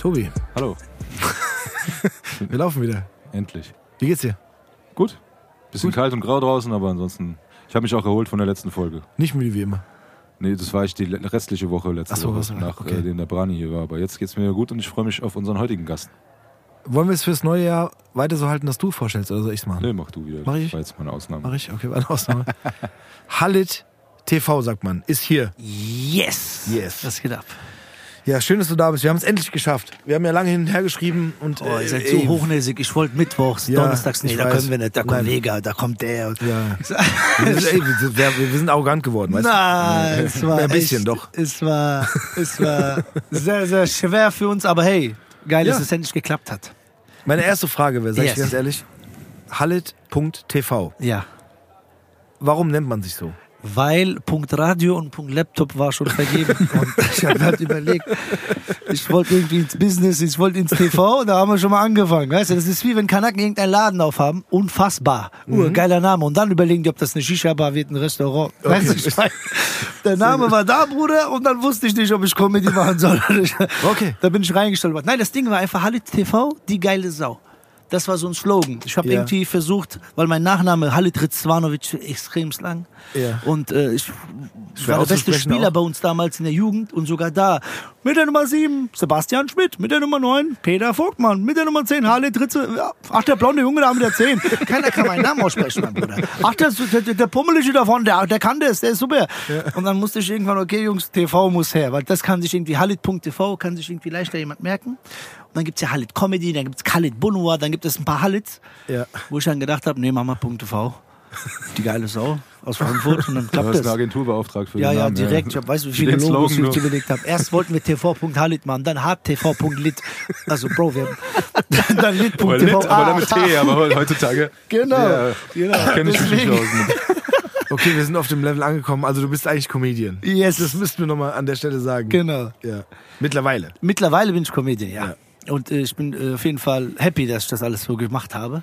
Tobi, Hallo, wir laufen wieder. endlich. Wie geht's dir? Gut. Bisschen kalt und grau draußen, aber ansonsten. Ich habe mich auch erholt von der letzten Folge. Nicht müde wie immer. Nee, das war ich die restliche Woche letzte Ach so, Woche, nach okay. äh, dem der Brani hier war. Aber jetzt geht's mir gut und ich freue mich auf unseren heutigen Gast. Wollen wir es fürs neue Jahr weiter so halten, dass du vorstellst oder soll ich's machen? Nee, mach du wieder. Mach ich? Das war jetzt meine Ausnahme. Mach ich? Okay, war eine Ausnahme. Halit TV, sagt man, ist hier. Yes! Yes. Was geht ab? Ja, schön, dass du da bist. Wir haben es endlich geschafft. Wir haben ja lange hin und her geschrieben und. Oh, ihr seid ey, so hochnäsig. Ich wollte mittwochs, Ja, donnerstags, nee, ich da weiß. können wir nicht. Da kommt. Vega, da kommt der. Ja. Wir sind, ey, wir, sind arrogant geworden, weißt Nein, es war Ein bisschen, echt, doch. Es war, es war sehr, sehr schwer für uns, aber hey, geil, Ja. dass es endlich geklappt hat. du? Meine erste Frage wäre, sag ich Yes. ganz ehrlich, Halit.tv. Ja. Warum nennt man sich so? Weil Punkt Radio und Punkt Laptop war schon vergeben. Und ich habe halt überlegt, ich wollte irgendwie ins Business, ich wollte ins TV, da haben wir schon mal angefangen. Weißt du, das ist wie wenn Kanaken irgendeinen Laden aufhaben. Unfassbar. Mhm. Urgeiler Name. Und dann überlegen die, ob das eine Shisha-Bar wird, ein Restaurant. Weißt du, der Name war da, Bruder, und dann wusste ich nicht, ob ich Comedy machen soll. Okay. Da bin ich reingestellt worden. Nein, das Ding war einfach Halit TV, die geile Sau. Das war so ein Slogan. Ich habe Ja. irgendwie versucht, weil mein Nachname Halit Rizvanovic extrem lang. Ja. Und äh, ich Schwer war der beste Spieler auch. bei uns damals in der Jugend und sogar da. Mit der Nummer 7 Sebastian Schmidt, mit der Nummer 9 Peter Vogtmann, mit der Nummer 10 Halit Ritze. Ja, ach, der blonde Junge da mit der 10. Keiner kann meinen Namen aussprechen, mein Bruder. Ach, der, der, der Pummelige davon, der, der kann das, der ist super. Und dann musste ich irgendwann, okay, Jungs, TV muss her, weil das kann sich irgendwie, Halit.tv kann sich irgendwie leichter jemand merken. Und dann gibt's ja Halit Comedy, dann gibt's Khalid Bunua, dann gibt es ein paar Halits, Ja. wo ich dann gedacht habe, nee, mach mal .tv. Die geile Sau aus Frankfurt und dann Du klappt hast das. eine Agentur beauftragt für Ja, den ja, Namen. direkt. Ich hab, weißt du, wie viele Logos ich überlegt habe. Erst wollten wir tv.halit machen, dann harttv.lit. Also, Bro, wir haben dann lit.tv. Aber, Lit, aber Ah, damit T, aber heutzutage. Genau, Ja, genau. Kenn ich mich nicht aus. Mit. Okay, wir sind auf dem Level angekommen. Also du bist eigentlich Comedian. Yes. Das müssten wir nochmal an der Stelle sagen. Genau. Ja. Mittlerweile. Mittlerweile bin ich Comedian, ja. Und äh, ich bin äh, auf jeden Fall happy, dass ich das alles so gemacht habe.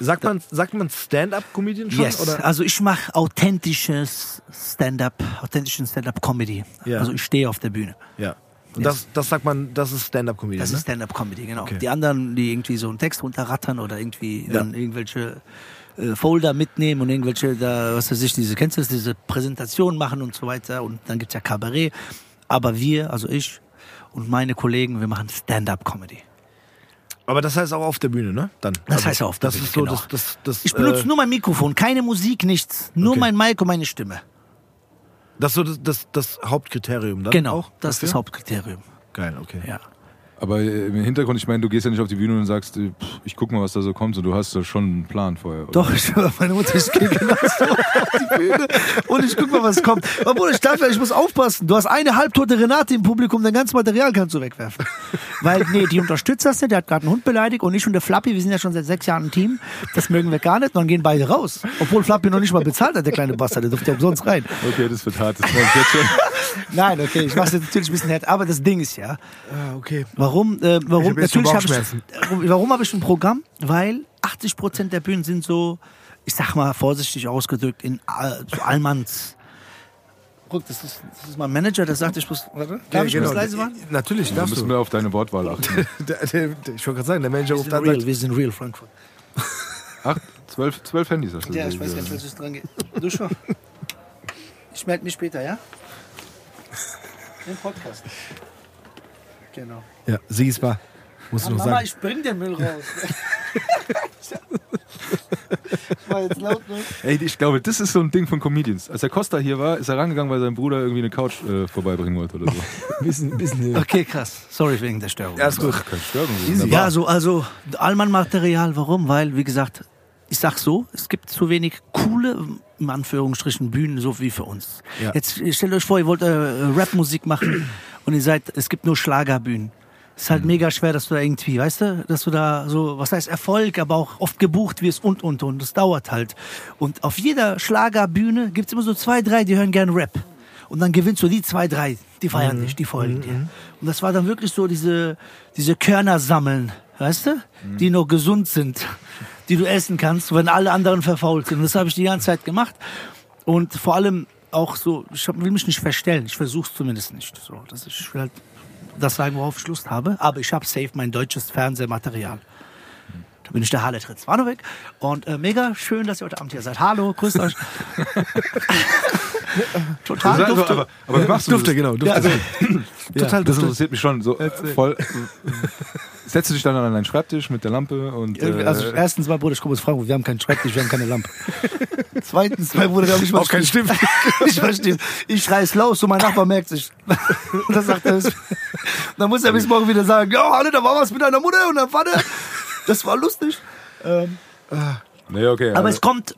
Sagt man, sagt man Stand-up-Comedian schon? Yes. Oder? Also ich mache authentisches Stand-up, authentischen Stand-up-Comedy. Ja. Also ich stehe auf der Bühne. Ja. Und das, das sagt man, das ist Stand-up-Comedian. Das ne? ist Stand-up-Comedy, genau. Okay. Die anderen, die irgendwie so einen Text runterrattern oder irgendwie Ja. dann irgendwelche äh, Folder mitnehmen und irgendwelche, da, was weiß ich, diese, kennst du das, diese Präsentation machen und so weiter. Und dann gibt's ja Kabarett. Aber wir, also ich und meine Kollegen, wir machen Stand-up-Comedy. Aber das heißt auch auf der Bühne, ne? Dann. Das heißt auf der das Bühne, ist so, genau. das, das, das, Ich benutze äh, nur mein Mikrofon, keine Musik, nichts. Nur Okay. mein Mic und meine Stimme. das ist so das, das, das Hauptkriterium dann Genau, auch das ist das Hauptkriterium. Geil, okay. Ja. Aber äh, im Hintergrund, ich meine, du gehst ja nicht auf die Bühne und sagst, äh, pff, ich guck mal, was da so kommt. So, du hast ja schon einen Plan vorher. oder? Doch, ich meine Mutter, ich gehe genau so auf die Bühne und ich guck mal, was kommt. Aber Bruder, ich darf ja, ich muss aufpassen. Du hast eine halbtote Renate im Publikum, dein ganzes Material kannst du wegwerfen. Weil, nee, die unterstützt das nicht, der hat gerade einen Hund beleidigt und ich und der Flappy, wir sind ja schon seit sechs Jahren ein Team. Das mögen wir gar nicht und dann gehen beide raus. Obwohl Flappy noch nicht mal bezahlt hat, der kleine Bastard, der durfte ja umsonst rein. Okay, das wird hart. Das war jetzt schon. Nein, okay, ich mach's jetzt natürlich ein bisschen hart, aber das Ding ist ja, Ah, okay. Warum? Äh, warum? Ich Natürlich habe ich. Warum habe ich ein Programm? Weil 80 Prozent der Bühnen sind so, ich sag mal vorsichtig ausgedrückt, in All- so Allmanns. Guck, das ist, das ist mein Manager, der sagt, ich muss. Warte, darf ich genau. leise machen? Natürlich, Da darfst müssen du. wir auf deine Wortwahl achten. Der, der, der, ich wollte gerade sagen, der Manager ruft an real, wir sind real, Frankfurt. Acht, zwölf, zwölf Handys hast du. Ja, ich weiß gar nicht, was jetzt dran geht. Du schon. Ich melde mich später, ja? Im Podcast. Genau. ja, Sigis Bar. Musst du noch Mama, sagen. ich bring den Müll raus. ich war jetzt laut, ne? Ey, ich glaube, das ist so ein Ding von Comedians. Als der Costa hier war, ist er rangegangen, weil sein Bruder irgendwie eine Couch äh, vorbeibringen wollte oder so. Bisschen, bisschen, Okay, krass. Sorry wegen der Störung. Ja, ist gut. Keine Störung. Ja, so, also Allmann-Material, warum? Weil, wie gesagt, ich sag so, es gibt zu wenig coole, in Anführungsstrichen, Bühnen, so wie für uns. Ja. Jetzt stellt euch vor, ihr wollt äh, Rapmusik machen und ihr seid, es gibt nur Schlagerbühnen. Es ist halt mega schwer, dass du da irgendwie, weißt du, dass du da so, was heißt Erfolg, aber auch oft gebucht wirst und, und, und. Das dauert halt. Und auf jeder Schlagerbühne gibt's immer so zwei, drei, die hören gern Rap. Und dann gewinnst du die zwei, drei, die feiern dich, die folgen dir. Und das war dann wirklich so diese, diese Körner sammeln, weißt du, die noch gesund sind, die du essen kannst, wenn alle anderen verfault sind. Und das habe ich die ganze Zeit gemacht. Und vor allem auch so, ich will mich nicht verstellen, ich versuche es zumindest nicht. So, dass ich will halt das sagen, worauf ich Lust habe, aber ich habe safe mein deutsches Fernsehmaterial. Da bin ich der Harle Tritz Warnoweg und äh, mega schön, dass ihr heute Abend hier seid. Hallo, grüßt euch. Total Also, dufte. aber, aber wie machst du Dufte, das? genau. Dufte. Ja, also, Total Das dufte. interessiert mich schon so äh, voll. Setzt du dich dann an deinen Schreibtisch mit der Lampe und äh, also erstens mal, Bruder, ich komme aus Frankfurt, wir haben keinen Schreibtisch, wir haben keine Lampe. Zweitens, mein Bruder, wir haben nicht mal Auch kein Stift. ich verstehe. Ich schreie es laut, so mein Nachbar merkt sich. Und dann sagt er, das- dann muss er bis morgen wieder sagen, ja, Halle, da war was mit deiner Mutter und deinem Vater. Das war lustig. nee, okay. Aber also, es kommt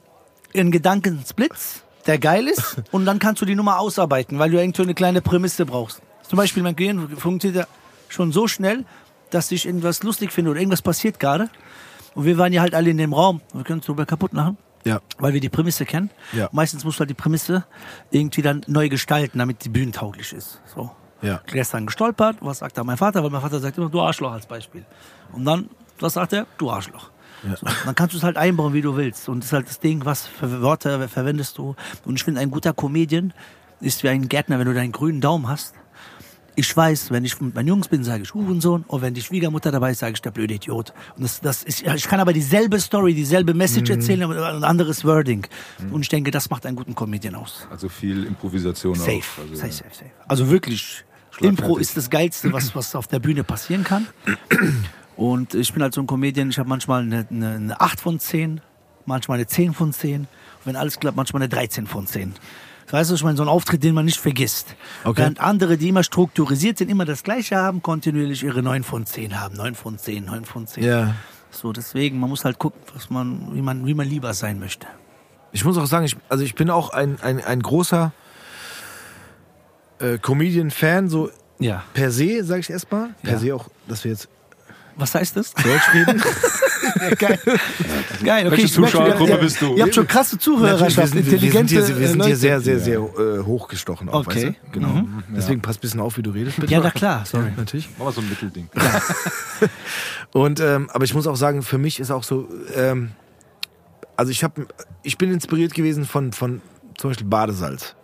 ein Gedankensblitz, der geil ist, und dann kannst du die Nummer ausarbeiten, weil du irgendwie eine kleine Prämisse brauchst. Zum Beispiel, mein Gehirn funktioniert ja schon so schnell, dass ich irgendwas lustig finde oder irgendwas passiert gerade. Und wir waren ja halt alle in dem Raum. Wir können es drüber kaputt machen. Ja. Weil wir die Prämisse kennen. Ja. Meistens musst du halt die Prämisse irgendwie dann neu gestalten, damit die bühnentauglich ist. So. Ja. Gestern gestolpert, was sagt da mein Vater? Weil mein Vater sagt immer, du Arschloch als Beispiel. Und dann, was sagt er? Du Arschloch. So, dann kannst du es halt einbauen, wie du willst. Und das ist halt das Ding, was für Wörter verwendest du. Und ich finde, ein guter Comedian ist wie ein Gärtner, wenn du deinen grünen Daumen hast. Ich weiß, wenn ich mit meinen Jungs bin, sage ich Hurensohn. Und wenn die Schwiegermutter dabei ist, sage ich der blöde Idiot. Und das, das ist, ich kann aber dieselbe Story, dieselbe Message erzählen, aber ein anderes Wording. Und ich denke, das macht einen guten Comedian aus. also viel Improvisation Safe. auch. Also, safe, safe, safe. Also wirklich, Impro ist das Geilste, was, was auf der Bühne passieren kann. Und ich bin halt so ein Comedian, ich habe manchmal eine, eine, eine 8 von 10, manchmal eine 10 von 10. Und wenn alles klappt, manchmal eine 13 von 10. Das heißt, ich meine, so ein Auftritt, den man nicht vergisst. Okay. Während andere, die immer strukturisiert sind, immer das Gleiche haben, kontinuierlich ihre 9 von 10 haben. 9 von 10, 9 von 10. Ja. So, deswegen, man muss halt gucken, was man, wie man, wie man lieber sein möchte. Ich muss auch sagen, ich, also ich bin auch ein, ein, ein großer äh, Comedian-Fan, so Ja. per se, sage ich erstmal. Per Ja. se auch, dass wir jetzt Was heißt das? Deutsch reden. Geil. Geil, okay. Welche ich merke schon, Zuschauergruppe ihr- bist du? Ihr habt schon krasse Natürlich, wir Zuhörerschaft, sind, wir, wir sind intelligente hier, wir sind äh, hier Leute. sehr, sehr, sehr äh, hochgestochen auch, Okay. weißt du? Genau. Deswegen passt ein bisschen auf, wie du redest, bitte. Ja, na klar, sorry. Natürlich. Mach mal so ein Mittelding. Und ähm, aber ich muss auch sagen, für mich ist auch so, ähm, also ich habe, ich bin inspiriert gewesen von von zum Beispiel Badesalz.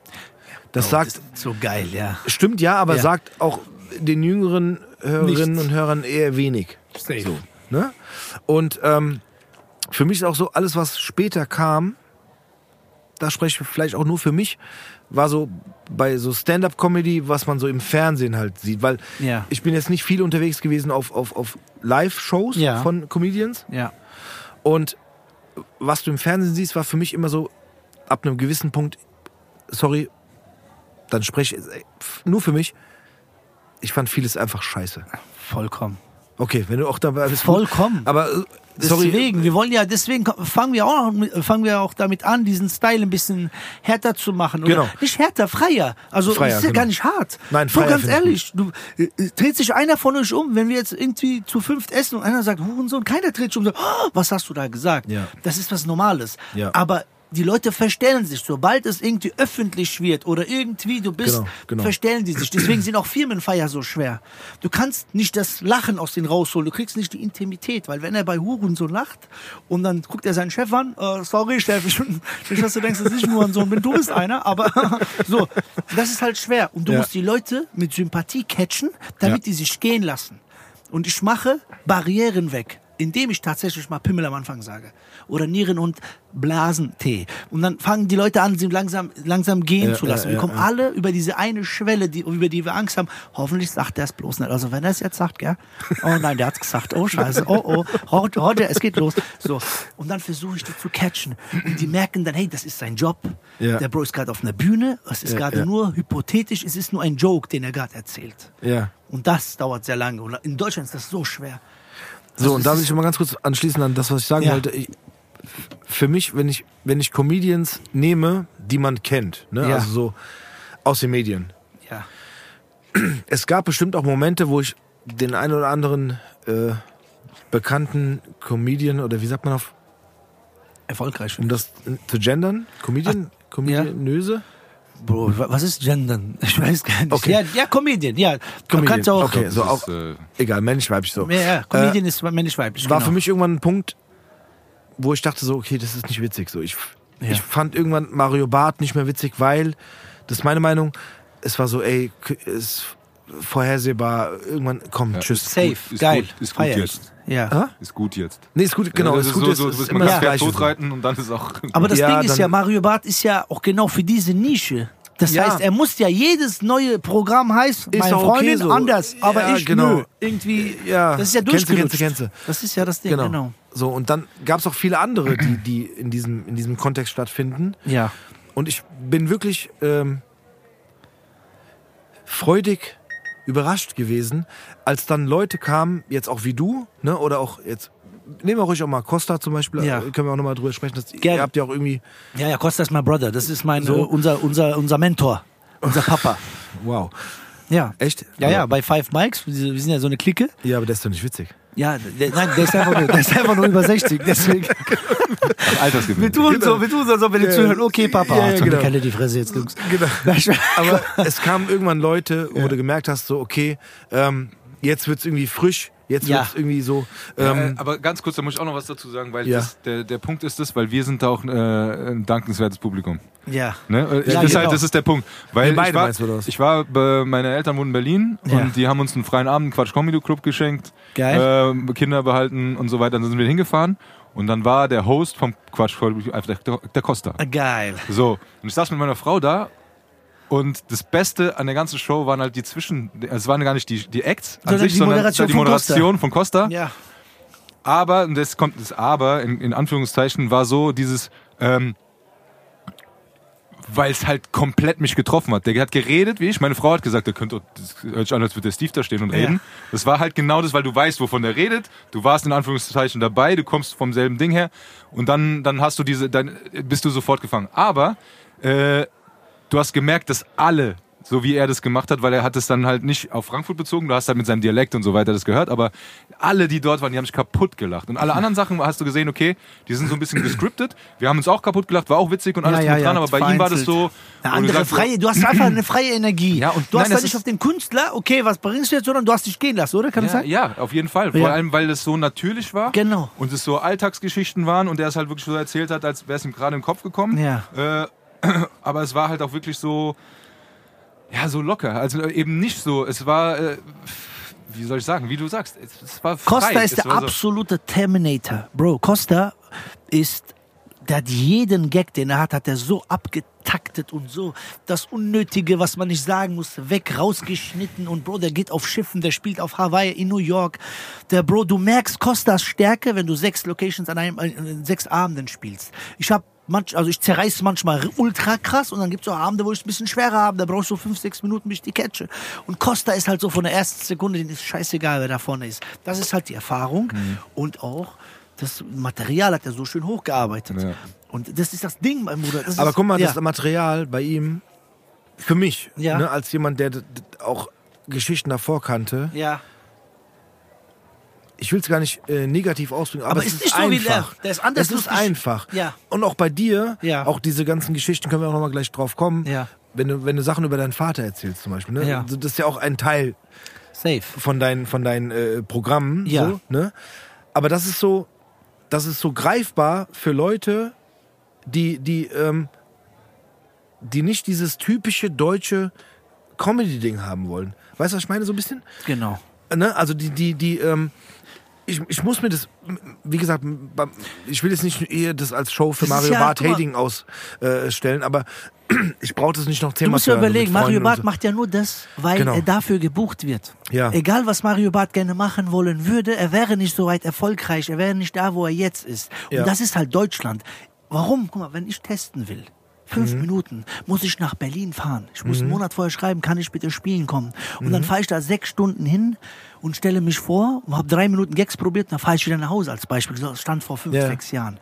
Das sagt, Das ist so geil, ja. stimmt ja, aber Ja. sagt auch den jüngeren Hörerinnen Nichts. und Hörern eher wenig. Safe. So, ne? Und ähm, für mich ist auch so alles, was später kam, da spreche ich vielleicht auch nur für mich, war so bei so Stand-up-Comedy, was man so im Fernsehen halt sieht, weil Ja. ich bin jetzt nicht viel unterwegs gewesen auf, auf, auf Live-Shows Ja. von Comedians Ja. und was du im Fernsehen siehst, war für mich immer so ab einem gewissen Punkt, sorry, dann spreche ich pf, nur für mich. Ich fand vieles einfach scheiße. Vollkommen. Okay, wenn du auch dabei bist. gut. Vollkommen. Aber äh, sorry, Deswegen, wir wollen ja, deswegen fangen wir auch, fangen wir auch damit an, diesen Style ein bisschen härter zu machen. Oder Genau. Nicht härter, freier. Also Freier, das ist ja genau. gar nicht hart. Nein, freier ganz finde ich ehrlich, du äh, äh, dreht sich einer von euch um, wenn wir jetzt irgendwie zu fünft essen und einer sagt Hurensohn, keiner dreht sich um und sagt, oh, was hast du da gesagt? Ja. Das ist was Normales. Ja. Aber die Leute verstellen sich, sobald es irgendwie öffentlich wird oder irgendwie du bist, Genau, genau. verstellen die sich. Deswegen sind auch Firmenfeier so schwer. Du kannst nicht das Lachen aus denen rausholen, du kriegst nicht die Intimität, weil wenn er bei Huren so lacht und dann guckt er seinen Chef an, äh, sorry, Chef, ich, ich dass du denkst, dass ich nur ein Sohn bin, du bist einer, aber so, das ist halt schwer. Und du Ja. musst die Leute mit Sympathie catchen, damit Ja. die sich gehen lassen. Und ich mache Barrieren weg, indem ich tatsächlich mal Pimmel am Anfang sage. Oder Nieren- und Blasentee. Und dann fangen die Leute an, sie langsam, langsam gehen Ja, zu lassen. ja, wir kommen ja. alle über diese eine Schwelle, die, über die wir Angst haben. Hoffentlich sagt er es bloß nicht. Also wenn er es jetzt sagt, gell? Oh nein, der hat's gesagt. Oh scheiße. Oh oh. Heute, heute, es geht los. So. Und dann versuche ich die zu catchen. Und die merken dann, hey, das ist sein Job. Der Bro ist gerade auf einer Bühne. Es ist gerade nur hypothetisch. Es ist nur ein Joke, den er gerade erzählt. ja. Und das dauert sehr lange. Und in Deutschland ist das so schwer. So, und da will ich mal ganz kurz anschließen an das, was ich sagen wollte. Ich, für mich, wenn ich, wenn ich Comedians nehme, die man kennt, ne? Ja. also so aus den Medien. Ja. Es gab bestimmt auch Momente, wo ich den einen oder anderen äh, bekannten Comedian oder wie sagt man auf, Erfolgreich. um das zu gendern? Comedian? Comedianöse? Bro, wa- was ist Gendern? Ich weiß gar nicht. Okay. Ja, ja, Comedian, ja. Du Comedian, kannst auch. okay. So ist, auch- äh, Egal, männlich, weiblich so. Ja, ja, Comedian ist männlich-weiblich. war genau. für mich irgendwann ein Punkt, wo ich dachte so, okay, das ist nicht witzig. So, ich, Ja. ich fand irgendwann Mario Barth nicht mehr witzig, weil, das ist meine Meinung, es war so, ey, ist vorhersehbar, irgendwann, komm, Ja. tschüss. Safe, ist geil. gut, ist gut Feier jetzt. Ja. Ist gut jetzt. Nee, ist gut, genau, ja, ist ist gut, so, ist, so, ist immer man das kann ja Gleiche. so. totreiten und dann ist auch. Aber das Ja, Ding ist ja, Mario Barth ist ja auch genau für diese Nische. Das Ja. heißt, er muss ja jedes neue Programm heißt, Ist meine auch okay Freundin so. anders, aber ja, ich genau. nö. Irgendwie, ja. Das ist ja durchgelutscht. kennst kennst. Das ist ja das Ding, Genau. genau. So, und dann gab es auch viele andere, die, die in, diesem, in diesem Kontext stattfinden. Ja. Und ich bin wirklich ähm, freudig überrascht gewesen, als dann Leute kamen, jetzt auch wie du, ne, oder auch jetzt, nehmen wir ruhig auch mal Costa zum Beispiel, Ja. äh, können wir auch nochmal drüber sprechen. Das, Gerne. ihr habt ja auch irgendwie, Ja, ja, Costa ist mein Brother. Das ist mein, So. äh, unser, unser, unser Mentor. Unser Papa. wow, Ja. echt? Ja, ja, bei Five Mikes, wir sind ja so eine Clique. Ja, aber das ist doch nicht witzig. Ja, der, nein, der ist, einfach nur, der ist einfach nur über 60, deswegen. Altersgewinn. Wir tun so, wir tun so, als ob wir den Ja. zuhören. Okay, Papa, Ja, ja, genau. wir kennen die Fresse jetzt, Jungs. Genau. Aber es kamen irgendwann Leute, wo du gemerkt hast, so, okay, ähm, jetzt wird's irgendwie frisch, jetzt Ja. wird's irgendwie so, Ja, ähm, äh, aber ganz kurz, da muss ich auch noch was dazu sagen, weil Ja. das, der, der Punkt ist das, weil wir sind da auch äh, ein dankenswertes Publikum. ja. Ne? Äh, Ja, das, ist genau. halt, das ist der Punkt. Weil ich war, meinst du das? ich war bei, meine Eltern wohnen in Berlin Ja. und die haben uns einen freien Abend Quatsch Comedy Club geschenkt, Geil. äh, Kinder behalten und so weiter. Dann sind wir hingefahren und dann war der Host vom Quatsch einfach der, der Costa. Geil. So, und ich saß mit meiner Frau da und das Beste an der ganzen Show waren halt die Zwischen... Es waren gar nicht die, die Acts an Sondern sich, die sondern Moderation die von Moderation von Costa. Ja. Aber, und das kommt das Aber, in, in Anführungszeichen, war so dieses... Ähm, weil es halt komplett mich getroffen hat. Der hat geredet, wie ich. Meine Frau hat gesagt, der könnte, das hört sich an, als würde der Steve da stehen und Ja. reden. Das war halt genau das, weil du weißt, wovon der redet. Du warst in Anführungszeichen dabei, du kommst vom selben Ding her und dann, dann hast du diese, dann bist du sofort gefangen. Aber äh, du hast gemerkt, dass alle, so wie er das gemacht hat, weil er hat es dann halt nicht auf Frankfurt bezogen, du hast halt mit seinem Dialekt und so weiter das gehört, aber alle, die dort waren, die haben sich kaputt gelacht. Und alle anderen Sachen hast du gesehen, okay, die sind so ein bisschen gescriptet. Wir haben uns auch kaputt gelacht, war auch witzig und alles Ja, ja, dran, ja, aber bei ihm war das so... Eine du andere sagst, freie, du hast einfach eine freie Energie. Ja, und du hast nein, da das nicht auf den Künstler, okay, was bringst du jetzt, sondern du hast dich gehen lassen, oder? Kann das Ja, sein? ja, auf jeden Fall. Vor allem, weil es so natürlich war. Genau. Und es so Alltagsgeschichten waren und er es halt wirklich so erzählt hat, als wäre es ihm gerade in den Kopf gekommen. Ja. Äh, aber es war halt auch wirklich so, ja, so locker. Also äh, eben nicht so. Es war, äh, wie soll ich sagen, wie du sagst, es, es war frei. Costa ist es der war so, absolute Terminator. Bro, Costa ist, der hat jeden Gag, den er hat, hat er so abgetaktet und so das Unnötige, was man nicht sagen muss, weg, rausgeschnitten. Und Bro, der geht auf Schiffen, der spielt auf Hawaii, in New York. Der Bro, du merkst Costas Stärke, wenn du sechs Locations an einem, äh, sechs Abenden spielst. Ich hab manch, also ich zerreiß manchmal ultra krass und dann gibt's auch Abende, wo ich es ein bisschen schwerer habe, da brauche ich so fünf, sechs Minuten, bis ich die catche. Und Costa ist halt so von der ersten Sekunde, denen ist scheißegal, wer da vorne ist. Das ist halt die Erfahrung und auch das Material hat er so schön hochgearbeitet. Ja. Und das ist das Ding, mein Bruder. Das Aber ist, guck mal, ja. das Material bei ihm, für mich, Ja. ne, als jemand, der auch Geschichten davor kannte, ja. Ich will es gar nicht äh, negativ ausdrücken, aber, Aber es ist nicht so wie der. einfach. Der ist anders Es ist einfach. Ja. Und auch bei dir, Ja. auch diese ganzen Geschichten, können wir auch nochmal gleich drauf kommen, Ja. wenn, du, wenn du Sachen über deinen Vater erzählst zum Beispiel. Ne? Ja. Also Das ist ja auch ein Teil Safe. von deinen, von deinen äh, Programmen. Ja. So, ne? Aber das ist so, das ist so greifbar für Leute, die, die, ähm, die nicht dieses typische deutsche Comedy-Ding haben wollen. Weißt du, was ich meine, so ein bisschen? Genau. Ne? Also die, die, die, ähm, ich, ich muss mir das, wie gesagt, ich will jetzt nicht eher das als Show für Das Mario ja, Barth. Hating ausstellen, aber ich brauche das nicht noch Du zehnmal musst ja überlegen, Mario Barth so. macht ja nur das, weil Genau. er dafür gebucht wird. Ja. Egal, was Mario Barth gerne machen wollen würde, er wäre nicht so weit erfolgreich, er wäre nicht da, wo er jetzt ist. Und Ja. das ist halt Deutschland. Warum? Guck mal, wenn ich testen will, fünf Mhm. Minuten, muss ich nach Berlin fahren. Ich muss einen Monat vorher schreiben, kann ich bitte spielen kommen. Und Mhm. dann fahre ich da sechs Stunden hin und stelle mich vor und habe drei Minuten Gags probiert, dann fahre ich wieder nach Hause als Beispiel. Das stand vor fünf, Ja. sechs Jahren.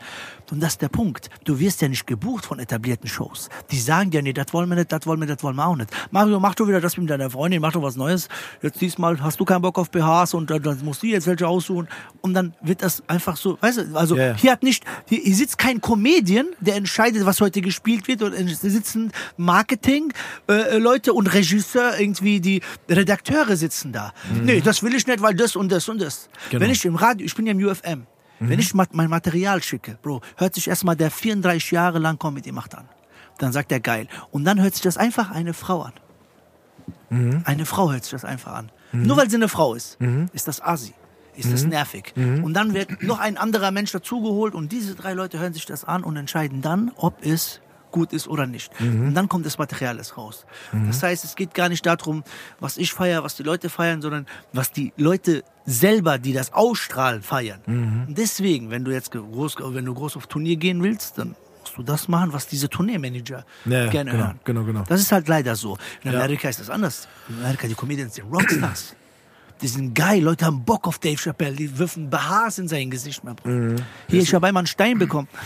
Und das ist der Punkt. Du wirst ja nicht gebucht von etablierten Shows. Die sagen dir, nee, das wollen wir nicht, das wollen wir, das wollen wir auch nicht. Mario, mach du wieder das mit deiner Freundin, mach doch was Neues. Jetzt diesmal hast du keinen Bock auf BHs und dann, musst du jetzt welche aussuchen. Und dann wird das einfach so, weißt du, also ja. hier hat nicht, hier, hier sitzt kein Comedian, der entscheidet, was heute gespielt wird. Und sitzen Marketing, äh, Leute und Regisseur, irgendwie die Redakteure sitzen da. Nee, das will ich nicht, weil das und das und das. Genau. Wenn ich im Radio, ich bin ja im UFM. Wenn ich mein Material schicke, Bro, hört sich erstmal der 34 Jahre lang Comedy macht an. Dann sagt er geil. Und dann hört sich das einfach eine Frau an. Eine Frau hört sich das einfach an. Nur weil sie eine Frau ist, ist das assi. Ist das nervig. Und dann wird noch ein anderer Mensch dazugeholt und diese drei Leute hören sich das an und entscheiden dann, ob es gut ist oder nicht. Und dann kommt das Material erst raus. Das heißt, es geht gar nicht darum, was ich feiere, was die Leute feiern, sondern was die Leute selber, die das ausstrahlen, feiern. Und deswegen, wenn du jetzt groß, wenn du groß auf Turnier gehen willst, dann musst du das machen, was diese Tourneemanager Ja, ja, gerne genau, hören. genau, genau. Das ist halt leider so. In Amerika ist das anders. In Amerika, die Comedians sind Rockstars. Die sind geil, Leute haben Bock auf Dave Chappelle, die wirfen BHs in sein Gesicht. Mein Bruder. Mhm. Hier, ich habe einmal einen Stein bekommen.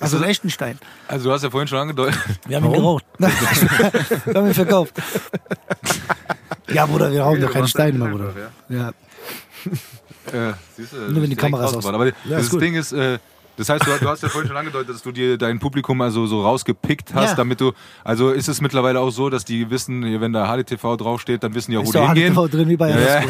also einen echten Stein. Also du hast ja vorhin schon angedeutet. Wir haben ihn geraucht. wir haben ihn verkauft. Ja, Bruder, wir rauchen doch keinen Stein mehr, Bruder. Ja. Ja, siehst du, Nur wenn die rausgebracht. aus- Aber Ja, das. Ding ist, äh, das heißt, du, hast ja vorhin schon angedeutet, dass du dir dein Publikum also so rausgepickt hast, Ja. damit du, also ist es mittlerweile auch so, dass die wissen, wenn da HDTV draufsteht, dann wissen die auch, wo Ist die doch hingehen. HDTV drin wie bei ja.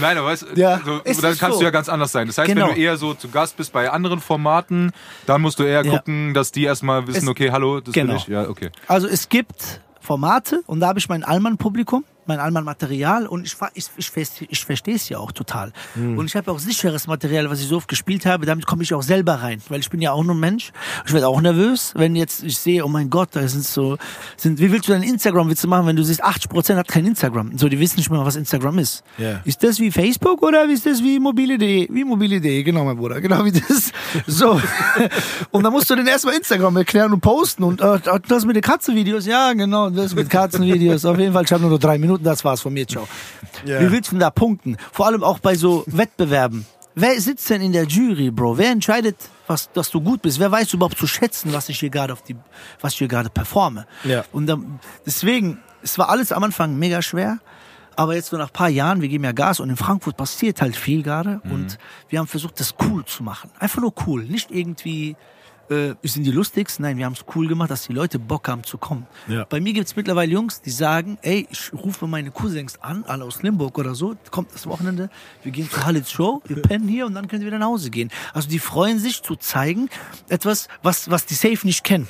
Nein, aber weißt, Ja, so, dann kannst so. du ja ganz anders sein. Das heißt, Genau. wenn du eher so zu Gast bist bei anderen Formaten, dann musst du eher Ja. gucken, dass die erstmal wissen, Es- okay, hallo, das Genau. bin ich. Ja, okay. Also es gibt Formate und da habe ich mein Allmann-Publikum, mein Allmann-Material und ich, fa- ich, ich, fest- ich verstehe es ja auch total. Und ich habe auch sicheres Material, was ich so oft gespielt habe, damit komme ich auch selber rein, weil ich bin ja auch nur ein Mensch. Ich werde auch nervös, wenn jetzt ich sehe, oh mein Gott, da sind so, sind, wie willst du dein Instagram-Witze machen, wenn du siehst, 80% hat kein Instagram. So, die wissen nicht mehr, was Instagram ist. Ja. Ist das wie Facebook oder ist das wie mobile.de? Wie mobile.de, genau, mein Bruder, genau wie das. So. Und dann musst du den erstmal Instagram erklären und posten und äh, das mit den Katzenvideos, ja, genau, das mit Katzenvideos. Auf jeden Fall, ich habe nur noch drei Minuten, das war's von mir, ciao. Ja. Wie willst du denn da punkten? Vor allem auch bei so Wettbewerben. Wer sitzt denn in der Jury, Bro? Wer entscheidet, was, dass du gut bist? Wer weiß überhaupt zu schätzen, was ich hier gerade auf die, was ich hier gerade performe? Ja. Und dann, deswegen, es war alles am Anfang mega schwer. Aber jetzt so nach ein paar Jahren, wir geben ja Gas und in Frankfurt passiert halt viel gerade und wir haben versucht, das cool zu machen. Einfach nur cool, nicht irgendwie, äh, sind die lustigsten, nein, wir haben es cool gemacht, dass die Leute Bock haben zu kommen. Ja. Bei mir gibt's mittlerweile Jungs, die sagen, ey, ich rufe meine Cousins an, alle aus Limburg oder so, kommt das Wochenende, wir gehen zur Hallis Show, wir pennen hier und dann können wir wieder nach Hause gehen. Also die freuen sich zu zeigen, etwas, was, was die safe nicht kennen.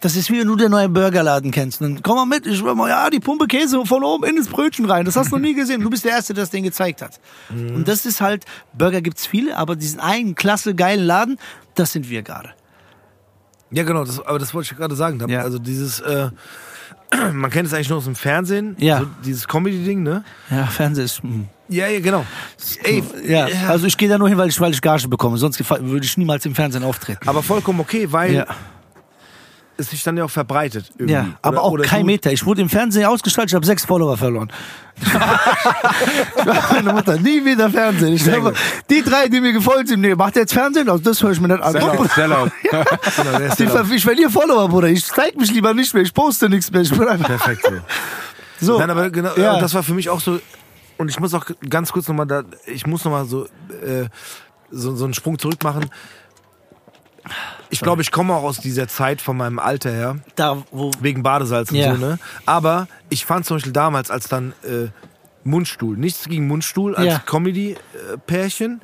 Das ist wie wenn du den neuen Burgerladen kennst. Dann komm mal mit, ich schwör mal, ja, die Pumpe Käse von oben in das Brötchen rein. Das hast du noch nie gesehen. Du bist der Erste, der das den gezeigt hat. Und das ist halt, Burger gibt's viele, aber diesen einen klasse, geilen Laden, das sind wir gerade. Ja, genau, das, aber das wollte ich gerade sagen. Ja. Also dieses, äh, man kennt es eigentlich nur aus dem Fernsehen, Ja. so dieses Comedy-Ding, ne? Ja, Fernsehen ist. mm. Ja, ja, genau. Ey, Ja, also ich gehe da nur hin, weil ich, weil ich Gage bekomme. Sonst würde ich niemals im Fernsehen auftreten. aber vollkommen okay, weil Ja, es sich dann ja auch verbreitet. Irgendwie. ja aber Oder- auch oder kein Meter. Ich wurde im Fernsehen ausgestrahlt, ich habe sechs Follower verloren. meine Mutter, nie wieder Fernsehen. Ich glaube, die drei, die mir gefolgt sind, nee, macht jetzt Fernsehen? Also das höre ich mir nicht an. Sellout, Sellout. Genau, ja ver- ich verliere Follower, Bruder. Ich zeig mich lieber nicht mehr. Ich poste nichts mehr. Ich bin einfach perfekt so. so. Nein, aber genau, Ja. äh, das war für mich auch so. Und ich muss auch ganz kurz nochmal da, ich muss nochmal so, äh, so, so einen Sprung zurück machen. Ich glaube, ich komme auch aus dieser Zeit von meinem Alter her, da, wo wegen Badesalz und Ja. so, ne? Aber ich fand zum Beispiel damals, als dann äh, Mundstuhl, nichts gegen Mundstuhl als Ja. Mhm. Comedy-Pärchen,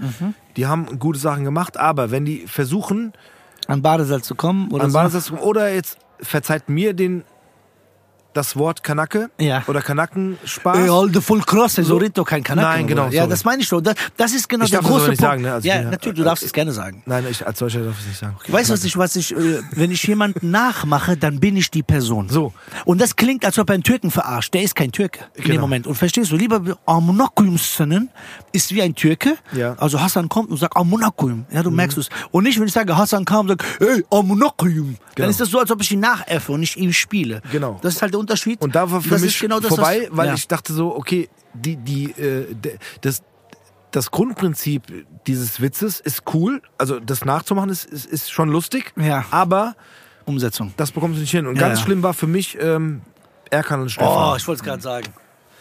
die haben gute Sachen gemacht, aber wenn die versuchen, an Badesalz zu kommen oder an so. Badesalz zu kommen, oder jetzt verzeiht mir den das Wort Kanacke Ja. oder Kanackenspaß. Ey, Alter, voll krass, so redet doch kein Kanake. Nein, genau, Ja, sorry. das meine ich doch. Das, das ist genau Ich der darf das große nicht Punkt. sagen, ne? Also ja, ich bin natürlich, du darfst es gerne sagen. Nein, ich, als solcher darf ich es nicht sagen. Weißt du, was ich, was ich, äh, wenn ich jemanden nachmache, dann bin ich die Person. So. Und das klingt, als ob er einen Türken verarscht. Der ist kein Türke in dem Genau. Moment. Und verstehst du, lieber Amunakum ist wie ein Türke. Ja. Also Hassan kommt und sagt Amunakum. Ja, du merkst es. Und nicht, wenn ich sage, Hassan kam und sagt, hey, Amunakum. Dann Genau. ist das so, als ob ich ihn nachäffe und nicht ihm spiele. Genau. Das ist halt der Unterschied. Und da war für das mich genau das, vorbei, was, weil ja. ich dachte so, okay, die, die, äh, das, das Grundprinzip dieses Witzes ist cool. Also das nachzumachen ist, ist, ist schon lustig. Ja. Aber Umsetzung. das bekommst du nicht hin. Und Ja, ganz ja. schlimm war für mich ähm, Erkan und Stefan. Oh, ich wollte es gerade sagen.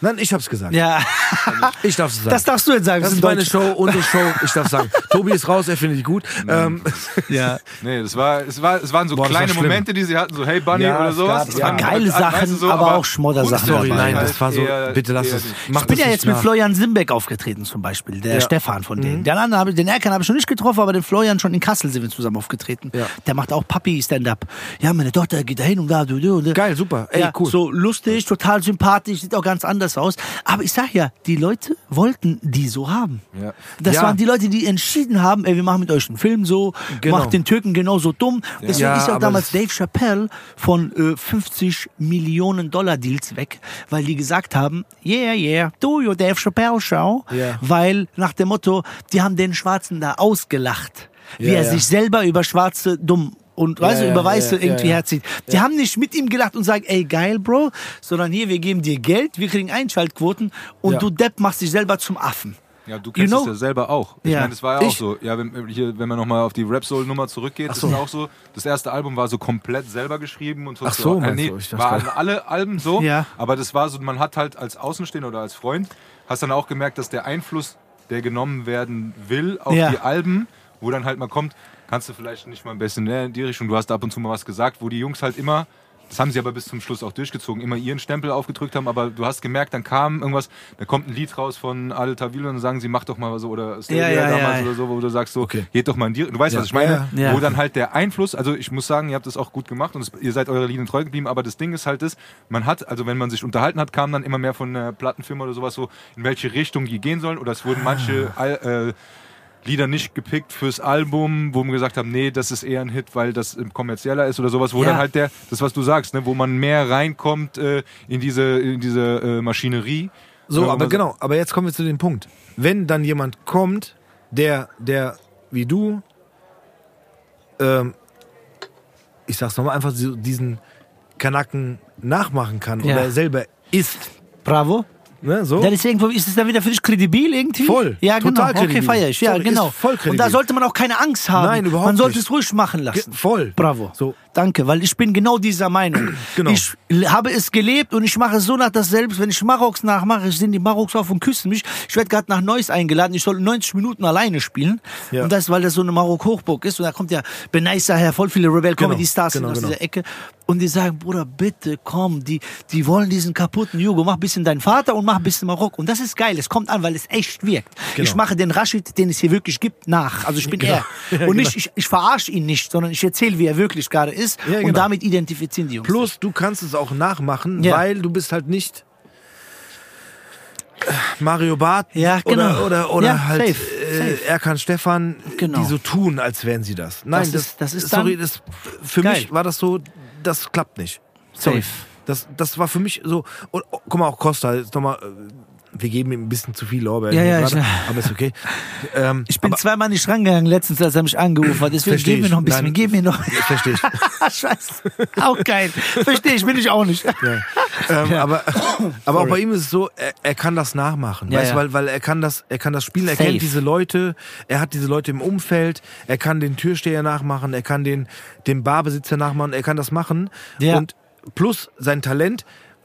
Nein, ich hab's gesagt. Ja, Ich darf es sagen. das darfst du jetzt sagen. Das wir ist meine Deutsch. Show, unsere Show. Ich darf sagen. Tobi ist raus, er findet die gut. Ähm, Ja. Nee, das war, es, war, es waren so Boah, das war kleine. Momente, die sie hatten, so Hey Bunny Ja, oder es sowas. gab- Das ja. waren Geile halt, weißt Sachen, du, so, aber auch Schmoddersachen sorry, nein, das war so. Eher- bitte lass es. Ich bin das ja jetzt mit nach. Florian Simbeck aufgetreten zum Beispiel, der Ja. Stefan von denen. Den anderen habe ich, den Erkan habe ich noch nicht getroffen, aber den Florian schon in Kassel sind wir zusammen aufgetreten. Ja. Der macht auch Papi-Stand-Up. Ja, meine Tochter geht da hin und da, du, du, du. Geil, super. Ey, ja, cool. So lustig, total sympathisch, sieht auch ganz anders aus. Aber ich sag ja, die Leute wollten die so haben. Ja. Das Ja. waren die Leute, die entschieden haben, ey, wir machen mit euch einen Film so, Genau. macht den Türken genauso dumm. Deswegen Ja, ist auch damals Dave Chappelle von äh, 50 Millionen Dollar Deals weg, weil die gesagt haben, yeah, yeah, do your Dave Chappelle Show, Ja. weil nach dem Motto, die haben den Schwarzen da ausgelacht, wie er sich selber über Schwarze dumm und weißt du, ja, über Weiße ja, irgendwie ja, herzieht. Die haben nicht mit ihm gelacht und sagen, ey geil, Bro, sondern hier, wir geben dir Geld, wir kriegen Einschaltquoten und du Depp machst dich selber zum Affen. Ja, du kennst You es know? ja selber auch. Ich Ja. meine, das war ja auch Ich? so. Ja, wenn, hier, wenn man nochmal auf die Rap Soul Nummer zurückgeht, so. ist es auch so. Das erste Album war so komplett selber geschrieben und so. Ach so, äh, meinst nee, du? Dachte waren alle Alben so. Ja. Aber das war so, man hat halt als Außenstehender oder als Freund, hast dann auch gemerkt, dass der Einfluss, der genommen werden will auf Ja. die Alben, wo dann halt mal kommt, kannst du vielleicht nicht mal ein bisschen näher in die Richtung. Du hast ab und zu mal was gesagt, wo die Jungs halt immer das haben sie aber bis zum Schluss auch durchgezogen, immer ihren Stempel aufgedrückt haben, aber du hast gemerkt, dann kam irgendwas, da kommt ein Lied raus von Adel Tawil und dann sagen sie, mach doch mal so, oder Stevia Ja, ja, damals ja. oder so, wo du sagst so, Okay. geht doch mal in die, du weißt, Ja. was ich meine, Ja, ja. wo dann halt der Einfluss, also ich muss sagen, ihr habt das auch gut gemacht und es, ihr seid eurer Linie treu geblieben, aber das Ding ist halt das, man hat, also wenn man sich unterhalten hat, kam dann immer mehr von der Plattenfirma oder sowas so, in welche Richtung die gehen sollen, oder es wurden manche Al- äh, Lieder nicht gepickt fürs Album, wo wir gesagt haben, nee, das ist eher ein Hit, weil das kommerzieller ist oder sowas, wo Ja. dann halt der, das was du sagst, ne, wo man mehr reinkommt äh, in diese, in diese äh, Maschinerie. So, Wo aber man genau, aber jetzt kommen wir zu dem Punkt. Wenn dann jemand kommt, der, der, wie du, ähm, ich sag's nochmal, einfach so diesen Kanaken nachmachen kann Ja. oder selber ist, Bravo. Ne, so. Ja, deswegen ist es dann wieder für dich kredibil irgendwie? Voll. Ja, genau. Total okay, kredibil. feier ich. Ja, Sorry, genau. ist voll Und da kredibil. sollte man auch keine Angst haben. Nein, überhaupt Man sollte nicht. es ruhig machen lassen. Ge- voll. Bravo. So. Danke, weil ich bin genau dieser Meinung. Genau. Ich habe es gelebt und ich mache es so nach das selbst. Wenn ich Maroks nachmache, sind die Maroks auf und küssen mich. Ich werde gerade nach Neuss eingeladen. Ich soll 90 Minuten alleine spielen. Ja. Und das, weil das so eine Marok-Hochburg ist. Und da kommt ja Benaisa her, voll viele Rebel-Comedy-Stars genau, sind aus genau. dieser Ecke. Und die sagen, Bruder, bitte komm, die, die wollen diesen kaputten Jugo. Mach ein bisschen deinen Vater und mach ein bisschen Marok. Und das ist geil. Es kommt an, weil es echt wirkt. Genau. Ich mache den Rashid, den es hier wirklich gibt, nach. Also ich bin Genau. er. Und genau. nicht, ich, ich verarsche ihn nicht, sondern ich erzähle, wie er wirklich gerade ist. Ja, Und genau. damit identifizieren die Jungs. Plus, du kannst es auch nachmachen, Ja. weil du bist halt nicht äh, Mario Barth Ja, oder, genau. oder, oder Ja, halt safe, äh, safe. Erkan Stefan, Genau. die so tun, als wären sie das. Nein, Das das, ist- das ist sorry, das, für geil. mich war das so, das klappt nicht. Sorry. Safe. Das, das war für mich so, und, oh, guck mal, auch Costa, jetzt nochmal, äh, wir geben ihm ein bisschen zu viel Lorbeeren, Ja, ja, gerade, aber ist okay. Ähm, Ich bin aber, zweimal nicht rangegangen letztens, als er mich angerufen hat. Deswegen mir ich. noch ein bisschen. Nein. Gib mir noch. verstehe ich. Scheiße. Auch geil. Verstehe ich, will ich auch nicht. ähm, aber aber auch bei ihm ist es so, er, er kann das nachmachen, Ja, weißt, du, ja. weil weil er kann das er kann das spielen, er Safe. kennt diese Leute, er hat diese Leute im Umfeld, er kann den Türsteher nachmachen, er kann den den Barbesitzer nachmachen, er kann das machen Ja. und plus sein Talent,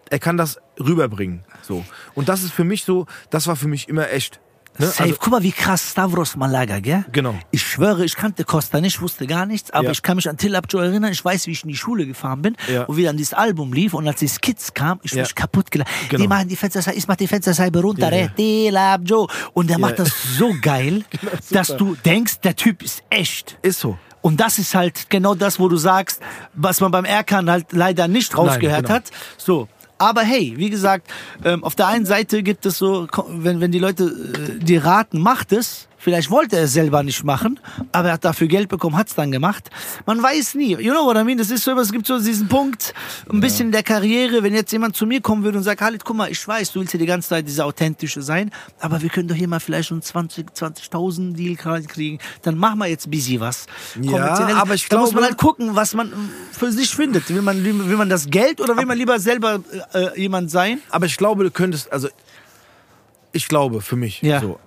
er kann das rüberbringen, so. Und das ist für mich so, das war für mich immer echt. Ne? Safe. Also, Guck mal, wie krass Stavros Malaga, gell? Genau. Ich schwöre, ich kannte Costa nicht, wusste gar nichts, aber Ja. ich kann mich an Till Abjo erinnern. Ich weiß, wie ich in die Schule gefahren bin Ja. und wie dann dieses Album lief und als die Skits kam, ich Ja. mich kaputt gelacht. Genau. Die machen die Fensterscheibe, ich mach die Fensterscheibe runter, Ja, ja. Till Abjo. Und der macht das so geil, dass du denkst, der Typ ist echt. ist so. Und das ist halt genau das, wo du sagst, was man beim Erkan halt leider nicht rausgehört genau. hat. So. Aber hey, wie gesagt, ähm, auf der einen Seite gibt es so, wenn, wenn die Leute äh, die raten, macht es. Vielleicht wollte er es selber nicht machen, aber er hat dafür Geld bekommen, hat es dann gemacht. Man weiß nie. You know what I mean? Das ist so, es gibt so diesen Punkt, ein bisschen in der Karriere, wenn jetzt jemand zu mir kommen würde und sagt, Halit, guck mal, ich weiß, du willst ja die ganze Zeit dieser authentische sein, aber wir können doch hier mal vielleicht schon 20, 20.000 Deal kriegen, dann machen wir jetzt busy was. Ja, aber ich da muss man glaube- halt gucken, was man für sich findet. Will man, will man das Geld oder will man lieber selber äh, jemand sein? Aber ich glaube, du könntest, also ich glaube für mich Ja. so,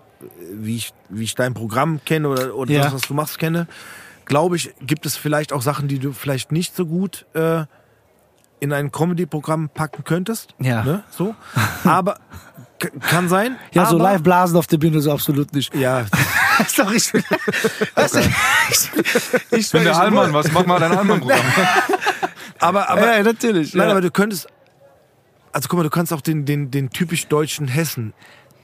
wie ich, wie ich dein Programm kenne oder, oder Ja. das, was du machst, kenne, glaube ich, gibt es vielleicht auch Sachen, die du vielleicht nicht so gut äh, in ein Comedy-Programm packen könntest. Ja. Ne? So. Aber kann sein. Ja, aber, so live blasen auf der Bühne so absolut nicht. Ja, Sorry, ich, weißt du, ich, ich, Ich bin der Allmann, was mach mal dein Allmann-Programm? aber, aber ja, natürlich. Nein, ja. aber du könntest. Also guck mal, du kannst auch den, den, den typisch deutschen Hessen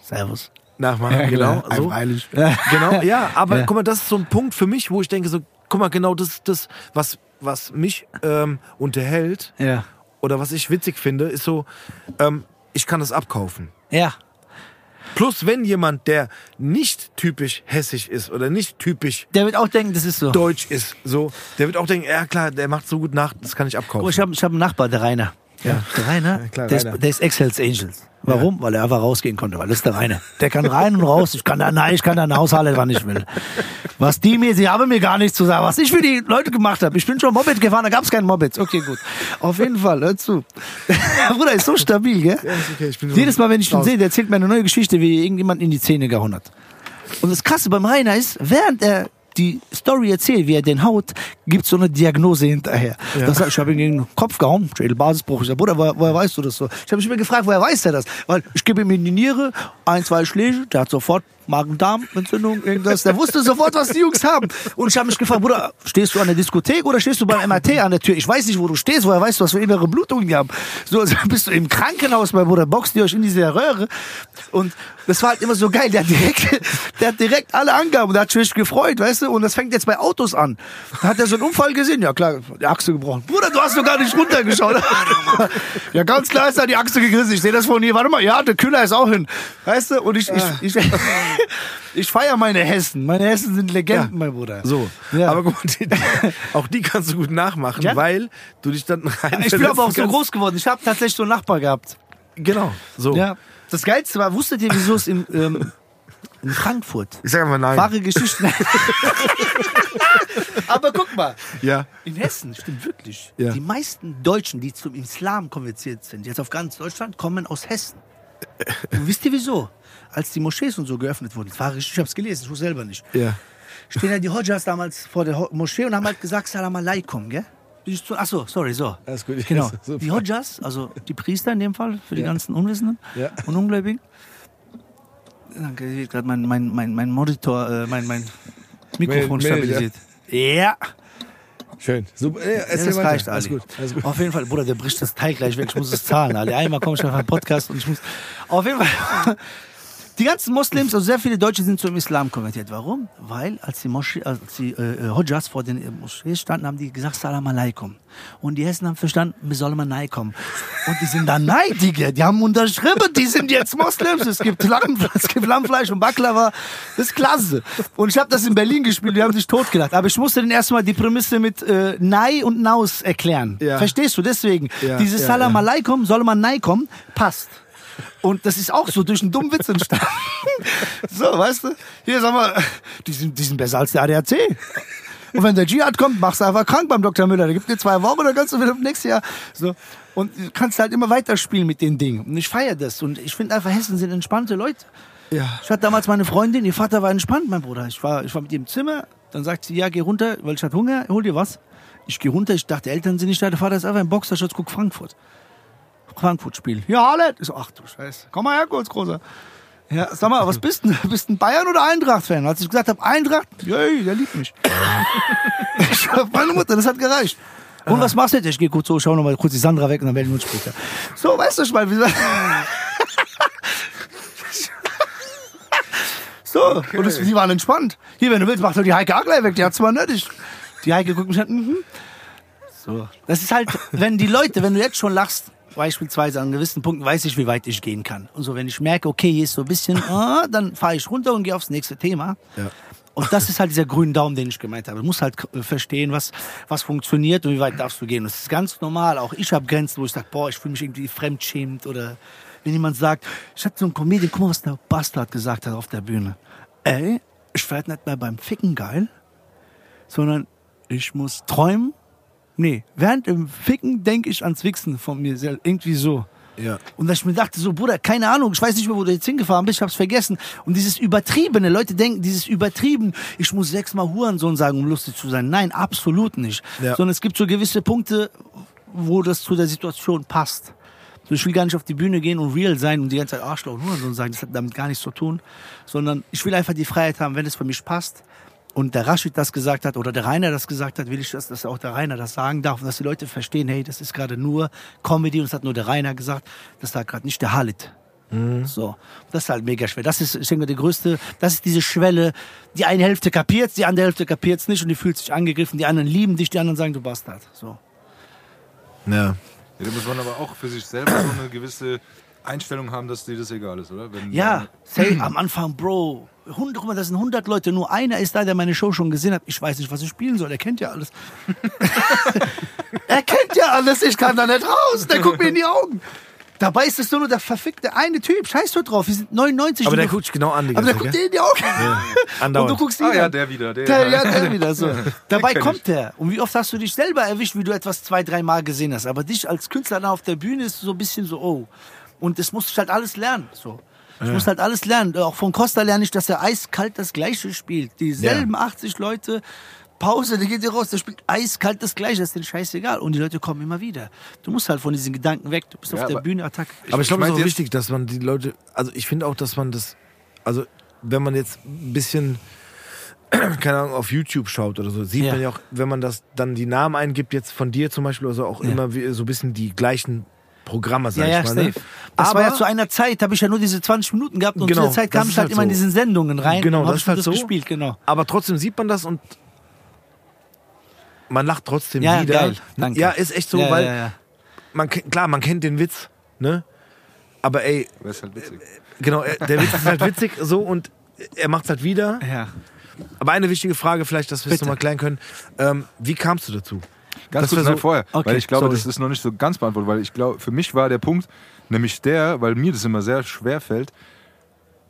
Servus. Nachmachen. Ja, genau. So. Ja. Genau, ja, aber Ja. guck mal, das ist so ein Punkt für mich, wo ich denke, so, guck mal, genau das das, was, was mich ähm, unterhält Ja. oder was ich witzig finde, ist so, ähm, ich kann das abkaufen. Ja. Plus, wenn jemand, der nicht typisch hessisch ist oder nicht typisch Der wird auch denken, das ist so. deutsch ist, so, der wird auch denken, ja klar, der macht so gut nach, das kann ich abkaufen. Oh, ich habe ich hab einen Nachbar, der Rainer. Ja. Der Rainer, Ja, klar, der, Rainer. Ist, der ist Ex-Hells Angels. Warum? Weil er einfach rausgehen konnte, weil das ist der Rainer. Der kann rein und raus. Ich kann da, nein, ich kann da hinaushalten, wann ich will. Was die mir, sie haben mir gar nichts zu sagen. Was ich für die Leute gemacht habe. Ich bin schon Moped gefahren, da gab es keinen Moped. Okay, gut. Auf jeden Fall, hör zu. Bruder, ist so stabil, gell? Ja, ist okay, ich bin Jedes Mal, wenn ich ihn sehe, der erzählt mir eine neue Geschichte, wie irgendjemand in die Zähne gehauen hat. Und das Krasse beim Rainer ist, während er die Story erzählt, wie er den haut, gibt so eine Diagnose hinterher. Das heißt, ich habe ihn gegen den Kopf gehauen, Schädelbasisbruch. Ich sag, Bruder, woher, woher weißt du das so? Ich habe mich immer gefragt, woher weiß er das? Weil ich gebe ihm in die Niere, ein, zwei Schläge, der hat sofort Magen-Darm-Entzündung, irgendwas. Der wusste sofort, was die Jungs haben. Und ich habe mich gefragt, Bruder, stehst du an der Diskothek oder stehst du beim MRT an der Tür? Ich weiß nicht, wo du stehst, woher weißt du, was für innere Blutungen die haben? So, also bist du im Krankenhaus, mein Bruder, boxt ihr euch in diese Röhre. Und das war halt immer so geil. Der hat direkt, der hat direkt alle Angaben. Der hat sich gefreut, weißt du? Und das fängt jetzt bei Autos an. Da hat er so einen Unfall gesehen. Ja klar, die Achse gebrochen. Bruder, du hast doch gar nicht runtergeschaut. ja, ganz klar ist da die Achse gegriffen. Ich sehe das von hier. Warte mal, ja, der Kühler ist auch hin. Weißt du? Und ich, ich, ich, ich feiere meine Hessen. Meine Hessen sind Legenden, mein Bruder. So, Ja. aber gut, auch die kannst du gut nachmachen, Ja. weil du dich dann rein Ich bin aber auch so groß geworden. Ich habe tatsächlich so einen Nachbar gehabt. Genau, so. Ja. Das Geilste war, wusstet ihr, wieso es in, ähm, in Frankfurt Ich sag mal nein. wahre Geschichten. Aber guck mal, Ja. in Hessen stimmt wirklich. Ja. Die meisten Deutschen, die zum Islam konvertiert sind, jetzt auf ganz Deutschland, kommen aus Hessen. Und wisst ihr wieso? Als die Moschees und so geöffnet wurden, das war richtig, ich hab's gelesen, ich wusste selber nicht. Ja. Stehen ja die Hodjas damals vor der Ho- Moschee und haben halt gesagt, Salam alaikum, gell? Bin ich zu- Ach so, sorry, so. Alles gut. Genau. Die Hodjas, also die Priester in dem Fall, für die Ja. ganzen Unwissenden Ja. und Ungläubigen. Danke, wird gerade mein, mein, mein, mein Monitor, äh, mein, mein Mikrofon stabilisiert. Ja. Schön. Super. Ja, Ja, das reicht, Alles Ali. gut. Alles gut. Auf jeden Fall, Bruder, der bricht das Teil gleich weg. Ich muss es zahlen, Ali. Einmal komme ich auf einen Podcast und ich muss. Auf jeden Fall. Die ganzen Moslems, also sehr viele Deutsche sind zum Islam konvertiert. Warum? Weil als die, Moschee, als die äh, äh, Hodjas vor den äh, Moschees standen, haben die gesagt Salam alaikum. Und die Hessen haben verstanden, wir sollen mal nein kommen. Und die sind da neidige. Die haben unterschrieben, die sind jetzt Moslems. Es gibt, Lamm, es gibt Lammfleisch und Baklava. Das ist klasse. Und ich habe das in Berlin gespielt, die haben sich totgelacht. Aber ich musste denen erstmal die Prämisse mit äh, Nei und Naus erklären. Ja. Verstehst du? Deswegen, Ja, dieses ja, Salam alaikum, soll man Nei kommen, passt. Und das ist auch so durch einen dummen Witz entstanden. so, weißt du? Hier, sag mal, die sind, die sind besser als der ADAC. Und wenn der Dschihad kommt, machst du einfach krank beim Dr. Müller. Der gibt dir zwei Wochen, dann kannst du wieder nächstes Jahr. So. Und du kannst halt immer weiterspielen mit den Dingen. Und ich feiere das. Und ich finde einfach, Hessen sind entspannte Leute. Ja. Ich hatte damals meine Freundin, ihr Vater war entspannt, mein Bruder. Ich war, ich war mit ihr im Zimmer, dann sagt sie, ja, geh runter, weil ich hatte Hunger, hol dir was. Ich gehe runter, ich dachte, Eltern sind nicht da, der Vater ist einfach im Boxerschutz, guck Frankfurt. Frankfurt-Spiel. Ja, Harlet. Ich so, ach du Scheiße. Komm mal her kurz, Großer. Ja, sag mal, was bist du? Bist du ein Bayern- oder Eintracht-Fan? Als ich gesagt habe, Eintracht, yay, der liebt mich. ich hab meine Mutter, das hat gereicht. Und was machst du jetzt? Ich gehe kurz so, schau noch mal kurz die Sandra weg und dann melden wir uns später. So, weißt du, ich meine, wie So, und das, die waren entspannt. Hier, wenn du willst, mach doch die Heike auch gleich weg, die hat zwar nötig. Die Heike guckt mich an, mhm. So. Das ist halt, wenn die Leute, wenn du jetzt schon lachst, beispielsweise an gewissen Punkten, weiß ich, wie weit ich gehen kann. Und so, wenn ich merke, okay, hier ist so ein bisschen, ah, dann fahre ich runter und gehe aufs nächste Thema. Ja. Und das ist halt dieser grüne Daumen, den ich gemeint habe. Du musst halt äh, verstehen, was, was funktioniert und wie weit darfst du gehen. Das ist ganz normal. Auch ich habe Grenzen, wo ich sage, boah, ich fühle mich irgendwie fremdschämend oder wenn jemand sagt, ich hatte so einen Comedian, guck mal, was der Bastard gesagt hat auf der Bühne. Ey, ich werd nicht mehr beim Ficken geil, sondern ich muss träumen. Nee, während dem Ficken denke ich ans Wichsen von mir selbst. Irgendwie so. Ja. Und dass ich mir dachte, so, Bruder, keine Ahnung, ich weiß nicht mehr, wo du jetzt hingefahren bist, ich hab's vergessen. Und dieses Übertriebene, Leute denken, dieses Übertrieben, ich muss sechsmal Hurensohn sagen, um lustig zu sein. Nein, absolut nicht. Ja. Sondern es gibt so gewisse Punkte, wo das zu der Situation passt. So, ich will gar nicht auf die Bühne gehen und real sein und die ganze Zeit Arschloch und Hurensohn sagen, das hat damit gar nichts zu tun. Sondern ich will einfach die Freiheit haben, wenn es für mich passt, und der Rashid das gesagt hat oder der Rainer das gesagt hat, will ich, dass, dass auch der Rainer das sagen darf und dass die Leute verstehen, hey, das ist gerade nur Comedy und das hat nur der Rainer gesagt, das sagt gerade nicht der Halit. So, das ist halt mega schwer. Das ist, ich denke, die größte, das ist diese Schwelle. Die eine Hälfte kapiert's, die andere Hälfte kapiert's nicht und die fühlt sich angegriffen. Die anderen lieben dich, die anderen sagen, du Bastard. So. Ja. Ja, da muss man aber auch für sich selber so eine gewisse Einstellung haben, dass dir das egal ist, oder? Wenn, Ja, say, am Anfang, Bro, 100, guck mal, das sind 100 Leute, nur einer ist da, der meine Show schon gesehen hat. Ich weiß nicht, was ich spielen soll, er kennt ja alles. er kennt ja alles, ich kann da nicht raus, der guckt mir in die Augen. Dabei ist es nur der verfickte eine Typ, scheiß du drauf, wir sind 99. Aber der und du- guckt dich genau an, die aber der guckt dir in die Augen. Und Andauernd. du guckst ihn Ah ja, der wieder. Der, Der, ja, der wieder so. Dabei kenn kommt der. Und wie oft hast du dich selber erwischt, wie du etwas zwei, drei Mal gesehen hast. Aber dich als Künstler da auf der Bühne ist so ein bisschen so, oh. Und das musste ich halt alles lernen. So. Ich muss halt alles lernen. Auch von Costa lerne ich, dass er eiskalt das Gleiche spielt. Dieselben 80 Leute. Pause, der geht hier raus, der spielt eiskalt das Gleiche, das ist denen scheißegal. Und die Leute kommen immer wieder. Du musst halt von diesen Gedanken weg. Du bist Ja, auf der aber- Bühne, Attacke. Aber ich glaube, es ist auch wichtig, dass man die Leute, also ich finde auch, dass man das, also wenn man jetzt ein bisschen, keine Ahnung, auf YouTube schaut oder so, sieht Ja. man ja auch, wenn man das dann die Namen eingibt, jetzt von dir zum Beispiel, also auch Ja. immer wie, so ein bisschen die gleichen Programme, sag Ja, ja, ich mal. Ne? safe. Das Aber war ja zu einer Zeit, habe ich ja nur diese 20 Minuten gehabt und Genau, zu der Zeit kam ich halt halt immer in so. diesen Sendungen rein Genau, das ist halt das so. gespielt, genau. aber trotzdem sieht man das und man lacht trotzdem Ja, wieder. geil. Danke. Ja, ist echt so, ja, weil ja, ja. man kennt- klar, man kennt den Witz, ne? Aber ey, Das ist halt witzig. genau, er- der Witz ist halt witzig so und er macht's halt wieder. ja. Aber eine wichtige Frage, vielleicht, dass wir es nochmal klären können. Ähm, wie kamst du dazu? Ganz kurz so- vorher, Okay, weil ich glaube, sorry. das ist noch nicht so ganz beantwortet, weil ich glaube, für mich war der Punkt nämlich der, weil mir das immer sehr schwer fällt,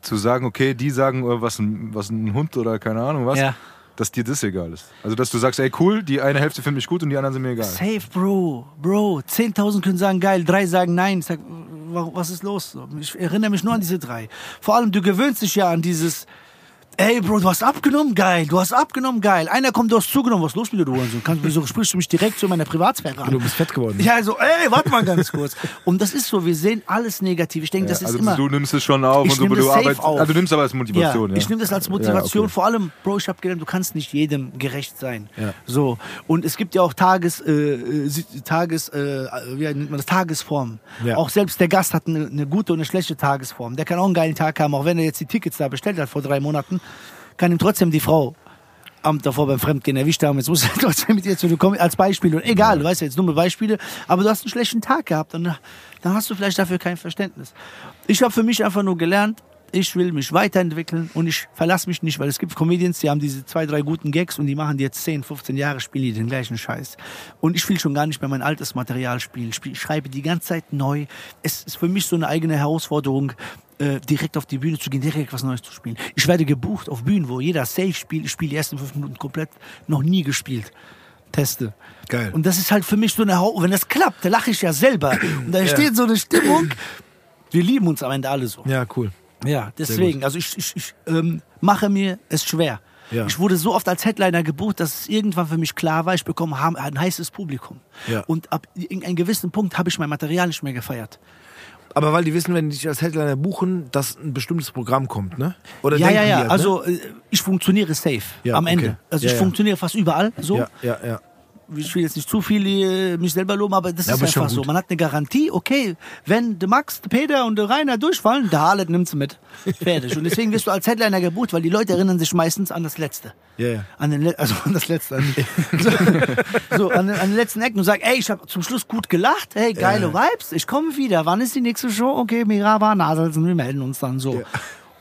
zu sagen, okay, die sagen, äh, was ein, was ein Hund oder keine Ahnung was, Ja. dass dir das egal ist. Also, dass du sagst, ey, cool, die eine Hälfte findet mich gut und die anderen sind mir egal. Safe, Bro. Bro. 10.000 können sagen geil, drei sagen nein. Ich sag, wa- was ist los? Ich erinnere mich nur an diese drei. Vor allem, du gewöhnst dich ja an dieses, ey, Bro, du hast abgenommen, geil. Du hast abgenommen, geil. Einer kommt, du hast zugenommen. Was ist los mit dir, du Hurensohn? Kannst, wieso sprichst du mich direkt zu meiner Privatsphäre an? Du bist fett geworden. Ja, also, ey, warte mal ganz kurz. Und das ist so, wir sehen alles negativ. Ich denke, das ist also immer... du nimmst es schon auf Ich und du, nehm du arbeitest. auf. Also, du nimmst aber als Motivation, ja. Ich nehme das als Motivation. Ja, okay. Vor allem, Bro, ich habe gelernt, du kannst nicht jedem gerecht sein. Ja. So. Und es gibt ja auch Tages, äh, äh, Tages, äh, wie nennt man das? Tagesform. Ja. Auch selbst der Gast hat eine, eine gute und eine schlechte Tagesform. Der kann auch einen geilen Tag haben, auch wenn er jetzt die Tickets da bestellt hat vor drei Monaten, kann ihm trotzdem die Frau Amt davor beim Fremdgehen erwischt haben. Jetzt muss er trotzdem mit ihr zu kommen, als Beispiel. Und egal, du weißt ja jetzt dumme Beispiele, aber du hast einen schlechten Tag gehabt und dann hast du vielleicht dafür kein Verständnis. Ich habe für mich einfach nur gelernt, ich will mich weiterentwickeln und ich verlasse mich nicht, weil es gibt Comedians, die haben diese zwei, drei guten Gags und die machen die jetzt 10, 15 Jahre, spielen die den gleichen Scheiß. Und ich will schon gar nicht mehr mein altes Material spielen. Ich schreibe die ganze Zeit neu. Es ist für mich so eine eigene Herausforderung, äh, direkt auf die Bühne zu gehen, direkt was Neues zu spielen. Ich werde gebucht auf Bühnen, wo jeder safe spielt. Ich spiele die ersten fünf Minuten komplett, noch nie gespielt. Teste. Geil. Und das ist halt für mich so eine Hau wenn das klappt, da lache ich ja selber. Und da entsteht so eine Stimmung. Wir lieben uns am Ende alle so. Ja, cool. Ja, deswegen. Also ich, ich, ich ähm, mache mir es schwer. Ja. Ich wurde so oft als Headliner gebucht, dass es irgendwann für mich klar war, ich bekomme ein heißes Publikum. Ja. Und ab irgendeinem gewissen Punkt habe ich mein Material nicht mehr gefeiert. Aber weil die wissen, wenn die dich als Headliner buchen, dass ein bestimmtes Programm kommt, ne? Oder ja, ja, ja. die halt, Also äh, ich funktioniere safe Ja, am Ende. okay. Also ich funktioniere fast überall so. Ne? Ja, ja, ja. Ich will jetzt nicht zu viel äh, mich selber loben, aber das Ja, ist aber einfach so. Man hat eine Garantie, okay, wenn der Max, der Peter und der Rainer durchfallen, der Harlet nimmt sie mit. Fertig. Und deswegen wirst du als Headliner gebucht, weil die Leute erinnern sich meistens an das Letzte. Ja, ja. An den, Le- also an das Letzte. An, so, so, an, den- an den letzten Ecken und sagen, ey, ich habe zum Schluss gut gelacht, hey, geile Vibes, ich komme wieder. Wann ist die nächste Show? Okay, Miraba, Naselsen, wir melden uns dann so.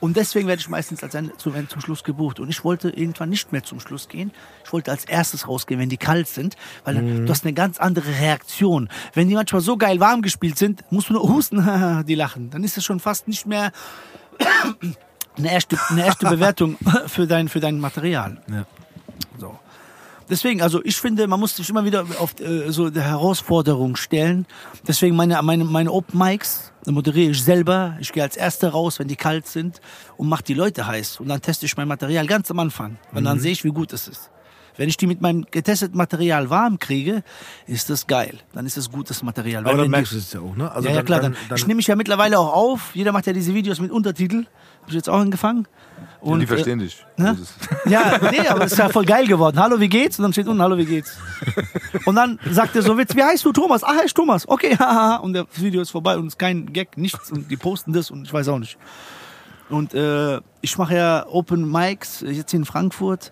Und deswegen werde ich meistens als ein, zum, zum Schluss gebucht. Und ich wollte irgendwann nicht mehr zum Schluss gehen. Ich wollte als erstes rausgehen, wenn die kalt sind, weil dann, du hast eine ganz andere Reaktion. Wenn die manchmal so geil warm gespielt sind, musst du nur husten, die lachen. Dann ist es schon fast nicht mehr eine erste, eine erste Bewertung für dein, für dein Material. Ja. So. Deswegen, also ich finde, man muss sich immer wieder auf äh, so die Herausforderung stellen. Deswegen meine, meine, meine Open Mics da moderiere ich selber. Ich gehe als Erster raus, wenn die kalt sind und mache die Leute heiß. Und dann teste ich mein Material ganz am Anfang. Und dann sehe ich, wie gut es ist. Wenn ich die mit meinem getesteten Material warm kriege, ist das geil. Dann ist das gutes Material. Aber Weil dann merkst du es ja auch, ne? Also ja, ja, dann- klar. Dann, Dann, dann, ich nehme mich ja mittlerweile auch auf. Jeder macht ja diese Videos mit Untertitel. Habe ich jetzt auch angefangen. Und, die verstehen äh, dich. ne? Das Ja, nee, aber es ist ja voll geil geworden. Hallo, wie geht's? Und dann steht unten, hallo, wie geht's? Und dann sagt er so Witz, wie heißt du, Thomas? Ah, heißt Thomas. Okay, haha. Und das Video ist vorbei und es ist kein Gag, nichts. Und die posten das und ich weiß auch nicht. Und äh, ich mache ja Open Mics jetzt hier in Frankfurt,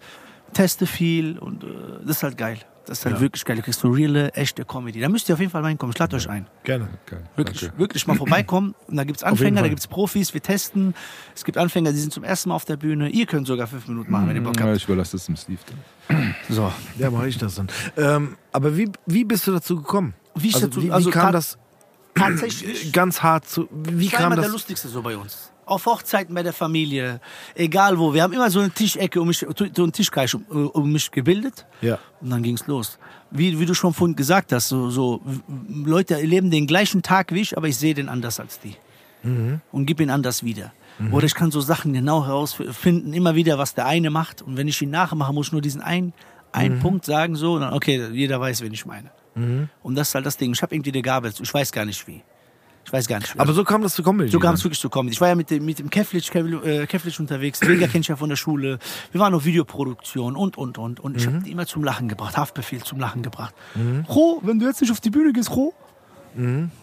teste viel und äh, das ist halt geil. Das ist halt Ja. wirklich geil. Du kriegst so reale, echte Comedy. Da müsst ihr auf jeden Fall reinkommen. Ich lade euch ein. Gerne. Geil. Wirklich, Danke. wirklich mal vorbeikommen. Und da gibt's jeden Anfänger, da Fall. gibt's Profis, wir testen. Es gibt Anfänger, die sind zum ersten Mal auf der Bühne. Ihr könnt sogar fünf Minuten machen, wenn ihr Bock Ja, habt. ich überlasse das dem Steve. Dann. So. Ja, mache ich das dann. Ähm, aber wie, wie bist du dazu gekommen? Wie also, dazu- wie, wie also kam das Tatsächlich. ganz hart zu. Wie Ich war kam immer der das? Lustigste so bei uns. Auf Hochzeiten bei der Familie, egal wo. Wir haben immer so eine Tischecke um mich, so einen Tischkreis um, um mich gebildet. Ja. Und dann ging's los. Wie, wie du schon vorhin gesagt hast, so, so Leute erleben den gleichen Tag wie ich, aber ich sehe den anders als die. Und gib ihn anders wieder. Oder ich kann so Sachen genau herausfinden, immer wieder, was der eine macht. Und wenn ich ihn nachmache, muss ich nur diesen einen, einen Punkt sagen, so, und dann, okay, jeder weiß, wen ich meine. Und das ist halt das Ding. Ich habe irgendwie eine Gabe, dazu. ich weiß gar nicht wie. Ich weiß gar nicht. Aber so kam das zu Comedy. So kam es wirklich zu Comedy. Ich war ja mit dem, mit dem Kevlic, Kevl- äh, unterwegs. Vega kenn ich ja von der Schule. Wir waren auf Videoproduktion und, und, und. Und ich habe die immer zum Lachen gebracht. Haftbefehl zum Lachen gebracht. Ro, wenn du jetzt nicht auf die Bühne gehst, Ro.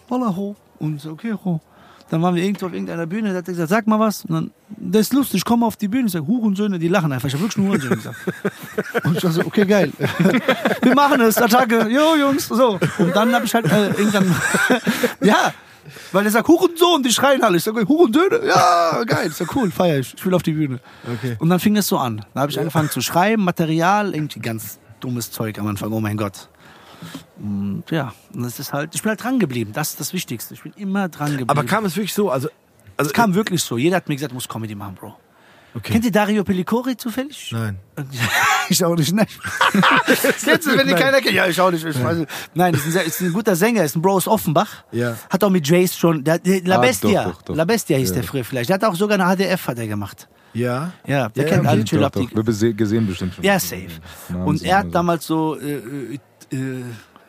Holla, Ro. Und so, okay, Ro. Dann waren wir irgendwo auf irgendeiner Bühne, da hat er gesagt, sag mal was. Und dann, das ist lustig, komm mal auf die Bühne. Ich sag, Hurensöhne, die lachen einfach. Ich habe wirklich nur Hurensöhne gesagt. Und ich war so, okay, geil. Wir machen es, Attacke. Jo, Jungs, so. Und dann habe ich halt äh, irgendwann, ja, weil er sagt, Hurensohn, die schreien alle. Ich sage, Hurensöhne, ja, geil. Ist ja cool, feier ich. Ich will auf die Bühne. Okay. Und dann fing das so an. Da habe ich angefangen zu schreiben, Material, irgendwie ganz dummes Zeug am Anfang, oh mein Gott. Und ja, und das ist halt, ich bin halt dran geblieben. Das ist das Wichtigste. Ich bin immer dran geblieben. Aber kam es wirklich so? Also, also es kam wirklich so. Jeder hat mir gesagt, du musst Comedy machen, Bro. okay. Kennt ihr Dario Pellicori zufällig? Nein. ich auch nicht, ne? Jetzt, wenn die keiner kennt. Ja, ich auch nicht. Ich weiß nicht. Nein, ist ein, sehr- ist ein guter Sänger, ist ein Bro aus Offenbach. Ja. Hat auch mit Jace schon, der, der, La Ah, Bestia. doch, doch, doch. La Bestia hieß Ja. der früher vielleicht. Der hat auch sogar eine HDF hat er gemacht. Ja. Ja, der kennt alle Doch, doch. die- Wir bese- gesehen bestimmt schon. Ja, safe. Namen Und sind er hat so. damals so äh, äh, äh,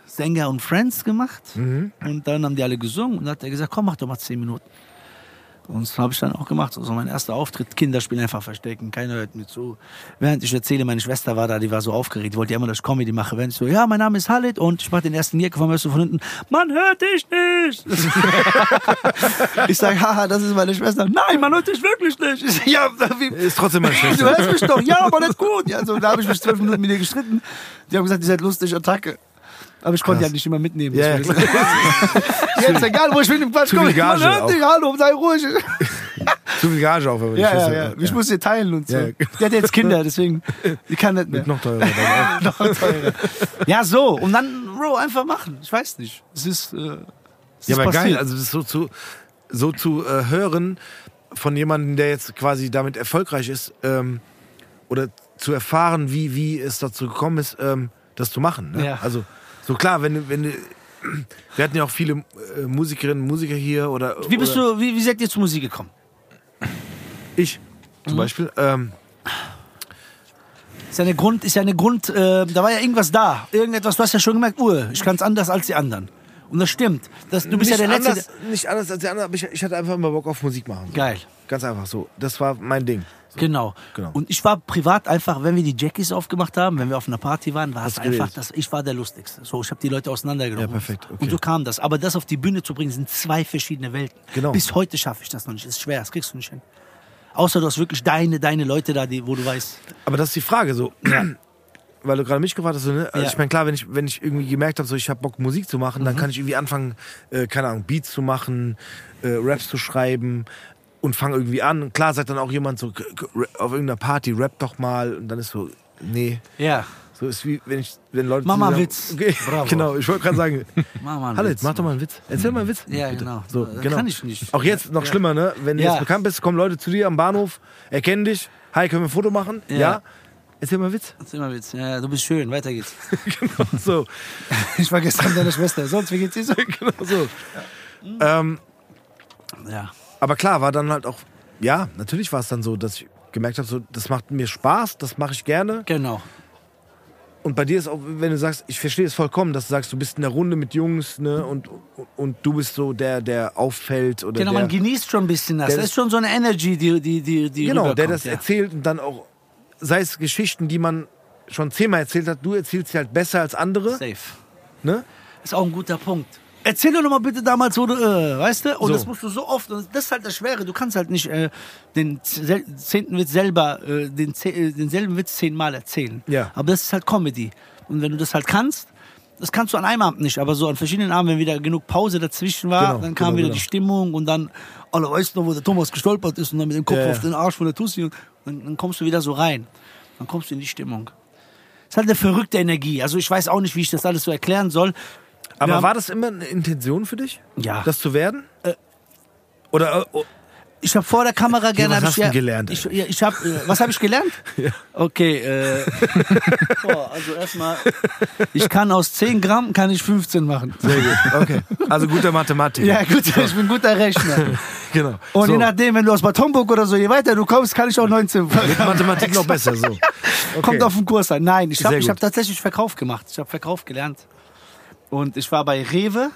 Sänger und Friends gemacht. Und dann haben die alle gesungen und dann hat er gesagt, komm, mach doch mal zehn Minuten. Und das habe ich dann auch gemacht. So mein erster Auftritt, Kinderspiel einfach verstecken, keiner hört mir zu. Während ich erzähle, meine Schwester war da, die war so aufgeregt, die wollte ja immer, dass ich Comedy mache. Während ich so, ja, mein Name ist Halit und ich mache den ersten Gag, von hörst du von hinten, man hört dich nicht. ich sage, haha, das ist meine Schwester. Nein, man hört dich wirklich nicht. Ich sag, ja, wie, Ist trotzdem mein Du Schwester. hörst mich doch, ja, aber nicht gut. Ja, so, da habe ich mich zwölf Minuten mit dir gestritten. Die haben gesagt, ihr seid lustig, Attacke. Aber ich konnte die halt nicht immer mitnehmen. Deswegen- Jetzt egal, wo ich bin im Quatsch komme. Man hört dich, hallo, sei ruhig. Zu viel Gage die Ja, ja, ja. Ich muss dir teilen und so. Ja, genau. Die hat jetzt Kinder, deswegen, die kann nicht mehr. Noch teurer. Noch teurer. Ja, so. Und dann, Bro, einfach machen. Ich weiß nicht. Es ist, äh, es Ja, ist aber passiert. geil, also das so zu, so zu äh, hören von jemandem, der jetzt quasi damit erfolgreich ist, ähm, oder zu erfahren, wie, wie es dazu gekommen ist, ähm, das zu machen. Ne? Ja. Also, so klar, wenn du, wenn wir hatten ja auch viele äh, Musikerinnen und Musiker hier oder. Wie bist oder du, wie, wie seid ihr zur Musik gekommen? Ich zum Mhm. Beispiel. Ähm, Ist ja eine Grund, ist ja eine Grund, äh, da war ja irgendwas da. Irgendetwas, du hast ja schon gemerkt, uh, ich kann es anders als die anderen. Und das stimmt. Das, du bist ja der Letzte. anders, nicht anders als die anderen, aber ich, ich hatte einfach immer Bock auf Musik machen. So. Geil. Ganz einfach so. Das war mein Ding. Genau. Genau. Und ich war privat einfach, wenn wir die Jackies aufgemacht haben, wenn wir auf einer Party waren, war es einfach, geredet. das, ich war der Lustigste. So, ich habe die Leute auseinandergenommen. Ja, perfekt, okay. Und so kam das. Aber das auf die Bühne zu bringen, sind zwei verschiedene Welten. Genau. Bis heute schaffe ich das noch nicht. Das ist schwer, das kriegst du nicht hin. Außer du hast wirklich deine, deine Leute da, die, wo du weißt. Aber das ist die Frage so. Weil du gerade mich gefragt hast, so, ne? also Ja. ich meine, klar, wenn ich, wenn ich irgendwie gemerkt habe, so, ich habe Bock, Musik zu machen, dann kann ich irgendwie anfangen, äh, keine Ahnung, Beats zu machen, äh, Raps zu schreiben und fange irgendwie an. Klar sagt dann auch jemand so, auf irgendeiner Party, rap doch mal. Und dann ist so, nee. Ja. So ist wie, wenn ich, wenn Leute. Mach mal einen Witz. Okay, Bravo. genau, ich wollte gerade sagen, Mach mal einen Hallo, Witz, mach doch mal einen Witz. Erzähl mal einen Witz. Ja, Bitte. genau. So, Das genau. kann ich nicht. Auch jetzt noch schlimmer, ne? Wenn du Ja. jetzt bekannt bist, kommen Leute zu dir am Bahnhof, erkennen dich. Hi, können wir ein Foto machen? Ja. Ja. Erzähl mal Witz. Ist immer Witz. Ja, du bist schön, weiter geht's. So, Ich war gestern deine Schwester. Sonst, wie geht's dir so? genau so. Ähm, Ja. aber klar, war dann halt auch, ja, natürlich war es dann so, dass ich gemerkt habe, so, das macht mir Spaß, das mache ich gerne. Genau. Und bei dir ist auch, wenn du sagst, ich verstehe es vollkommen, dass du sagst, du bist in der Runde mit Jungs, ne, und, und, und du bist so der, der auffällt oder Genau, der, man genießt schon ein bisschen das. Das ist- schon so eine Energy, die, die, die, die genau, der das ja. erzählt und dann auch, sei es Geschichten, die man schon zehnmal erzählt hat, du erzählst sie halt besser als andere, Safe. ne? Ist auch ein guter Punkt. Erzähl doch mal bitte damals, wo du, äh, weißt du? Und So. das musst du so oft. Und das ist halt das Schwere. Du kannst halt nicht äh, den zehnten Witz selber, äh, den, äh, denselben Witz zehnmal erzählen. Ja. Aber das ist halt Comedy. Und wenn du das halt kannst, das kannst du an einem Abend nicht, aber so an verschiedenen Abenden, wenn wieder genug Pause dazwischen war, Genau, dann kam genau, wieder genau. die Stimmung und dann, alle weißt du noch, wo der Thomas gestolpert ist und dann mit dem Kopf Ja, ja. auf den Arsch von der Tussi und dann, dann kommst du wieder so rein. Dann kommst du in die Stimmung. Es ist halt eine verrückte Energie. Also ich weiß auch nicht, wie ich das alles so erklären soll. Aber haben- war das immer eine Intention für dich? Ja. Das zu werden? Oder, äh, oh, Ich habe vor der Kamera gerne. was hab hast ich, du ja, gelernt? Ich, ja, ich hab, äh, was habe ich gelernt? Ja. Okay, äh, boah, also erstmal, ich kann aus 10 Gramm kann ich 15 machen. sehr gut, okay. Also guter Mathematiker. Ja, gut, ich bin guter Rechner. genau. Und so, je nachdem, wenn du aus Bad Homburg oder so, je weiter du kommst, kann ich auch 19 mit Mathematik noch besser, so. Okay. Kommt auf den Kurs an. Nein, ich habe hab tatsächlich Verkauf gemacht. Ich habe Verkauf gelernt. Und ich war bei Rewe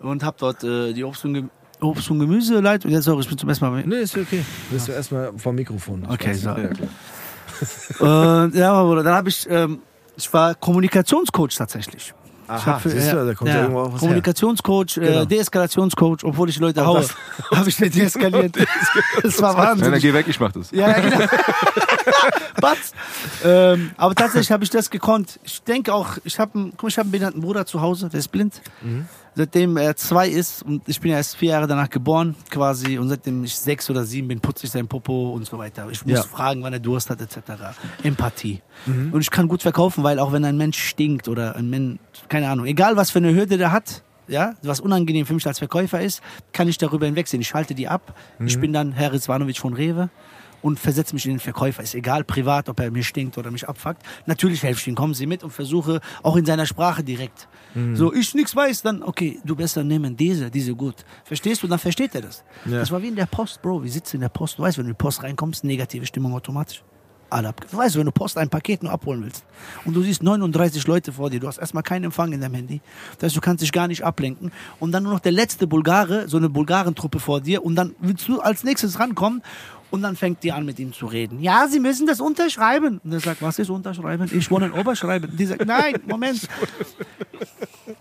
und habe dort äh, die Obst- und, Obst und Gemüse-Leitung. Ja, sorry, ich bin zum ersten Mal. Nee, ist okay. Bist du erstmal vom Mikrofon. Okay, so. Ja, klar. Und ja, Bruder, dann habe ich, ähm, ich war Kommunikationscoach tatsächlich. ich Aha, hab für- siehst du, da kommt ja, irgendwo auch was. Kommunikationscoach, Genau. äh, Deeskalationscoach, obwohl ich Leute Auch haue, habe ich mir deeskaliert. das war Nein, dann Wahnsinn. geh weg, ich mach das. Ja, ja, genau. Batz. Ähm, aber tatsächlich habe ich das gekonnt. Ich denke auch, ich habe einen, guck mal, ich habe einen behinderten Bruder zu Hause, der ist blind. Mhm. Seitdem er zwei ist und ich bin ja erst vier Jahre danach geboren quasi und seitdem ich sechs oder sieben bin, putze ich sein Popo und so weiter. Ich muss Ja. fragen, wann er Durst hat etc. Empathie. Mhm. Und ich kann gut verkaufen, weil auch wenn ein Mensch stinkt oder ein Mensch, keine Ahnung, egal was für eine Hürde der hat, ja, was unangenehm für mich als Verkäufer ist, kann ich darüber hinwegsehen. Ich schalte die ab. Mhm. Ich bin dann Herr Rizvanovic von Rewe und versetze mich in den Verkäufer. Ist egal, privat, ob er mir stinkt oder mich abfuckt. Natürlich helfe ich ihm, kommen Sie mit und versuche auch in seiner Sprache direkt. Mhm. So, ich nichts weiß, dann, okay, du besser nehmen diese, diese gut. Verstehst du? Dann versteht er das. Ja. Das war wie in der Post, Bro. Wir sitzen in der Post. Du weißt, wenn du in die Post reinkommst, negative Stimmung automatisch. Alle du weißt, wenn du Post ein Paket nur abholen willst und du siehst 39 Leute vor dir, du hast erstmal keinen Empfang in deinem Handy, das heißt, du kannst dich gar nicht ablenken und dann nur noch der letzte Bulgare, so eine Bulgarentruppe vor dir und dann willst du als nächstes rankommen und dann fängt die an mit ihm zu reden. Ja, sie müssen das unterschreiben. Und er sagt, was ist unterschreiben? Ich wohne in Oberschreiben. Die sagt, nein, Moment.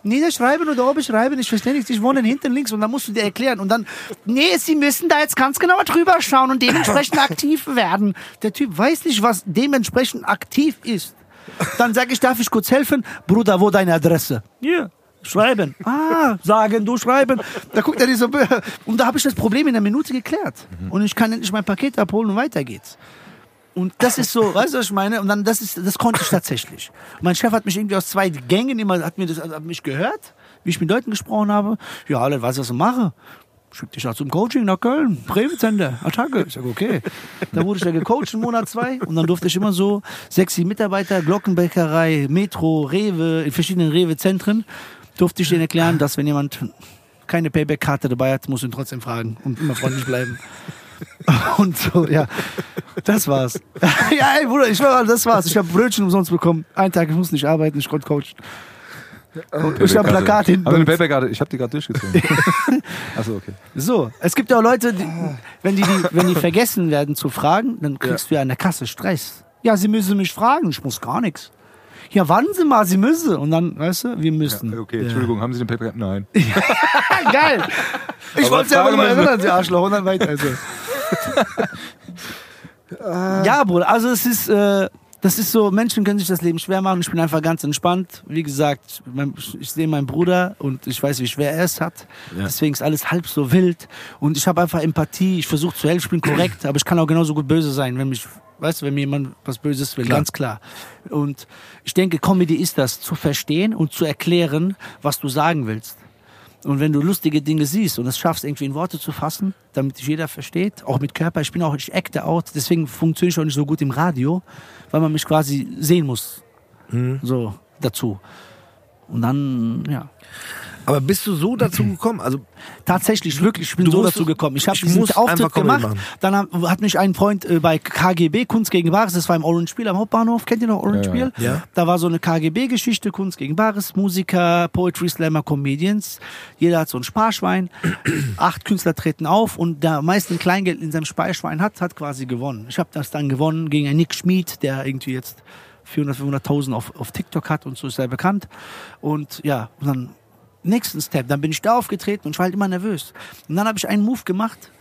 Niederschreiben oder oberschreiben, ich verstehe nichts, ich wohne hinten links und dann musst du dir erklären und dann, nee, sie müssen da jetzt ganz genau drüber schauen und dementsprechend aktiv werden. Der Typ weiß nicht, was dementsprechend aktiv ist. Dann sage ich, darf ich kurz helfen? Bruder, wo deine Adresse? Hier. Schreiben. Ah, sagen, du schreiben. Da guckt er die so. bö- Und da habe ich das Problem in einer Minute geklärt. Und ich kann endlich mein Paket abholen und weiter geht's. Und das ist so, weißt du, was ich meine? Und dann, das ist, das konnte ich tatsächlich. Mein Chef hat mich irgendwie aus zwei Gängen immer, hat mir das, hat mich gehört, wie ich mit Leuten gesprochen habe. Ja, alle, was ich mache. Schick dich auch zum Coaching nach Köln. Bremen-Center. Attacke. Ich sag, okay. Da wurde ich ja gecoacht in Monat zwei. Und dann durfte ich immer so sexy Mitarbeiter, Glockenbäckerei, Metro, Rewe, in verschiedenen Rewe-Zentren, durfte ich denen erklären, dass wenn jemand keine Payback-Karte dabei hat, muss ihn trotzdem fragen und immer freundlich bleiben. Und so, ja. Das war's. ja, ey, Bruder, ich schwöre, das war's. Ich habe Brötchen umsonst bekommen. Einen Tag, ich muss nicht arbeiten, ich konnte coachen. Ich habe Plakat hinten. Aber eine Paperkarte, ich habe die gerade durchgezogen. Achso, okay. So, es gibt ja auch Leute, die, wenn, die, die, wenn die vergessen werden zu fragen, dann kriegst du ja an der Kasse Stress. Ja, sie müssen mich fragen, ich muss gar nichts. Ja, warten Sie mal, Sie müssen. Und dann, weißt du, wir müssen. Okay, Entschuldigung, haben Sie den Papercard? Nein. Geil. Ich wollte Sie aber fragen mal erinnern, Sie Arschloch. Und dann weiter. Also. ja, Bruder, also es ist, äh, das ist so, Menschen können sich das Leben schwer machen. Ich bin einfach ganz entspannt. Wie gesagt, mein, ich sehe meinen Bruder und ich weiß, wie schwer er es hat. Deswegen ist alles halb so wild. Und ich habe einfach Empathie. Ich versuche zu helfen, ich bin korrekt, aber ich kann auch genauso gut böse sein, wenn mich, weißt du, wenn mir jemand was Böses will, ganz klar. Und ich denke, Comedy ist das, zu verstehen und zu erklären, was du sagen willst. Und wenn du lustige Dinge siehst und es schaffst, irgendwie in Worte zu fassen, damit dich jeder versteht, auch mit Körper, ich bin auch, ich acte out, deswegen funktioniere ich auch nicht so gut im Radio, weil man mich quasi sehen muss. So, dazu. Und dann, ja. Aber bist du so dazu gekommen? Also Tatsächlich, wirklich, ich bin so dazu gekommen. Ich habe diesen Auftritt gemacht. machen. Dann hat, hat mich ein Freund äh, bei KGB, Kunst gegen Bares, das war im Orange Spiel am Hauptbahnhof. Kennt ihr noch Orange Ja, ja. Spiel? Ja. Da war so eine KGB-Geschichte, Kunst gegen Bares, Musiker, Poetry Slammer, Comedians. Jeder hat so ein Sparschwein. Acht Künstler treten auf und der am meisten Kleingeld in seinem Sparschwein hat, hat quasi gewonnen. Ich habe das dann gewonnen gegen einen Nick Schmid, der irgendwie jetzt 400, 500.000 auf, auf TikTok hat und so ist er bekannt. Und ja, und dann nächsten Step, dann bin ich da aufgetreten und ich war halt immer nervös. Und dann habe ich einen Move gemacht.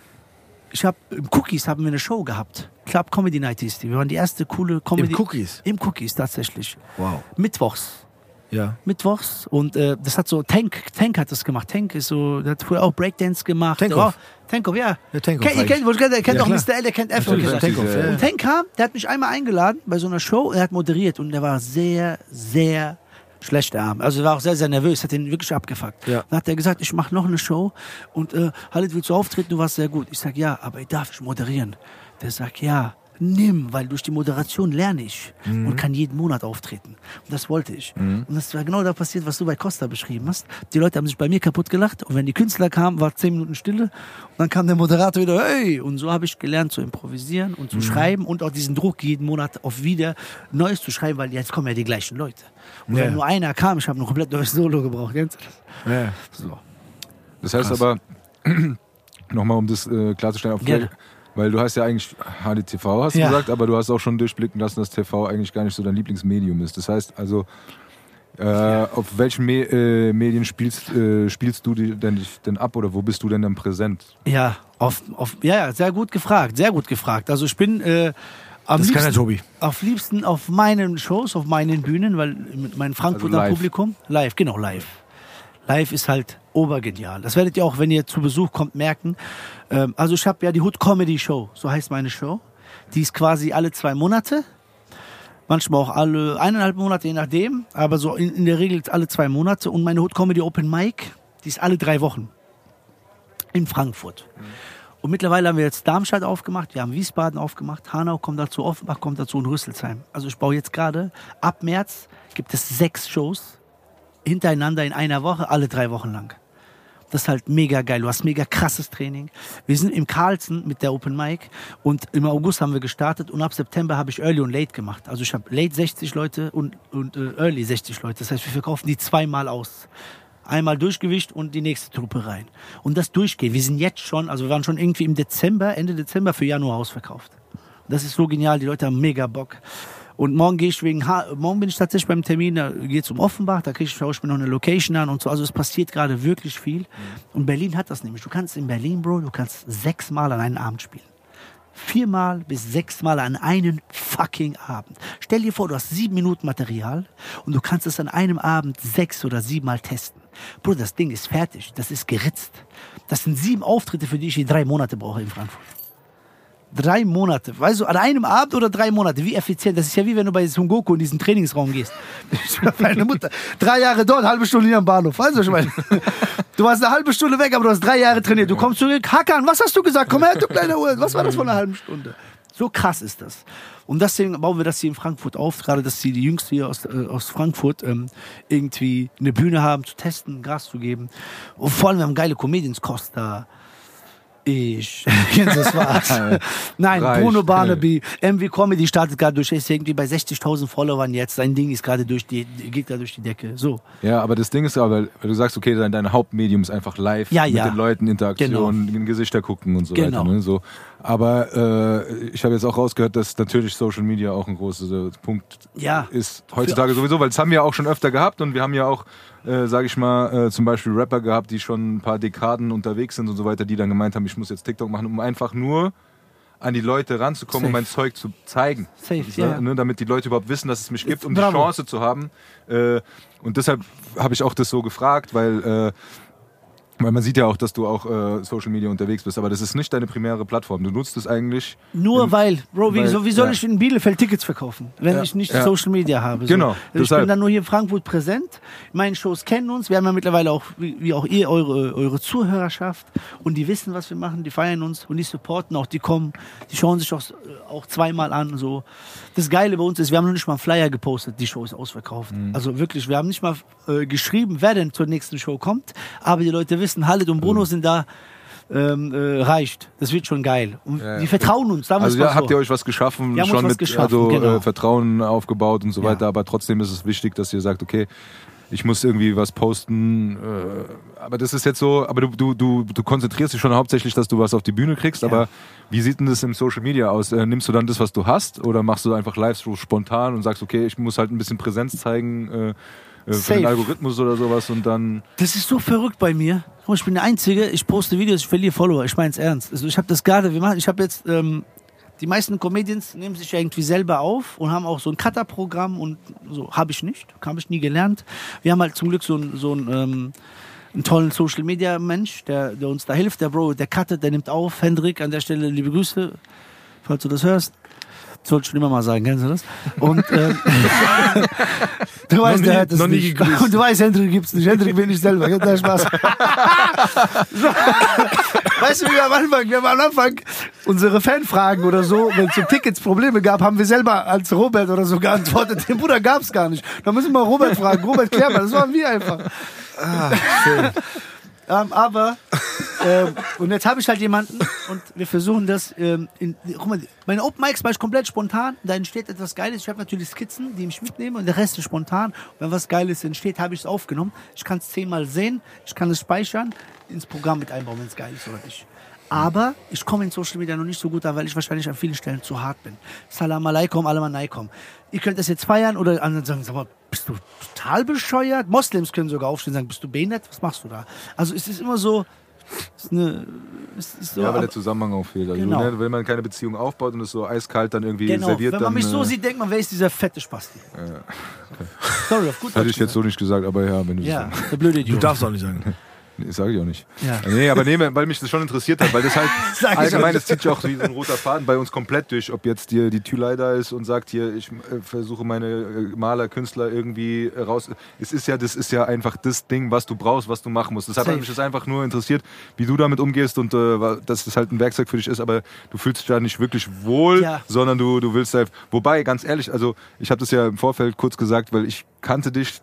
Ich habe im Cookies haben wir eine Show gehabt. Club Comedy Night hieß die. Wir waren die erste coole Comedy. Im Cookies? Im Cookies tatsächlich. wow. Mittwochs. Ja. Mittwochs und äh, das hat so Tank Tank hat das gemacht Tank ist so der hat früher auch Breakdance gemacht Tankhoff. oh, Tankhoff ja Ja, Tankhoff kennt, ihr kennt, ihr kennt, Ja, auch klar. Mr. L der kennt F. Tankhoff, ja, und Tank kam der hat mich einmal eingeladen bei so einer Show und er hat moderiert und der war sehr sehr schlecht arm also er war auch sehr sehr nervös hat ihn wirklich abgefuckt. Ja. dann hat er gesagt ich mache noch eine Show und äh, Halit willst du auftreten? Du warst sehr gut. Ich sag ja aber ich darf ich moderieren. Der sagt ja nimm, weil durch die Moderation lerne ich und kann jeden Monat auftreten. Und das wollte ich. Und das war genau da passiert, was du bei Costa beschrieben hast. Die Leute haben sich bei mir kaputt gelacht und wenn die Künstler kamen, war zehn Minuten Stille und dann kam der Moderator wieder, hey! Und so habe ich gelernt zu improvisieren und zu schreiben und auch diesen Druck jeden Monat auf wieder Neues zu schreiben, weil jetzt kommen ja die gleichen Leute. Und Ja. wenn nur einer kam, ich habe ein komplett neues Solo gebraucht. Kennst du das? ja. So. Das heißt Krass. aber, nochmal um das äh, klarzustellen, auf Gerne. Weil du hast ja eigentlich HDTV, hast du Ja. gesagt, aber du hast auch schon durchblicken lassen, dass TV eigentlich gar nicht so dein Lieblingsmedium ist. Das heißt also, äh, auf welchen Me äh, Medien spielst, äh, spielst du die denn, dich denn ab oder wo bist du denn dann präsent? Ja, auf, auf, ja, ja, sehr gut gefragt, sehr gut gefragt. Also ich bin äh, am Das kann liebsten, der Tobi. auf liebsten auf meinen Shows, auf meinen Bühnen, weil mit meinem Frankfurter Also live. Publikum, live, genau, live. Live ist halt obergenial. Das werdet ihr auch, wenn ihr zu Besuch kommt, merken. Ähm, also ich habe ja die Hood Comedy Show, so heißt meine Show. Die ist quasi alle zwei Monate. Manchmal auch alle eineinhalb Monate, je nachdem. Aber so in, in der Regel alle zwei Monate. Und meine Hood Comedy Open Mic, die ist alle drei Wochen. In Frankfurt. Und mittlerweile haben wir jetzt Darmstadt aufgemacht, wir haben Wiesbaden aufgemacht, Hanau kommt dazu, Offenbach kommt dazu und Rüsselsheim. Also ich baue jetzt gerade, ab März gibt es sechs Shows hintereinander in einer Woche, alle drei Wochen lang. Das ist halt mega geil. Du hast mega krasses Training. Wir sind im Carlsen mit der Open Mic und im August haben wir gestartet und ab September habe ich Early und Late gemacht. Also ich habe Late 60 Leute und, und äh, Early 60 Leute. Das heißt, wir verkaufen die zweimal aus. Einmal Durchgewicht und die nächste Truppe rein. Und das durchgeht. Wir sind jetzt schon, also wir waren schon irgendwie im Dezember, Ende Dezember für Januar ausverkauft. Das ist so genial, die Leute haben mega Bock. Und morgen gehe ich wegen, ha morgen bin ich tatsächlich beim Termin, da geht es um Offenbach, da kriege ich, ich mir noch eine Location an und so. Also es passiert gerade wirklich viel. Und Berlin hat das nämlich. Du kannst in Berlin, Bro, du kannst sechsmal an einen Abend spielen. Viermal bis sechsmal an einen fucking Abend. Stell dir vor, du hast sieben Minuten Material und du kannst es an einem Abend sechs oder siebenmal testen. Bro, das Ding ist fertig. Das ist geritzt. Das sind sieben Auftritte, für die ich die drei Monate brauche in Frankfurt. Drei Monate. Weißt du, an einem Abend oder drei Monate? Wie effizient. Das ist ja wie wenn du bei Son Goku in diesen Trainingsraum gehst. Meine Mutter. Drei Jahre dort, halbe Stunde hier am Bahnhof. Weißt du, ich meine? Du warst eine halbe Stunde weg, aber du hast drei Jahre trainiert. Du kommst zurück. Hakan, was hast du gesagt? Komm her, du kleiner Uhr. Was war das von einer halben Stunde? So krass ist das. Und deswegen bauen wir das hier in Frankfurt auf, gerade dass die, die Jüngsten hier aus, äh, aus Frankfurt ähm, irgendwie eine Bühne haben, zu testen, Gas zu geben. Und vor allem, wir haben geile Comedians, Costa, ich. Das war's. Nein, Reicht. Bruno Barnaby, MV Comedy startet gerade durch, ist irgendwie bei 60.000 Followern jetzt. Sein Ding ist gerade durch die, geht gerade durch die Decke. So. Ja, aber das Ding ist aber, weil du sagst, okay, dein, dein Hauptmedium ist einfach live Ja, mit ja. den Leuten, Interaktion, Genau. in Gesichter gucken und so Genau. weiter. Ne? So. Aber äh, ich habe jetzt auch rausgehört, dass natürlich Social Media auch ein großer äh, Punkt Ja. ist heutzutage sowieso, weil das haben wir auch schon öfter gehabt und wir haben ja auch, äh, sage ich mal, äh, zum Beispiel Rapper gehabt, die schon ein paar Dekaden unterwegs sind und so weiter, die dann gemeint haben, ich muss jetzt TikTok machen, um einfach nur an die Leute ranzukommen, um Safe. mein Zeug zu zeigen. Safe, So, ja. ne, damit die Leute überhaupt wissen, dass es mich gibt, um Bravo. die Chance zu haben. Äh, und deshalb habe ich auch das so gefragt, weil äh, Weil man sieht ja auch, dass du auch äh, Social Media unterwegs bist, aber das ist nicht deine primäre Plattform. Du nutzt es eigentlich. Nur weil, Bro, wie, weil- so, wie soll ja. ich in Bielefeld Tickets verkaufen, wenn Ja, ich nicht ja. Social Media habe? So. Genau, Also ich deshalb. bin dann nur hier in Frankfurt präsent. Meine Shows kennen uns. Wir haben ja mittlerweile auch, wie, wie auch ihr, eure, eure Zuhörerschaft. Und die wissen, was wir machen. Die feiern uns und die supporten auch. Die kommen, die schauen sich auch, auch zweimal an. So. Das Geile bei uns ist, wir haben noch nicht mal einen Flyer gepostet. Die Show ist ausverkauft. Mhm. Also wirklich, wir haben nicht mal äh, geschrieben, wer denn zur nächsten Show kommt. Aber die Leute wissen, Halit und Mhm. Bruno sind da. Ähm, äh, reicht. Das wird schon geil. Und Ja, die vertrauen uns. Wir Also ja, habt so. ihr euch was geschaffen, Wir schon was mit geschaffen, also, genau. äh, Vertrauen aufgebaut und so Ja. weiter, aber trotzdem ist es wichtig, dass ihr sagt, okay, ich muss irgendwie was posten. Äh, aber das ist jetzt so, aber du, du, du, du konzentrierst dich schon hauptsächlich, dass du was auf die Bühne kriegst, Ja. aber wie sieht denn das im Social Media aus? Äh, nimmst du dann das, was du hast, oder machst du einfach live so spontan und sagst, okay, ich muss halt ein bisschen Präsenz zeigen äh, äh, für Safe. den Algorithmus oder sowas und dann. Das ist so verrückt bei mir. Guck mal, ich bin der Einzige, ich poste Videos, ich verliere Follower. Ich meine es ernst. Also ich habe das gerade, wir machen, ich habe jetzt, ähm, die meisten Comedians nehmen sich ja irgendwie selber auf und haben auch so ein Cutter-Programm und so. Habe ich nicht, habe ich nie gelernt. Wir haben halt zum Glück so ein, so ein ähm, einen tollen Social Media Mensch, der, der uns da hilft. Der Bro, der cuttet, der nimmt auf. Hendrik, an der Stelle liebe Grüße, falls du das hörst. Das wollte ich schon immer mal sagen, kennst du das? Und ähm, du weißt, nie- der noch nie nicht. gegrüßt. Und du weißt, Hendrik gibt's nicht. Hendrik bin ich selber. Gibt da Spaß. Weißt du, wie wir am Anfang, wir haben am Anfang unsere Fanfragen oder so, wenn es um Tickets Probleme gab, haben wir selber als Robert oder so geantwortet. Den Bruder gab's gar nicht. Da müssen wir Robert fragen. Robert, klär mal. Das waren wir einfach. Ähm, aber, ähm, und jetzt habe ich halt jemanden und wir versuchen das, ähm, in, guck mal, meine Open Mics mache ich komplett spontan, da entsteht etwas Geiles. Ich habe natürlich Skizzen, die ich mitnehme und der Rest ist spontan. Wenn was Geiles entsteht, habe ich es aufgenommen. Ich kann es zehnmal sehen, ich kann es speichern, ins Programm mit einbauen, wenn es geil ist oder nicht. Aber ich komme in Social Media noch nicht so gut an, weil ich wahrscheinlich an vielen Stellen zu hart bin. Salam alaikum, alaman alaikum. Ihr könnt das jetzt feiern oder anderen sagen, sag mal, bist du total bescheuert? Moslems können sogar aufstehen und sagen, bist du behindert? Was machst du da? Also es ist immer so, es ist eine, es ist so Ja, weil aber- der Zusammenhang auch fehlt. Also, Genau. ne, wenn man keine Beziehung aufbaut und es so eiskalt dann irgendwie genau, serviert, wenn man dann. mich so äh, sieht, denkt man, wer ist dieser fette Spasti? Sorry, auf gut Hätte ich jetzt so nicht gesagt, aber ja, wenn du Ja, das der blöde Du Idiot. darfst auch nicht sagen. Nee, sage ich auch nicht. Ja. Nee, aber nee, weil mich das schon interessiert hat, weil das halt allgemein, das zieht sich auch wie so ein roter Faden bei uns komplett durch, ob jetzt hier die Tülei da ist und sagt hier, ich äh, versuche meine äh, Maler, Künstler irgendwie äh, raus. Es ist ja, das ist ja einfach das Ding, was du brauchst, was du machen musst. Deshalb hat Safe. mich das einfach nur interessiert, wie du damit umgehst und äh, dass das halt ein Werkzeug für dich ist, aber du fühlst dich da nicht wirklich wohl, Ja. sondern du, du willst halt, wobei, ganz ehrlich, also ich habe das ja im Vorfeld kurz gesagt, weil ich kannte dich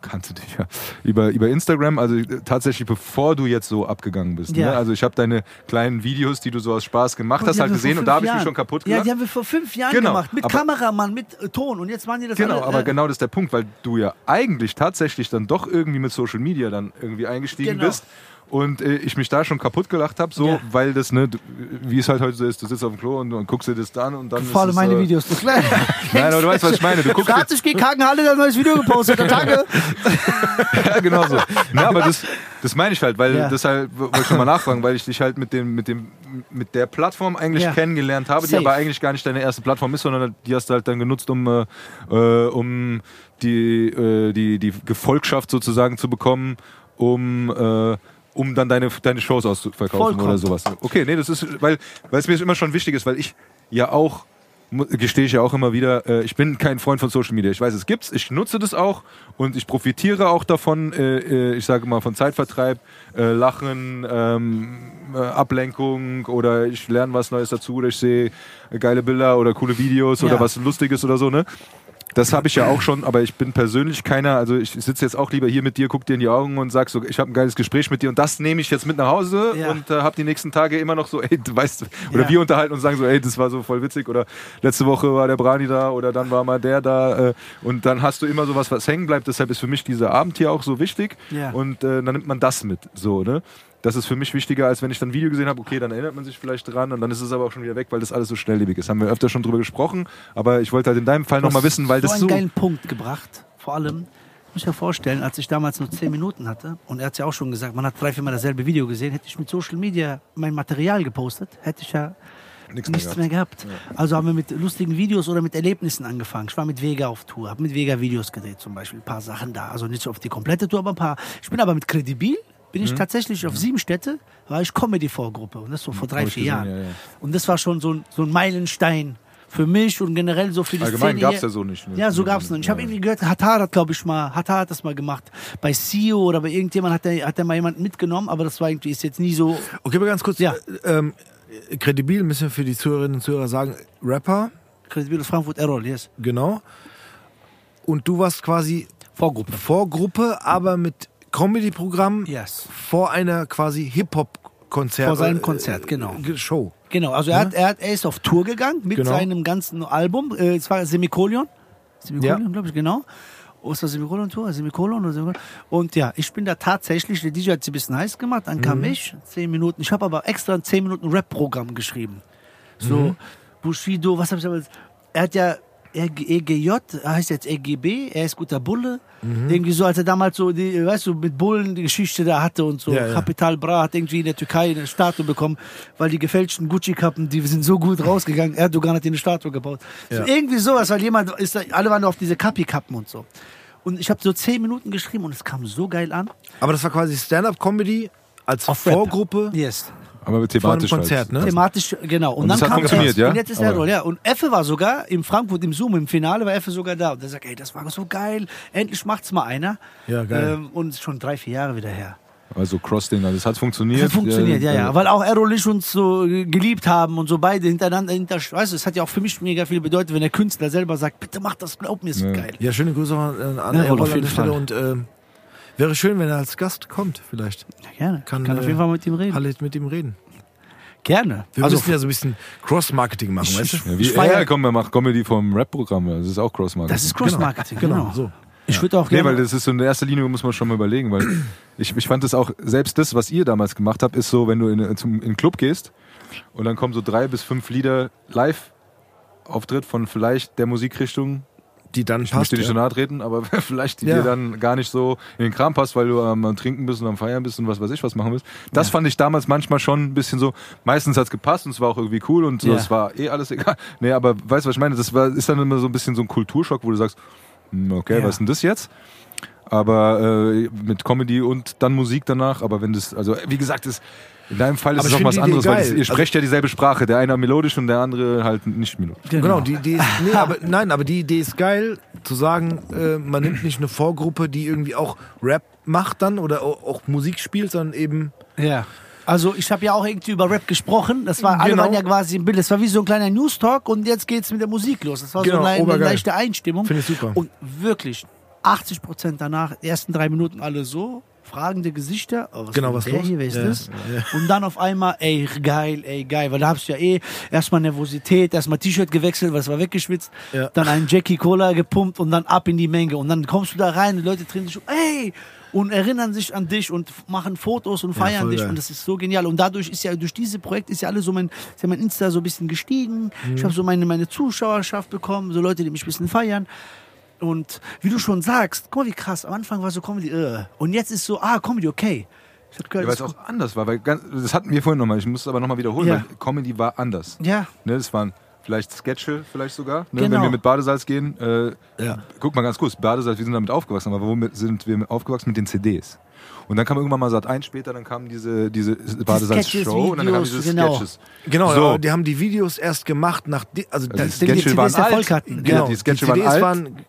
kannte dich ja über, über Instagram, also äh, tatsächlich bevor du jetzt so abgegangen bist. Ja. Ne? Also ich habe deine kleinen Videos, die du so aus Spaß gemacht Und hast, halt gesehen und da habe ich mich schon kaputt Ja, gemacht. die haben wir vor fünf Jahren Genau, gemacht. Mit aber- Kameramann, mit äh, Ton. Und jetzt waren die das Genau, alle. aber äh, genau das ist der Punkt, weil du ja eigentlich tatsächlich dann doch irgendwie mit Social Media dann irgendwie eingestiegen Genau. bist. Und äh, ich mich da schon kaputt gelacht habe, so, Ja. weil das, ne, du- wie es halt heute so ist, du sitzt auf dem Klo und, und guckst dir das dann und dann. Ist es, meine äh, Videos. Das Nein, Nein, aber du weißt, was ich meine. Du guckst dir, Schatz, ich geh Kakenhalle, der ein neues Video gepostet. Danke. Ja, genau so. Na, aber das, das meine ich halt, weil Ja. das halt, wollte ich schon mal nachfragen, weil ich dich halt mit dem, mit dem, mit der Plattform eigentlich Ja. kennengelernt habe, die Safe. aber eigentlich gar nicht deine erste Plattform ist, sondern die hast du halt dann genutzt, um, äh, äh, um die, äh, die, die Gefolgschaft sozusagen zu bekommen, um, äh, um dann deine, deine Shows auszuverkaufen Vollkommen. oder sowas. Okay, nee, das ist, weil, weil es mir immer schon wichtig ist, weil ich ja auch gestehe ich ja auch immer wieder, äh, ich bin kein Freund von Social Media. Ich weiß, es gibt's, ich nutze das auch und ich profitiere auch davon. Äh, äh, ich sage mal von Zeitvertreib, äh, Lachen, ähm, äh, Ablenkung oder ich lerne was Neues dazu oder ich sehe geile Bilder oder coole Videos Ja. oder was Lustiges oder so, ne? Das habe ich ja auch schon, aber ich bin persönlich keiner, also ich sitze jetzt auch lieber hier mit dir, guck dir in die Augen und sag so, ich habe ein geiles Gespräch mit dir und das nehme ich jetzt mit nach Hause Ja. und äh, habe die nächsten Tage immer noch so, ey, du weißt, oder Ja. wir unterhalten und sagen so, ey, das war so voll witzig oder letzte Woche war der Brani da oder dann war mal der da äh, und dann hast du immer sowas, was hängen bleibt. Deshalb ist für mich dieser Abend hier auch so wichtig Ja. und äh, dann nimmt man das mit, so, ne? Das ist für mich wichtiger, als wenn ich dann ein Video gesehen habe, okay, dann erinnert man sich vielleicht dran und dann ist es aber auch schon wieder weg, weil das alles so schnelllebig ist. Haben wir öfter schon drüber gesprochen, aber ich wollte halt in deinem Fall nochmal wissen, weil so das einen so... geilen Punkt gebracht. Vor allem, muss ich mir vorstellen, als ich damals nur 10 Minuten hatte, und er hat ja auch schon gesagt, man hat drei, viermal dasselbe Video gesehen, hätte ich mit Social Media mein Material gepostet, hätte ich ja Nichts mehr nichts gehabt. mehr gehabt. Also haben wir mit lustigen Videos oder mit Erlebnissen angefangen. Ich war mit Vega auf Tour, habe mit Vega Videos gedreht zum Beispiel, ein paar Sachen da. Also nicht so auf die komplette Tour, aber ein paar. Ich bin aber mit Credibil bin ich tatsächlich auf sieben Städte, war ich Comedy-Vorgruppe. Und das so vor drei, Hab vier gesehen, Jahren. ja, ja. Und das war schon so ein, so ein Meilenstein für mich und generell so für die Allgemein Szene. gab es ja so nicht. ne? Ja, so gab's noch. nicht. Ich habe irgendwie gehört, Hatar hat, glaube ich, mal, Hatar hat das mal gemacht. Bei CEO oder bei irgendjemand hat der, hat der mal jemanden mitgenommen, aber das war irgendwie, ist jetzt nie so. Okay, aber ganz kurz. Ja. äh, Ähm, kredibil müssen wir für die Zuhörerinnen und Zuhörer sagen, Rapper, Credible Frankfurt Errol, yes. genau. Und du warst quasi Vorgruppe. Vorgruppe, aber mit Comedy-Programm Yes. vor einer quasi Hip-Hop-Konzert. Vor seinem äh, Konzert, genau. Show. Genau, also er, hat, er, hat, er ist auf Tour gegangen mit Genau. seinem ganzen Album. Äh, es war Semikolion. Semikolion, Ja. glaube ich, genau. Ist das Semikolion-Tour? Semikolion oder Semikolion? Und ja, ich bin da tatsächlich, der DJ hat sie ein bisschen heiß gemacht, dann Mhm. kam ich, zehn Minuten. Ich habe aber extra ein zehn Minuten Rap-Programm geschrieben. So, Mhm. Bushido, was habe ich aber. Er hat ja EGJ, er heißt jetzt EGB, er ist guter Bulle. Mhm. Irgendwie so, als er damals so, die, weißt du, mit Bullen die Geschichte da hatte und so. Ja, ja. Kapital Bra hat irgendwie in der Türkei eine Statue bekommen, weil die gefälschten Gucci-Kappen, die sind so gut rausgegangen. Erdogan hat dir eine Statue gebaut. So, Ja. irgendwie sowas, weil jemand, ist alle waren auf diese Kapi-Kappen und so. Und ich habe so zehn Minuten geschrieben und es kam so geil an. Aber das war quasi Stand-Up-Comedy als. Vorgruppe Yes. Aber vor einem thematisch Konzert, halt. ne? Thematisch, genau. Und, Und dann das hat kam funktioniert, er. ja? Und jetzt ist Aber- Errol, ja. Und Effe war sogar im Frankfurt im Zoom im Finale, war Effe sogar da. Und er sagt, ey, das war so geil. Endlich macht's mal einer. Ja, geil. Ähm, und schon drei, vier Jahre wieder her. Also Crossding, also es hat funktioniert. Das hat funktioniert, ja, ja. äh, Weil auch Errol und ich uns so geliebt haben und so beide hintereinander, hinter, weißt du, es hat ja auch für mich mega viel bedeutet, wenn der Künstler selber sagt, bitte mach das, glaub mir, ist Ja. geil. Ja, schöne Grüße an, an Ja, Errol auf an jeden Stelle Fall. und ähm, wäre schön, wenn er als Gast kommt, vielleicht. Ja, gerne. Kann, Kann, auf äh, jeden Fall mit ihm reden. Alle mit ihm reden. Gerne. Wir also, müssen ja so ein bisschen Cross-Marketing machen, weißt du? Ja, wie Ich feier- er, komm, er macht Comedy vom Rap-Programm. Das ist auch Cross-Marketing. das ist Cross-Marketing, Genau, genau. so. Ich würde auch Nee, gerne. weil das ist so in erster Linie, muss man schon mal überlegen, weil ich, ich fand das auch, selbst das, was ihr damals gemacht habt, ist so, wenn du in, zum, in den Club gehst und dann kommen so drei bis fünf Lieder live Auftritt von vielleicht der Musikrichtung, Die dann ich passt. möchte nicht ja. so nahe treten, aber vielleicht die Ja. dir dann gar nicht so in den Kram passt, weil du am, Trinken bist und am Feiern bist und was weiß ich was machen willst. Das fand ich damals manchmal schon ein bisschen so, meistens hat's gepasst und es war auch irgendwie cool und Ja. es war eh alles egal. Nee, aber weißt du, was ich meine? Das war, ist dann immer so ein bisschen so ein Kulturschock, wo du sagst, hm, okay, Ja. was ist denn das jetzt? Aber äh, mit Comedy und dann Musik danach, aber wenn das, also wie gesagt, ist, in deinem Fall ist Aber es noch was die Idee anderes, weil das, ihr sprecht ja dieselbe Sprache, der eine melodisch und der andere halt nicht melodisch. Genau, die Idee ist, nee, aber, nein, aber die Idee ist geil, zu sagen, äh, man nimmt nicht eine Vorgruppe, die irgendwie auch Rap macht dann oder auch, auch Musik spielt, sondern eben, Ja. Also ich habe ja auch irgendwie über Rap gesprochen. Das war, alle Genau. waren ja quasi im Bild. Das war wie so ein kleiner News Talk und jetzt geht's mit der Musik los. Das war Genau, so eine, eine leichte Einstimmung. Finde ich super. Und wirklich 80 Prozent danach, ersten drei Minuten alle so, fragende Gesichter. Oh, was Genau, was los? hier, wer ist Ja, das? Und dann auf einmal, ey, geil, ey, geil. Weil da hab's ja eh erstmal Nervosität, erstmal T-Shirt gewechselt, was war weggeschwitzt, Ja. dann einen Jackie Cola gepumpt und dann ab in die Menge. Und dann kommst du da rein, die Leute drehen sich, um, ey, und erinnern sich an dich und machen Fotos und feiern dich geil. und das ist so genial und dadurch ist ja durch diese Projekt ist ja alles so mein ist ja mein Insta so ein bisschen gestiegen ich habe so meine meine Zuschauerschaft bekommen so Leute die mich ein bisschen feiern und wie du schon sagst guck mal wie krass am Anfang war so Comedy äh. und jetzt ist so ah Comedy okay ich hab gehört, Ja, weil es auch anders war, weil ganz, das hatten wir vorhin nochmal, ich muss es aber nochmal wiederholen, Ja. weil Comedy war anders. ja Ne, das waren vielleicht Sketche, vielleicht sogar. Ne, Genau. Wenn wir mit Badesalz gehen, äh, Ja. guck mal ganz kurz, Badesalz, wir sind damit aufgewachsen, aber womit sind wir aufgewachsen? Mit den CDs. Und dann kam irgendwann mal Sat 1 später, dann kam diese, diese Badesalz-Show und dann kamen diese genau. Sketches. genau, So. die haben die Videos erst gemacht, nach, also, Also das, die die Sketche CDs waren Erfolg alt. hatten. genau, die Sketche die CDs waren alt. waren,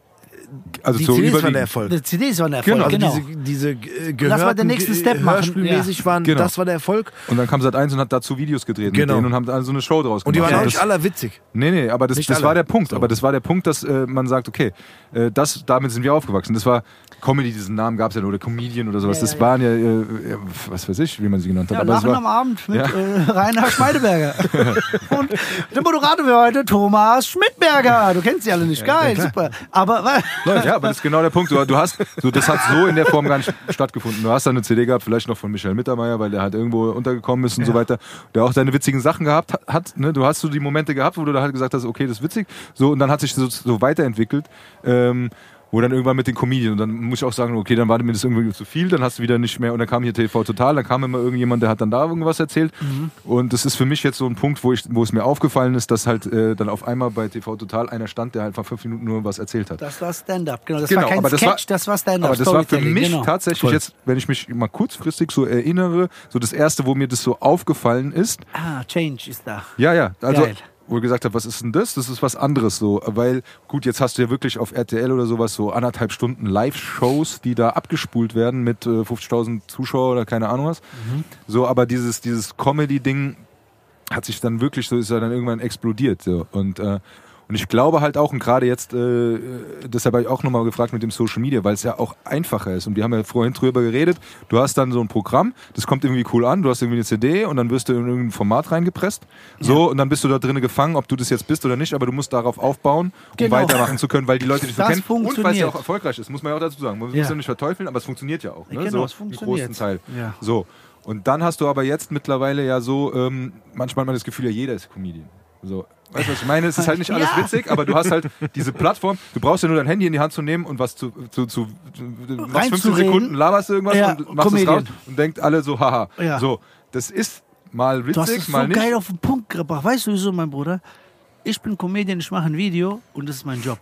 Also die so CDs waren der Erfolg. die CDs waren der Erfolg Genau. genau, Also diese, diese äh, Lass mal den gehörten, nächsten Step machen, Hörspielmäßig waren, Genau. das war der Erfolg. Und dann kam Sat 1 und hat dazu Videos gedreht Genau. mit denen und haben dann so eine Show draus Und die gemacht. waren auch das, nicht alle witzig. Nee, nee, aber das, das war der Punkt. So. Aber das war der Punkt, dass äh, man sagt, okay, äh, das, damit sind wir aufgewachsen. Das war Comedy, diesen Namen gab es ja nur, oder Comedian oder sowas. Ja, das ja, waren ja, äh, ja, was weiß ich, wie man sie genannt hat. ja, aber Lachen war, am Abend mit Ja. äh, Rainer Schmeideberger. und der Moderator für heute, Thomas Schmidberger. Du kennst sie alle nicht. Geil, super. Aber ja, aber das ist genau der Punkt. Du, du hast, so, das hat so in der Form gar nicht stattgefunden. Du hast dann eine CD gehabt, vielleicht noch von Michael Mittermeier, weil der halt irgendwo untergekommen ist und so weiter. Der auch seine witzigen Sachen gehabt hat- hat. Ne? Du hast so die Momente gehabt, wo du da halt gesagt hast, okay, das ist witzig. So, und dann hat sich so, so weiterentwickelt. Ähm, wo dann irgendwann mit den Comedians und dann muss ich auch sagen, okay, dann war mir das irgendwie zu viel, dann hast du wieder nicht mehr und dann kam hier TV Total, dann kam immer irgendjemand, der hat dann da irgendwas erzählt Mhm. und das ist für mich jetzt so ein Punkt, wo, ich, wo es mir aufgefallen ist, dass halt äh, dann auf einmal bei TV Total einer stand, der halt vor fünf Minuten nur was erzählt hat. Das war Stand-up, genau. Das Genau, war kein aber das Sketch, war- das war Stand-up. Aber das war für mich genau. tatsächlich Voll. jetzt, wenn ich mich mal kurzfristig so erinnere, so das erste, wo mir das so aufgefallen ist, Ah, Change ist da. ja, ja, also Geil. Wo ich gesagt habe, was ist denn das? Das ist was anderes so, weil gut, jetzt hast du ja wirklich auf RTL oder sowas so anderthalb Stunden Live-Shows, die da abgespult werden mit äh, 50.000 Zuschauer oder keine Ahnung was. Mhm. So, aber dieses dieses Comedy-Ding hat sich dann wirklich so ist ja dann irgendwann explodiert so und äh, und ich glaube halt auch, und gerade jetzt, äh, deshalb habe ich auch nochmal gefragt mit dem Social Media, weil es ja auch einfacher ist. Und wir haben ja vorhin drüber geredet, du hast dann so ein Programm, das kommt irgendwie cool an, du hast irgendwie eine CD und dann wirst du in irgendein Format reingepresst. So, und dann bist du da drinnen gefangen, ob du das jetzt bist oder nicht, aber du musst darauf aufbauen, um Genau. weitermachen zu können, weil die Leute dich so kennen. Und weil es ja auch erfolgreich ist, muss man ja auch dazu sagen. Man muss Ja. es ja nicht verteufeln, aber es funktioniert ja auch. Ne? Genau, so es funktioniert. großen Teil. Ja. So. Und dann hast du aber jetzt mittlerweile ja so, ähm, manchmal hat man das Gefühl, ja, jeder ist Comedian. So. Weißt du, was ich meine? Es ist halt nicht alles Ja. witzig, aber du hast halt diese Plattform, du brauchst ja nur dein Handy in die Hand zu nehmen und was zu, zu, zu, zu machst 15 Reinzureden. Sekunden, laberst du irgendwas Ja, und machst es Comedian. raus und denkt alle so, haha. Ja. So, das ist mal Du hast witzig, es so mal nicht. geil auf den Punkt gebracht. Weißt du wieso, mein Bruder? Ich bin Comedian, ich mache ein Video und das ist mein Job.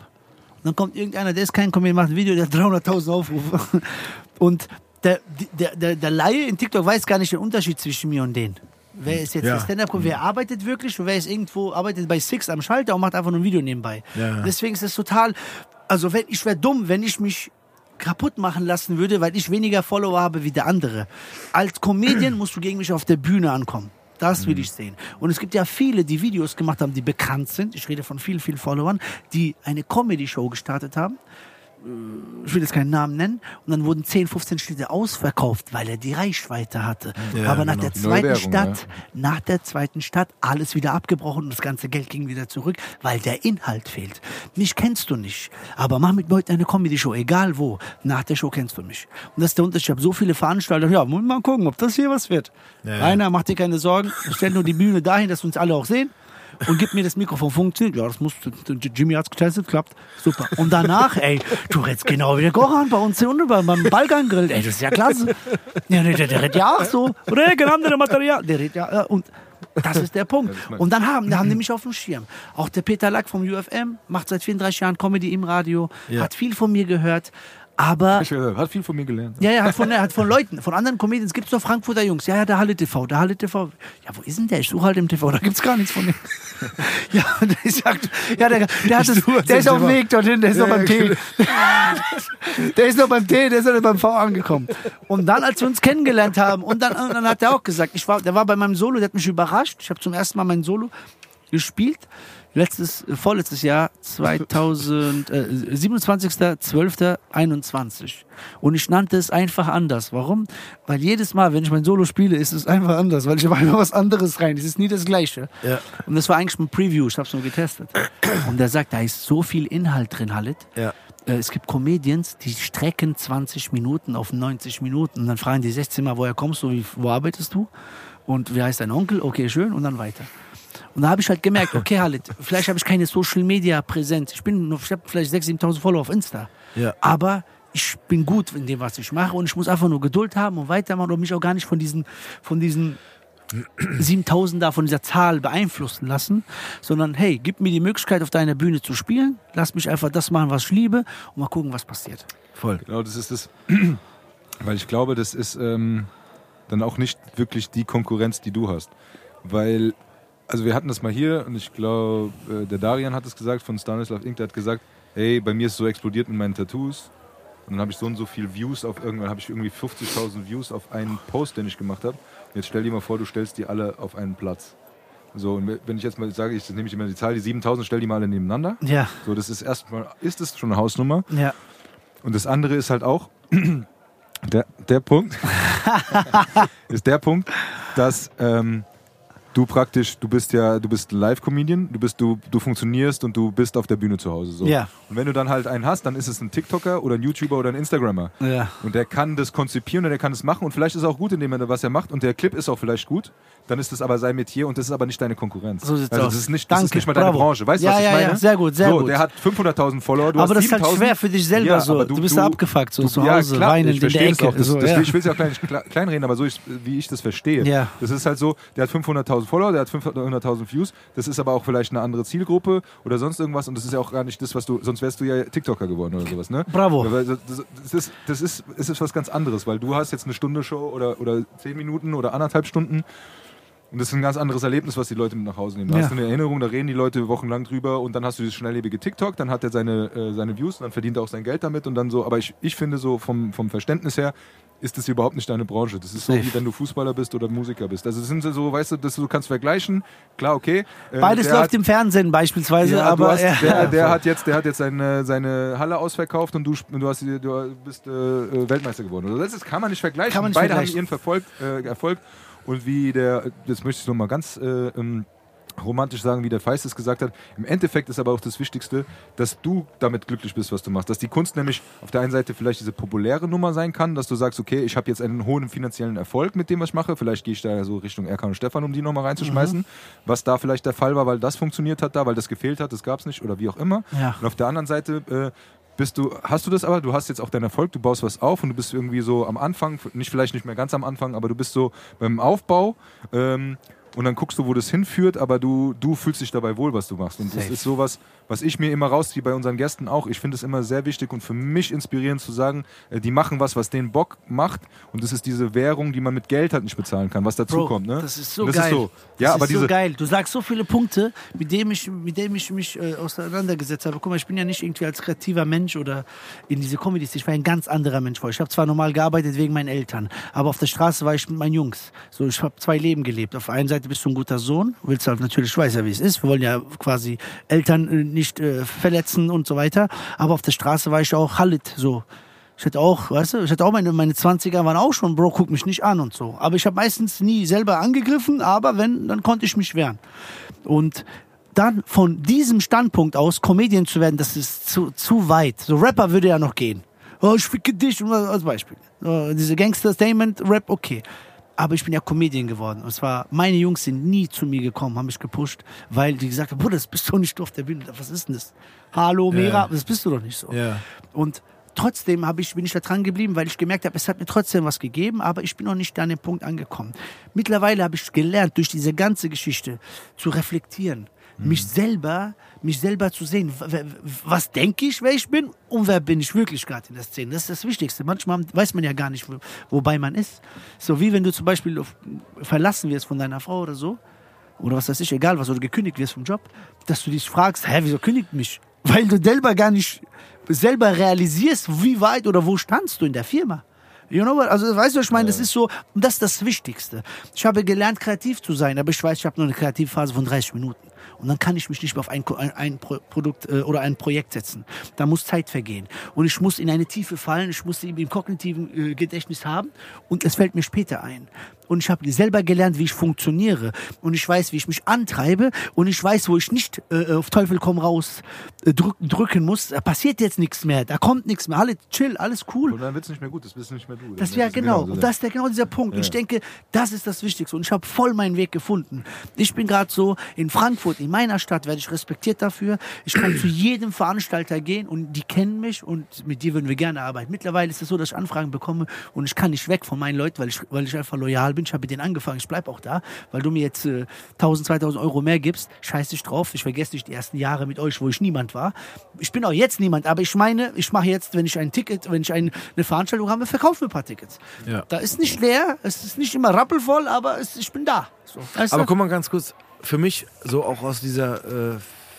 Und dann kommt irgendeiner, der ist kein Comedian, macht ein Video, der hat 300.000 Aufrufe. Und der, der, der, der Laie in TikTok weiß gar nicht den Unterschied zwischen mir und denen. Wer ist jetzt Ja. der Stand-up, wer arbeitet wirklich und wer ist irgendwo, arbeitet bei Six am Schalter und macht einfach nur ein Video nebenbei. Ja. Deswegen ist es total, also wenn, ich wäre dumm, wenn ich mich kaputt machen lassen würde, weil ich weniger Follower habe wie der andere. Als Comedian musst du gegen mich auf der Bühne ankommen. Das will ich sehen. Und es gibt ja viele, die Videos gemacht haben, die bekannt sind. Ich rede von vielen, vielen Followern, die eine Comedy-Show gestartet haben. Äh, Ich will jetzt keinen Namen nennen. Und dann wurden 10, 15 Städte ausverkauft, weil er die Reichweite hatte. Ja, Aber nach genau. der zweiten Währung, Stadt, nach der zweiten Stadt, alles wieder abgebrochen und das ganze Geld ging wieder zurück, weil der Inhalt fehlt. Mich kennst du nicht, aber mach mit Leuten eine Comedy-Show, egal wo. Nach der Show kennst du mich. Und das ist der Unterschied. Ich habe so viele Veranstalter, ja, muss mal gucken, ob das hier was wird. Ja, ja. Rainer, mach dir keine Sorgen, stell nur die Bühne dahin, dass uns alle auch sehen. Und gib mir das Mikrofon, funktioniert. Ja, das muss, Jimmy hat's getestet, klappt. Super. Und danach, ey, du redest genau wie der Goran bei uns hier unten beim Balkan Grill. Ey, das ist ja klasse. Ja, der, der, der redet ja auch so. Oder ein anderes Material. Der redet ja, ja, und das ist der Punkt. Und dann haben, da haben die mich auf dem Schirm. Auch der Peter Lack vom UFM macht seit 34 Jahren Comedy im Radio, Ja. hat viel von mir gehört. Aber hat viel von mir gelernt. ja, ja, hat von, er hat von Leuten, von anderen Comedians. Gibt es doch Frankfurter Jungs. Ja, ja, der Halle TV, der Halle TV. Ja, wo ist denn der? Ich suche halt im TV, da gibt's gar nichts von dem. ja, der sagt, ja, der, der, hat es, suche der ist auf dem. Weg dorthin, der ist noch Ja, beim ja, T. der ist noch beim T, der ist noch beim V angekommen. Und dann, als wir uns kennengelernt haben, und dann, und dann hat er auch gesagt, ich war, der war bei meinem Solo, der hat mich überrascht. Ich habe zum ersten Mal mein Solo gespielt. Letztes, äh, vorletztes Jahr, 2000, äh, 27.12.21. Und ich nannte es einfach anders. Warum? Weil jedes Mal, wenn ich mein Solo spiele, ist es einfach anders, weil ich habe einfach was anderes rein. Es ist nie das Gleiche. Ja. Und das war eigentlich ein Preview, ich habe es nur getestet. Und er sagt, da ist so viel Inhalt drin, Halit. Ja. Äh, Es gibt Comedians, die strecken 20 Minuten auf 90 Minuten und dann fragen die 16 Mal, woher kommst du, wie, wo arbeitest du? Und wie heißt dein Onkel? Okay, schön. Und dann weiter. Und da habe ich halt gemerkt, okay, Halit, vielleicht habe ich keine Social Media Präsenz. Ich bin, nur- ich habe vielleicht 6.000, 7.000 Follower auf Insta. Ja. Aber ich bin gut in dem, was ich mache und ich muss einfach nur Geduld haben und weitermachen und mich auch gar nicht von diesen, von diesen 7000 da von dieser Zahl beeinflussen lassen, sondern hey, gib mir die Möglichkeit, auf deiner Bühne zu spielen. Lass mich einfach das machen, was ich liebe und mal gucken, was passiert. Voll. Genau, das ist das. Weil ich glaube, das ist ähm, dann auch nicht wirklich die Konkurrenz, die du hast. Weil, also wir hatten das mal hier und ich glaube, äh, der Darian hat es gesagt von Stanislav Inc., der hat gesagt, hey, bei mir ist so explodiert mit meinen Tattoos. Und dann habe ich so und so viel Views auf irgendwann, habe ich irgendwie 50.000 Views auf einen Post, den ich gemacht habe. Jetzt stell dir mal vor, du stellst die alle auf einen Platz. So, und wenn ich jetzt mal sage, ich das nehme ich immer die Zahl, die 7.000, stell die mal alle nebeneinander. Ja, So, das ist erstmal, ist es schon eine Hausnummer. ja. Und das andere ist halt auch, der, der Punkt, ist der Punkt, dass ähm, du praktisch, du bist ja, du bist Live-Comedian, du bist, du, du funktionierst und du bist auf der Bühne zu Hause. So. Ja. Und wenn du dann halt einen hast, dann ist es ein TikToker oder ein YouTuber oder ein Instagrammer. Ja. Und der kann das konzipieren und der kann das machen und vielleicht ist er auch gut in dem, was er macht und der Clip ist auch vielleicht gut. Dann ist das aber sein Metier und das ist aber nicht deine Konkurrenz. So sieht's also aus. Das ist nicht, das Danke, ist nicht mal deine bravo. Branche. Weißt du, Ja, was ich ja, meine? ja, sehr gut, sehr so, gut. Der hat 500.000 Follower, du Aber hast das ist halt 7.000. schwer für dich selber Ja, so. aber Du bist da abgefuckt, so zu Hause, weinend ich in der Ecke. Das, So, das, ja. Ich will es ja auch klein, kle- kleinreden, aber so ich, wie ich das verstehe. Ja. Das ist halt so, der hat 500.000 Follower, der hat 500.000 Views, das ist aber auch vielleicht eine andere Zielgruppe oder sonst irgendwas und das ist ja auch gar nicht das, was du, sonst wärst du ja TikToker geworden oder sowas, ne? Bravo. Das, das, ist, das ist, es ist was ganz anderes, weil du hast jetzt eine Stunde Show oder, oder zehn Minuten oder anderthalb Stunden und das ist ein ganz anderes Erlebnis, was die Leute mit nach Hause nehmen. Da Ja. hast du eine Erinnerung, da reden die Leute wochenlang drüber und dann hast du dieses schnelllebige TikTok, dann hat er seine, äh, seine Views und dann verdient er auch sein Geld damit und dann so. Aber ich, ich finde so vom, vom Verständnis her ist das überhaupt nicht deine Branche. Das ist so, wie wenn du Fußballer bist oder Musiker bist. Also das sind so, weißt du, das du kannst vergleichen. Klar, okay. Äh, Beides der läuft hat- im Fernsehen beispielsweise, ja, aber hast, ja. der, der hat jetzt, der hat jetzt seine, seine Halle ausverkauft und du, du, hast, du bist äh, äh, Weltmeister geworden. Also das ist, kann man nicht vergleichen. Kann man nicht Beide vergleichen. haben ihren Verfolg, äh, Erfolg und wie der, jetzt möchte ich noch mal ganz äh, ähm, romantisch sagen, wie der Feist es gesagt hat. Im Endeffekt ist aber auch das Wichtigste, dass du damit glücklich bist, was du machst. Dass die Kunst nämlich auf der einen Seite vielleicht diese populäre Nummer sein kann, dass du sagst, okay, ich habe jetzt einen hohen finanziellen Erfolg mit dem, was ich mache. Vielleicht gehe ich da so Richtung Erkan und Stefan, um die nochmal reinzuschmeißen. Mhm. Was da vielleicht der Fall war, weil das funktioniert hat da, weil das gefehlt hat, das gab es nicht oder wie auch immer. Ja. Und auf der anderen Seite äh, bist du, hast du das aber, du hast jetzt auch deinen Erfolg, du baust was auf und du bist irgendwie so am Anfang, nicht vielleicht nicht mehr ganz am Anfang, aber du bist so beim Aufbau ähm, und dann guckst du, wo das hinführt, aber du, du fühlst dich dabei wohl, was du machst. Und das ist sowas, was ich mir immer rausziehe bei unseren Gästen auch. Ich finde es immer sehr wichtig und für mich inspirierend zu sagen, äh, die machen was, was den Bock macht und das ist diese Währung, die man mit Geld halt nicht bezahlen kann, was dazu Bro, kommt. Ne? Das ist so das geil. Ist so. Ja, das aber ist diese, so geil. Du sagst so viele Punkte, mit denen ich, mit denen ich mich äh, auseinandergesetzt habe. Guck mal, ich bin ja nicht irgendwie als kreativer Mensch oder in diese Comedies. Ich war ein ganz anderer Mensch vorher. Ich habe zwar normal gearbeitet wegen meinen Eltern, aber auf der Straße war ich mit meinen Jungs. So, ich habe zwei Leben gelebt. Auf der einen Seite bist du ein guter Sohn, willst halt natürlich, ich weiß ja, wie es ist. Wir wollen ja quasi Eltern äh, nicht äh, verletzen und so weiter. Aber auf der Straße war ich auch Halit, so. Ich hatte auch, weißt du, ich hatte auch meine, meine 20er waren auch schon, Bro, guck mich nicht an und so. Aber ich habe meistens nie selber angegriffen, aber wenn, dann konnte ich mich wehren. Und dann von diesem Standpunkt aus Comedian zu werden, das ist zu, zu weit. So Rapper würde ja noch gehen. Oh, ich ficke dich, als Beispiel. Oh, diese Gangster-Statement-Rap, okay. Aber ich bin ja Comedian geworden. Und zwar, meine Jungs sind nie zu mir gekommen, haben mich gepusht, weil die gesagt haben, Bruder, das bist du nicht auf der Bühne. Was ist denn das? Hallo, Mera, das bist du doch nicht so. Ja. Und trotzdem hab ich, bin ich da dran geblieben, weil ich gemerkt habe, es hat mir trotzdem was gegeben, aber ich bin noch nicht an dem Punkt angekommen. Mittlerweile habe ich gelernt, durch diese ganze Geschichte zu reflektieren, mich selber, mich selber zu sehen. Was denke ich, wer ich bin und wer bin ich wirklich gerade in der Szene? Das ist das Wichtigste. Manchmal weiß man ja gar nicht, wo, wobei man ist. So wie wenn du zum Beispiel verlassen wirst von deiner Frau oder so, oder was weiß ich, egal was, oder gekündigt wirst vom Job, dass du dich fragst, hä, wieso kündigt mich? Weil du selber gar nicht selber realisierst, wie weit oder wo standst du in der Firma. You know what? Also weißt du, ich meine, das ist so, das ist das Wichtigste. Ich habe gelernt, kreativ zu sein, aber ich weiß, ich habe nur eine Kreativphase von 30 Minuten. Und dann kann ich mich nicht mehr auf ein, ein, ein Pro Produkt äh, oder ein Projekt setzen. Da muss Zeit vergehen. Und ich muss in eine Tiefe fallen, ich muss sie im kognitiven äh, Gedächtnis haben und es fällt mir später ein. Und ich habe selber gelernt, wie ich funktioniere. Und ich weiß, wie ich mich antreibe. Und ich weiß, wo ich nicht äh, auf Teufel komm raus äh, drück, drücken muss. Da passiert jetzt nichts mehr. Da kommt nichts mehr. Alle chill, alles cool. und dann wird es nicht mehr gut, das bist nicht mehr du. Das wäre genau, und das ist der, genau dieser Punkt. Und ich Ja. denke, das ist das Wichtigste. Und ich habe voll meinen Weg gefunden. Ich bin gerade so in Frankfurt, in meiner Stadt, werde ich respektiert dafür. Ich kann zu jedem Veranstalter gehen und die kennen mich und mit dir würden wir gerne arbeiten. Mittlerweile ist es so, dass ich Anfragen bekomme und ich kann nicht weg von meinen Leuten, weil ich, weil ich einfach loyal bin. Ich habe mit denen angefangen, ich bleibe auch da, weil du mir jetzt äh, 1000, 2000 Euro mehr gibst. Scheiß dich drauf. Ich vergesse nicht die ersten Jahre mit euch, wo ich niemand war. Ich bin auch jetzt niemand, aber ich meine, ich mache jetzt, wenn ich ein Ticket, wenn ich ein, eine Veranstaltung habe, verkaufe mir ein paar Tickets. Ja. Da ist nicht leer, es ist nicht immer rappelvoll, aber es, ich bin da. So, weißt Aber guck mal ganz kurz, für mich, so auch aus dieser äh,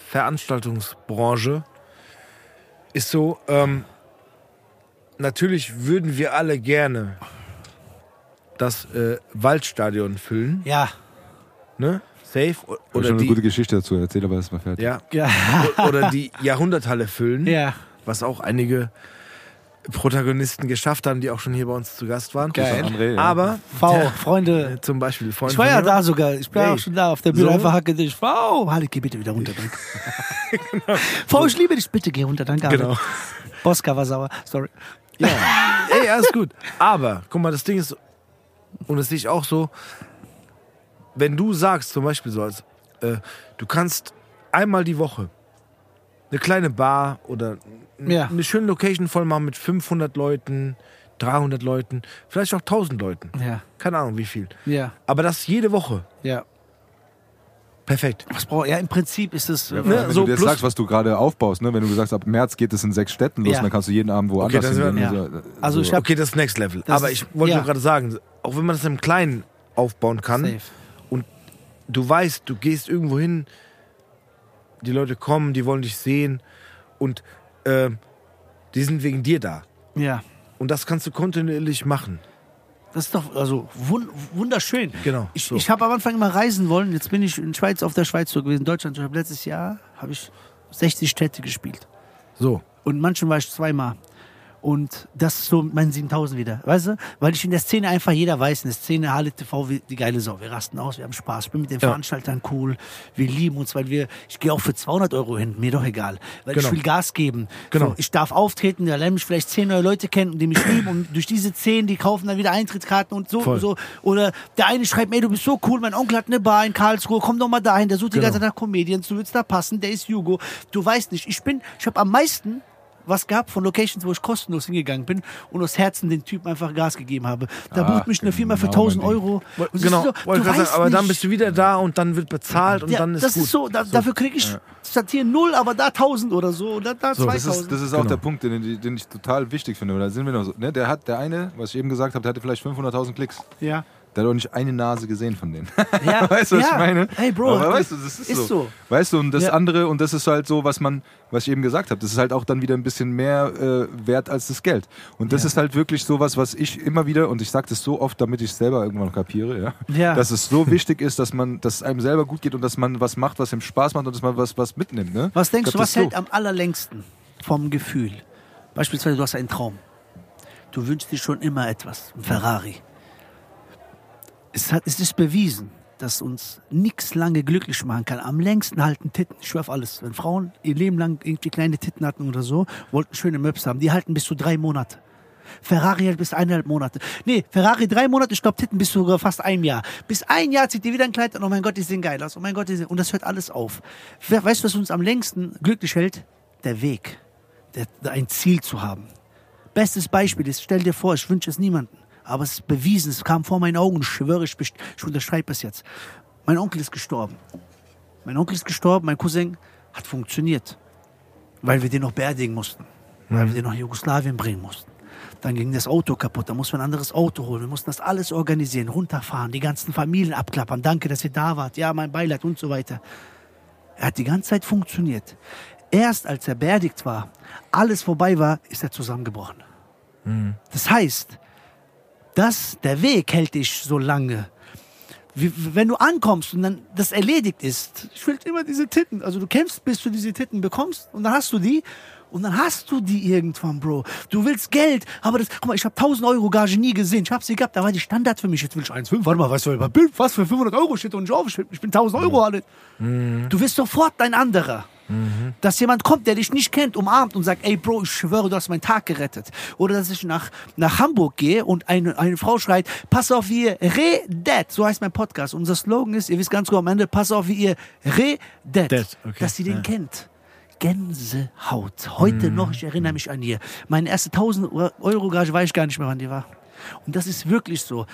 Veranstaltungsbranche, ist so, ähm, natürlich würden wir alle gerne das äh, Waldstadion füllen, ja. ne? Safe. O- Oder Oder schon eine gute die, Geschichte dazu, erzähl aber erst mal fertig. ja, Ja. Oder die Jahrhunderthalle füllen, ja. was auch einige Protagonisten geschafft haben, die auch schon hier bei uns zu Gast waren. Geil. André, ja. Aber V, Freunde. äh, zum Beispiel Freunde Ich war ja da sogar. Ich bin ja Ey, auch schon da auf der Bühne. so? Einfach hacke dich. V, Halle, geh bitte wieder runter, danke. V, ich liebe dich. Bitte geh runter, danke. Genau. Boska war sauer. Sorry. Ja. Ey, alles gut. Aber, guck mal, das Ding ist, und sehe ich auch so, wenn du sagst, zum Beispiel so, als, äh, du kannst einmal die Woche eine kleine Bar oder Ja. eine schöne Location voll machen mit 500 Leuten, 300 Leuten, vielleicht auch 1000 Leuten. Ja, Keine Ahnung, wie viel. ja, Aber das jede Woche. ja. Perfekt. Was brauch, ja, im Prinzip ist es. Ja, äh, wenn so du jetzt sagst, was du gerade aufbaust, ne? wenn du gesagt hast, ab März geht es in sechs Städten los, Ja. dann kannst du jeden Abend woanders das wär- hingehen. ja. So, Also ich hab- Okay, das ist Next Level. Das Aber ich wollte ja. nur gerade sagen, auch wenn man das im Kleinen aufbauen kann, Safe. du weißt, du gehst irgendwo hin, die Leute kommen, die wollen dich sehen und äh, die sind wegen dir da. Ja. Und das kannst du kontinuierlich machen. Das ist doch also wun wunderschön. Genau, Ich, so. ich habe am Anfang immer reisen wollen. Jetzt bin ich in Schweiz auf der Schweiz so gewesen. Deutschland. Ich habe letztes Jahr habe ich 60 Städte gespielt. So. Und manchen war ich zweimal. Und das ist so mein 7000 wieder. Weißt du? Weil ich in der Szene einfach, jeder weiß, in der Szene Halle TV, wir- die geile Sau. Wir rasten aus, wir haben Spaß. Ich bin mit den Ja. Veranstaltern cool. Wir lieben uns, weil wir, ich gehe auch für 200 Euro hin. Mir doch egal. Weil Genau. ich will Gas geben. Genau. So, ich darf auftreten, da lernen mich vielleicht zehn neue Leute kennen, die mich lieben. Und durch diese zehn, die kaufen dann wieder Eintrittskarten und so Voll. und so. Oder der eine schreibt, ey, du bist so cool, mein Onkel hat eine Bar in Karlsruhe, komm doch mal dahin, der sucht die Genau. ganze Zeit nach Comedians, du willst da passen, der ist Hugo. Du weißt nicht, ich bin, ich habe am meisten was gehabt von Locations, wo ich kostenlos hingegangen bin und aus Herzen den Typen einfach Gas gegeben habe. Da Ah, bucht mich eine Firma für genau 1000 mein Ding. Euro. Genau. so, du weißt sagen, aber dann nicht- bist du wieder da und dann wird bezahlt und ja, dann ist das gut. ist so, da, dafür kriege ich statt hier null, aber da 1000 oder so oder da So, Das 2000. ist, das ist auch Genau. der Punkt, den, den ich total wichtig finde. Da sind wir noch so. Ne? Der hat, der eine, was ich eben gesagt habe, der hatte vielleicht 500.000 Klicks. ja. Der hat auch nicht eine Nase gesehen von denen. Ja, weißt du, was ja. ich meine? Hey, Bro, Aber weißt du, das ist, ist so. so. Weißt du, und das Ja. andere, und das ist halt so, was man, was ich eben gesagt habe, das ist halt auch dann wieder ein bisschen mehr äh, wert als das Geld. Und das ist halt wirklich sowas, was ich immer wieder, und ich sage das so oft, damit ich es selber irgendwann kapiere, ja, Ja. dass es so wichtig ist, dass man, dass es einem selber gut geht und dass man was macht, was ihm Spaß macht und dass man was, was mitnimmt. Ne? Was denkst Ich du, glaub, was hält am allerlängsten vom Gefühl? Beispielsweise, du hast einen Traum. Du wünschst dir schon immer etwas, ein Ferrari. Es, hat, es ist bewiesen, dass uns nichts lange glücklich machen kann. Am längsten halten Titten, ich schwör alles. Wenn Frauen ihr Leben lang irgendwie kleine Titten hatten oder so, wollten schöne Möps haben, die halten bis zu drei Monate. Ferrari hält bis eineinhalb Monate. Nee, Ferrari drei Monate, ich glaube, Titten bis zu fast einem Jahr. Bis ein Jahr zieht ihr wieder ein Kleid an, oh mein Gott, die sehen geil aus, oh mein Gott, die sehen, und das hört alles auf. Weißt du, was uns am längsten glücklich hält? Der Weg. Der, ein Ziel zu haben. Bestes Beispiel ist, stell dir vor, ich wünsche es niemandem, aber es ist bewiesen, es kam vor meinen Augen, ich schwöre, ich, ich unterschreibe es jetzt. Mein Onkel ist gestorben. Mein Onkel ist gestorben, mein Cousin hat funktioniert, weil wir den noch beerdigen mussten, weil wir den noch in Jugoslawien bringen mussten. Dann ging das Auto kaputt, dann mussten wir ein anderes Auto holen. Wir mussten das alles organisieren, runterfahren, die ganzen Familien abklappern. Danke, dass ihr da wart. Ja, mein Beileid und so weiter. Er hat die ganze Zeit funktioniert. Erst als er beerdigt war, alles vorbei war, ist er zusammengebrochen. Das heißt, dass der Weg hält dich so lange. Wie, wenn du ankommst und dann das erledigt ist, ich will immer diese Titten. Also du kämpfst, bis du diese Titten bekommst und dann hast du die und dann hast du die irgendwann, Bro. Du willst Geld, aber das, guck mal, ich habe 1000 Euro Gage nie gesehen. Ich habe sie gehabt, da war die Standard für mich. Jetzt will ich 1,5. Warte mal, was ich Was für 500 Euro steht und nicht auf? Ich bin 1000 Euro alle. Du wirst sofort ein anderer. Dass jemand kommt, der dich nicht kennt, umarmt und sagt, ey Bro, ich schwöre, du hast meinen Tag gerettet. Oder dass ich nach, nach Hamburg gehe und eine, eine Frau schreit, pass auf, wie ihr redet. So heißt mein Podcast. Unser Slogan ist, ihr wisst ganz genau am Ende, pass auf, wie ihr redet. Det, okay, Dass sie den ja. kennt. Gänsehaut. Heute noch, ich erinnere mich an ihr. Meine erste 1000 Euro Gage weiß ich gar nicht mehr, wann die war. Und das ist wirklich so.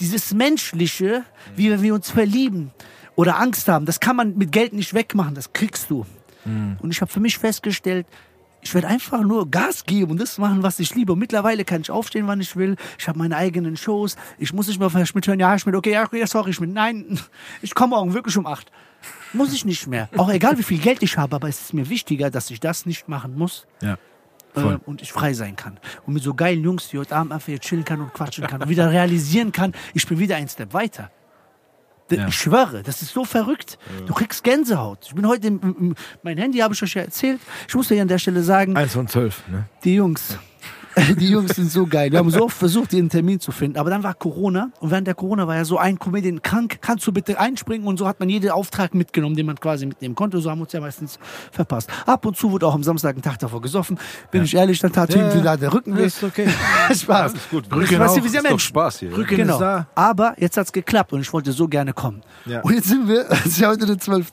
Dieses Menschliche, wie wenn wir uns verlieben oder Angst haben, das kann man mit Geld nicht wegmachen, das kriegst du. Und ich habe für mich festgestellt, ich werde einfach nur Gas geben und das machen, was ich liebe. Und mittlerweile kann ich aufstehen, wann ich will. Ich habe meine eigenen Shows. Ich muss nicht mehr Herr Schmidt hören, ja, Schmidt, okay, ja, ja, sorry, Schmidt. Nein, ich komme morgen wirklich um acht. Muss ich nicht mehr. Auch egal, wie viel Geld ich habe, aber es ist mir wichtiger, dass ich das nicht machen muss Ja. äh, und ich frei sein kann. Und mit so geilen Jungs, die heute Abend einfach hier chillen kann und quatschen kann und wieder realisieren kann, ich bin wieder ein Step weiter. Ja. Ich schwöre, das ist so verrückt. Du kriegst Gänsehaut. Ich bin heute, im, im, mein Handy habe ich euch ja erzählt. Ich muss dir an der Stelle sagen, Eins von zwölf, ne? die Jungs, Die Jungs sind so geil. Wir haben so oft versucht, ihren Termin zu finden. Aber dann war Corona. Und während der Corona war ja so ein Comedian krank. Kannst du bitte einspringen? Und so hat man jeden Auftrag mitgenommen, den man quasi mitnehmen konnte. So haben wir uns ja meistens verpasst. Ab und zu wurde auch am Samstag einen Tag davor gesoffen. Bin ich ehrlich, dann tat Ja, wieder der Rücken weh. ist okay. Spaß. Gut, Rücken Weißt du, wie ist doch. Spaß hier. Rücken Genau. ist da. Aber jetzt hat's geklappt und ich wollte so gerne kommen. Ja. Und jetzt sind wir, es ist ja heute der 12.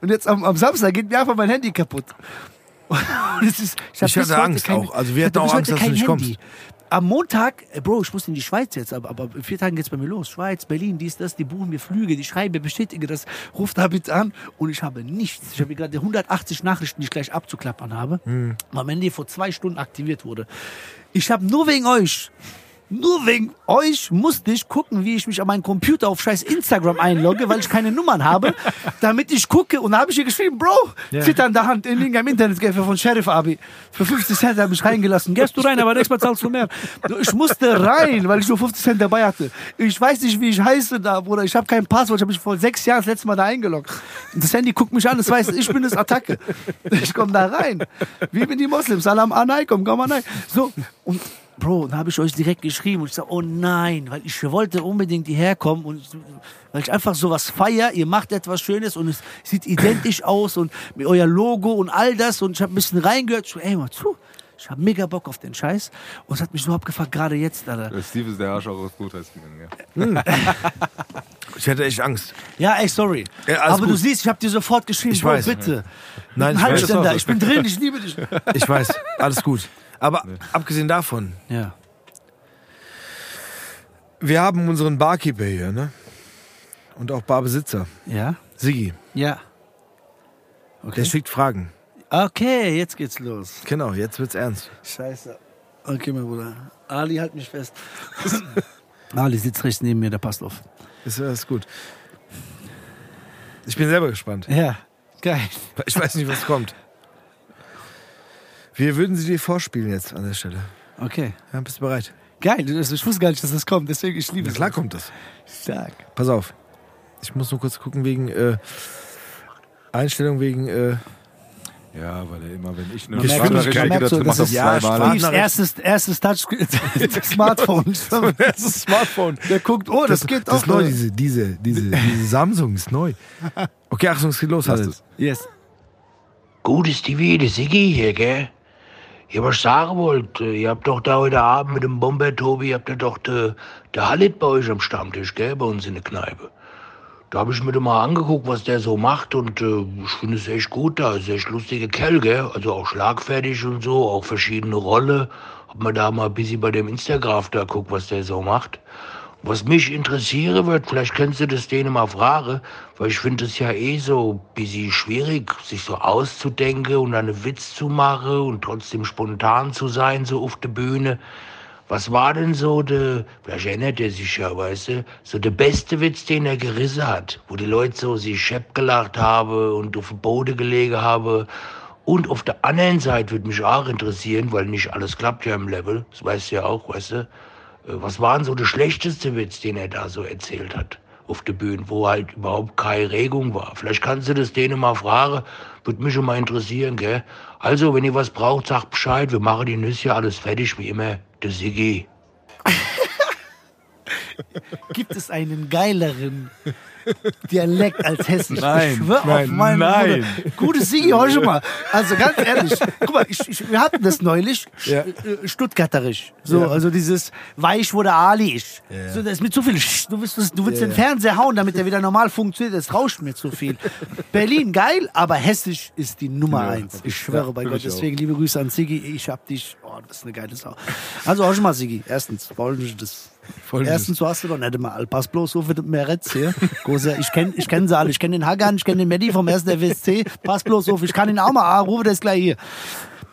Und jetzt am, am Samstag geht mir einfach mein Handy kaputt. Es ist, Ich bis hatte Angst kein- auch. Also wir ich hatten hatte auch Angst, dass du nicht kommst. Am Montag, äh, Bro, ich muss in die Schweiz jetzt, aber, aber in vier Tagen geht's bei mir los. Schweiz, Berlin, dies, das, die buchen mir Flüge, die schreibe, bestätige das, ruft da bitte an und ich habe nichts. Ich habe gerade 180 Nachrichten, die ich gleich abzuklappern habe, Hm. weil mein Handy vor zwei Stunden aktiviert wurde. Ich habe nur wegen euch nur wegen euch musste ich gucken, wie ich mich an meinen Computer auf scheiß Instagram einlogge, weil ich keine Nummern habe, damit ich gucke. Und da habe ich hier geschrieben, Bro, in der Hand, in irgendeinem Internetcafé von Sheriff Abi. Für 50 Cent habe ich reingelassen. Gehst du rein, aber nächstes Mal zahlst du mehr. Ich musste rein, weil ich nur 50 Cent dabei hatte. Ich weiß nicht, wie ich heiße da, Bruder. Ich habe kein Passwort. Ich habe mich vor sechs Jahren das letzte Mal da eingeloggt. Das Handy guckt mich an, es weiß, ich bin das Attacke. Ich komme da rein. Wie bin die Moslems? Salam alaikum, komm mal rein. So, und Bro, dann habe ich euch direkt geschrieben und ich sage, oh nein, weil ich wollte unbedingt hierher kommen und weil ich einfach sowas feier, ihr macht etwas Schönes und es sieht identisch aus und mit euer Logo und all das und ich habe ein bisschen reingehört, ich so, ey, mal zu, ich habe mega Bock auf den Scheiß und es hat mich so abgefuckt, gerade jetzt, Alter. Der Steve ist der Arsch auch aus Gutheits gegangen. Ja. Ich hatte echt Angst. Ja, ey, sorry. Ja, Aber du gut. siehst, ich habe dir sofort geschrieben, Ich Bro, weiß. bitte. Nein, ich Halt weiß. denn da, ich bin drin, ich liebe dich. Ich weiß. Alles gut. Aber abgesehen davon, Ja. wir haben unseren Barkeeper hier, ne? Und auch Barbesitzer. Ja? Siggi. Ja. Der schickt Fragen. Okay, jetzt geht's los. Genau, jetzt wird's ernst. Scheiße. Okay, mein Bruder. Ali, halt mich fest. Ali sitzt rechts neben mir, der passt auf. Ist alles gut. Ich bin selber gespannt. Ja, geil. Ich weiß nicht, was kommt. Wir würden sie dir vorspielen jetzt an der Stelle. Okay. Ja, bist du bereit? Geil, du- ich wusste gar nicht, dass das kommt, deswegen ich liebe Na es. klar kommt das. Stark. Pass auf. Ich muss nur kurz gucken wegen äh, Einstellung wegen äh, ja, weil er immer, wenn ich eine Sprachnachricht schicke, merkt so, dann das macht ist- Ja, zweimal. Erstes, erstes Touch-Smartphone. das ist Smartphone. Der guckt, oh, das, geht das auch. ist neu, diese, diese, diese, diese Samsung ist neu. Okay, Achtung, es geht los. Lass es. Yes. Gut, Stevie, der Siggi hier, gell? Ja, was ich sagen wollte, ihr habt doch da heute Abend mit dem Bomber Tobi, habt ihr doch der de Halit bei euch am Stammtisch, gell? Bei uns in der Kneipe. Da habe ich mir den mal angeguckt, was der so macht und äh, ich finde es echt gut da. Ist echt lustiger Kerl, gell? Also auch schlagfertig und so, auch verschiedene Rolle. Hab mir da mal ein bisschen bei dem Instagram da guckt, was der so macht. Was mich interessieren wird, vielleicht könntest du das denen mal fragen, weil ich finde es ja eh so ein bisschen schwierig, sich so auszudenken und einen Witz zu machen und trotzdem spontan zu sein, so auf der Bühne. Was war denn so der, vielleicht erinnert er sich ja, weißt du, so der beste Witz, den er gerissen hat, wo die Leute so sich schepp gelacht haben und auf dem Boden gelegen haben. Und auf der anderen Seite würde mich auch interessieren, weil nicht alles klappt ja im Level, das weißt du ja auch, weißt du, Was war denn so der schlechteste Witz, den er da so erzählt hat auf der Bühne, wo halt überhaupt keine Regung war? Vielleicht kannst du das denen mal fragen. Würde mich schon mal interessieren, gell? Also, wenn ihr was braucht, sagt Bescheid. Wir machen die Nüsse alles fertig, wie immer. Der Siggi. Gibt es einen geileren Dialekt als Hessisch? Nein, ich schwör auf nein, meinen nein. Bruder. Gutes Sigi, hör schon mal. Also ganz ehrlich, guck mal, ich, ich, wir hatten das neulich, Ja. äh, Stuttgarterisch. So, Ja. also dieses Weich wurde Ali ist. Ja. So, das ist mit zu viel. Du willst, du willst den. Fernseher hauen, damit er wieder normal funktioniert. Das rauscht mir zu viel. Berlin geil, aber Hessisch ist die Nummer eins. Ich schwöre bei Gott. Deswegen liebe Grüße an Sigi. Ich hab dich. Oh, das ist eine geile Sau. Also hör schon mal, Sigi. Erstens, wollen wir das. Erstens, du hast du doch nicht mal. Pass bloß auf, mit mehr Retz hier. Großer, ich kenne ich kenn sie alle. Ich kenne den Hagan, ich kenne den Medi vom ersten FSC. Pass bloß auf, ich kann ihn auch mal anrufen, der ist gleich hier.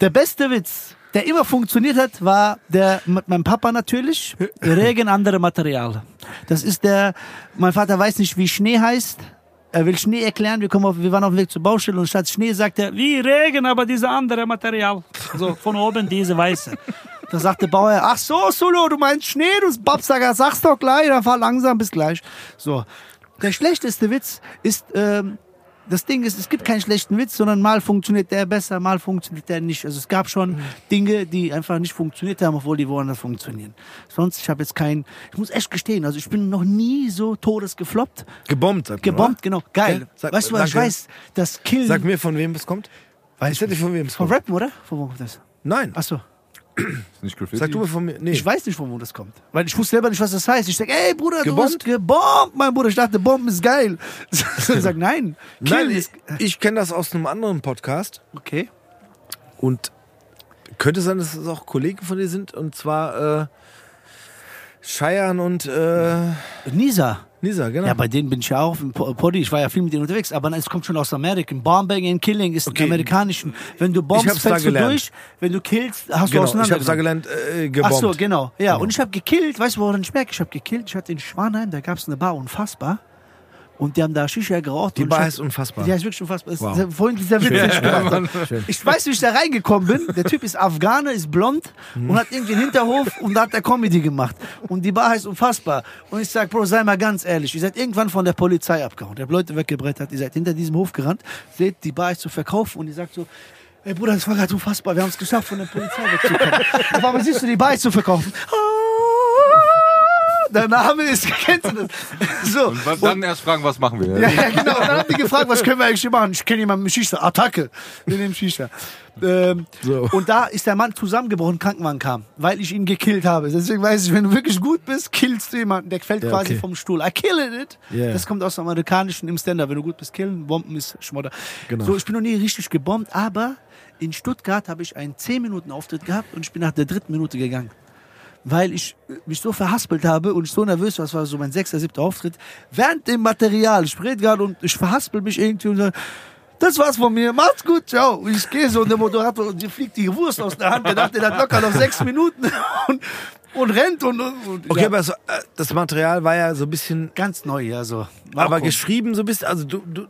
Der beste Witz, der immer funktioniert hat, war der mit meinem Papa natürlich. Regen, andere Material. Das ist der, mein Vater weiß nicht, wie Schnee heißt. Er will Schnee erklären. Wir, kommen auf, wir waren auf dem Weg zur Baustelle und statt Schnee sagt er, wie Regen, aber diese andere Material. So, von oben diese weiße. Da sagt der Bauer, ach so, Solo, du meinst Schnee, du Babsager, sag's doch gleich, dann fahr langsam, bis gleich. So. Der schlechteste Witz ist, ähm, das Ding ist, es gibt keinen schlechten Witz, sondern mal funktioniert der besser, mal funktioniert der nicht. Also es gab schon. Dinge, die einfach nicht funktioniert haben, obwohl die woanders funktionieren. Sonst, ich habe jetzt kein, ich muss echt gestehen, also ich bin noch nie so todes gefloppt. Gebombt, man, Gebombt, genau. Geil. Sag- weißt du was, ich weiß, das Killen Sag mir, von wem es kommt. Weiß ich nicht, von wem es von kommt. Rappen, oder? Von wo kommt das? Nein. Achso. Ist nicht Graffiti? Sag du mir von mir. Nee. Ich weiß nicht, von wo das kommt. Weil ich wusste selber nicht, was das heißt. Ich sag, ey Bruder, du Gebombt? hast gebombt, mein Bruder. Ich dachte, Bomben ist geil. ich sag, nein. Nein, ich, ist. ich kenne das aus einem anderen Podcast. Okay. Und könnte sein, dass es auch Kollegen von dir sind. Und zwar äh, Cheyenne und äh, Nisa. Nisa, genau. Ja, bei denen bin ich ja auch im Po- Poddy. Ich war ja viel mit denen unterwegs. Aber es kommt schon aus Amerika. Bombing and Killing ist Okay. ein amerikanischen. Wenn du bombst, hab's fällst du durch. Wenn du killst, hast genau. du Ich habe auseinander. da gelernt, äh, gebombt. Ach so, genau. Ja, und ich habe gekillt. Weißt du, woran ich merke? Ich habe gekillt. Ich hatte in Schwanheim, da gab es eine Bar, unfassbar. Und die haben da Shisha geraucht. Die Bar hab- heißt unfassbar. Die heißt wirklich unfassbar. Wow. ist vorhin dieser Witz, den ich gemacht habe. Ich weiß, wie ich da reingekommen bin. Der Typ ist Afghaner, ist blond und hat irgendwie einen Hinterhof und da hat er Comedy gemacht. Und die Bar heißt unfassbar. Und ich sag, Bro, sei mal ganz ehrlich, ihr seid irgendwann von der Polizei abgehauen. Der hat Leute weggebrettert, ihr seid hinter diesem Hof gerannt, seht, die Bar ist zu verkaufen und ihr sagt so, Ey Bruder, das war gerade unfassbar. Wir haben es geschafft, von der Polizei wegzukommen. Auf einmal siehst du, die Bar ist zu verkaufen. Der Name ist, kennst du das? So. Und dann erst fragen, was machen wir? Ja, ja, genau. Und dann haben die gefragt, was können wir eigentlich hier machen? Ich kenne jemanden mit Shisha. Attacke. Wir nehmen Shisha. Ähm, So. Und da ist der Mann zusammengebrochen, Krankenwagen kam, weil ich ihn gekillt habe. Deswegen weiß ich, wenn du wirklich gut bist, killst du jemanden. Der fällt Ja, quasi okay. vom Stuhl. I kill it. Yeah. Das kommt aus dem Amerikanischen im Stand-up. Wenn du gut bist, killen, Bomben ist Schmodder. Genau. So, ich bin noch nie richtig gebombt, aber in Stuttgart habe ich einen 10-Minuten-Auftritt gehabt und ich bin nach der dritten Minute gegangen weil ich äh, mich so verhaspelt habe und ich so nervös war, das war so mein sechster, siebter Auftritt, während dem Material, ich rede gerade und ich verhaspel mich irgendwie und sage, das war's von mir, macht's gut, ciao. Und ich gehe so und der Moderator, und dir fliegt die Wurst aus der Hand, der dachte, der hat locker noch sechs Minuten und, und rennt und, und, und Okay, ja, aber so, äh, das Material war ja so ein bisschen, ganz neu, ja, so. War aber geschrieben so bist, also du, du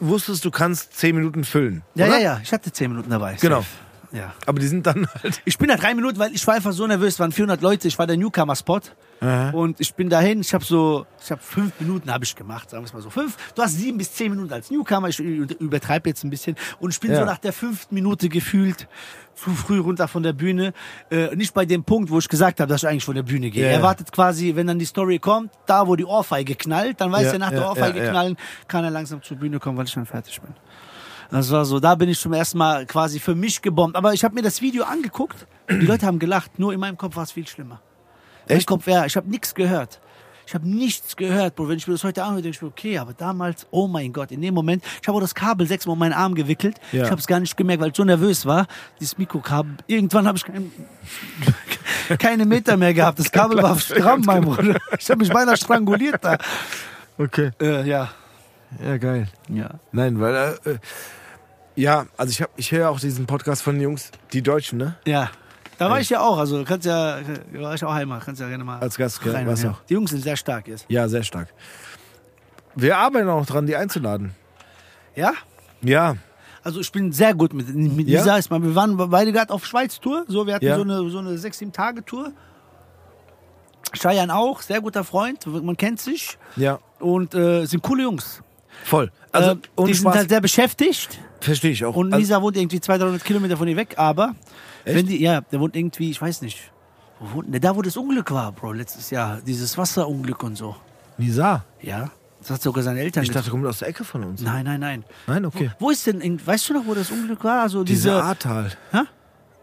wusstest, du kannst zehn Minuten füllen. ja, oder? ja, ja, ich hatte zehn Minuten dabei. Genau. safe. Ja. Aber die sind dann halt. Ich bin da drei Minuten, weil ich war einfach so nervös. Es waren 400 Leute. Ich war der Newcomer-Spot. Und ich bin dahin. Ich habe so, ich habe fünf Minuten habe ich gemacht, sagen wir es mal so. Fünf. Du hast sieben bis zehn Minuten als Newcomer. Ich übertreibe jetzt ein bisschen. Und ich bin Ja. so nach der fünften Minute gefühlt zu früh runter von der Bühne. Äh, nicht bei dem Punkt, wo ich gesagt habe, dass ich eigentlich von der Bühne gehe. Ja, Er wartet quasi, wenn dann die Story kommt, da wo die Ohrfeige knallt, dann weiß Ja, er nach ja, der Ohrfeige knallen, kann er langsam zur Bühne kommen, weil ich dann fertig bin. Das war so, da bin ich zum ersten Mal quasi für mich gebombt. Aber ich habe mir das Video angeguckt, die Leute haben gelacht, nur in meinem Kopf war es viel schlimmer. Echt? Mein Kopf, ja, ich habe nichts gehört. Ich habe nichts gehört, Bro. Wenn ich mir das heute anhöre, denke ich mir, okay, aber damals, oh mein Gott, in dem Moment, ich habe auch das Kabel sechsmal um meinen Arm gewickelt. Ja. Ich habe es gar nicht gemerkt, weil ich so nervös war. Dieses Mikrokabel, irgendwann habe ich kein, keine Meter mehr gehabt. Das Kabel war stramm, mein Bruder. Ich habe mich beinahe stranguliert da. Okay. Äh, ja. Ja, geil. Ja. Nein, weil, äh, ja, also ich, hab, ich höre auch diesen Podcast von den Jungs, die Deutschen, ne? Ja. Da war ich ja auch, also kannst ja, da war ich auch einmal, kannst ja gerne mal Als Gast, rein. Warst Ja. auch. Die Jungs sind sehr stark jetzt. Ja, sehr stark. Wir arbeiten auch dran, die einzuladen. Ja? Ja, Also ich bin sehr gut mit, mit Ja? Lisa. Mal, wir waren beide gerade auf Schweiz-Tour. So, wir hatten Ja. so eine, so eine sechs, sieben Tage-Tour. Cheyenne auch, sehr guter Freund, man kennt sich. ja, Und äh, sind coole Jungs. voll. Also, äh, die sind Spaß, halt sehr beschäftigt. Verstehe ich auch. Und also, Lisa wohnt irgendwie 200, 300 Kilometer von ihr weg. Aber, Echt? wenn die, ja, der wohnt irgendwie, ich weiß nicht. Wo wohnt, der? da, wo das Unglück war, Bro, letztes Jahr. Dieses Wasserunglück und so. Lisa, Ja, das hat sogar seine Eltern ich dachte, kommt aus der Ecke von uns. Nein, nein, nein. Nein, okay. Wo ist denn, in, weißt du noch, wo das Unglück war? Also Diese diese, Ahrtal. Hä?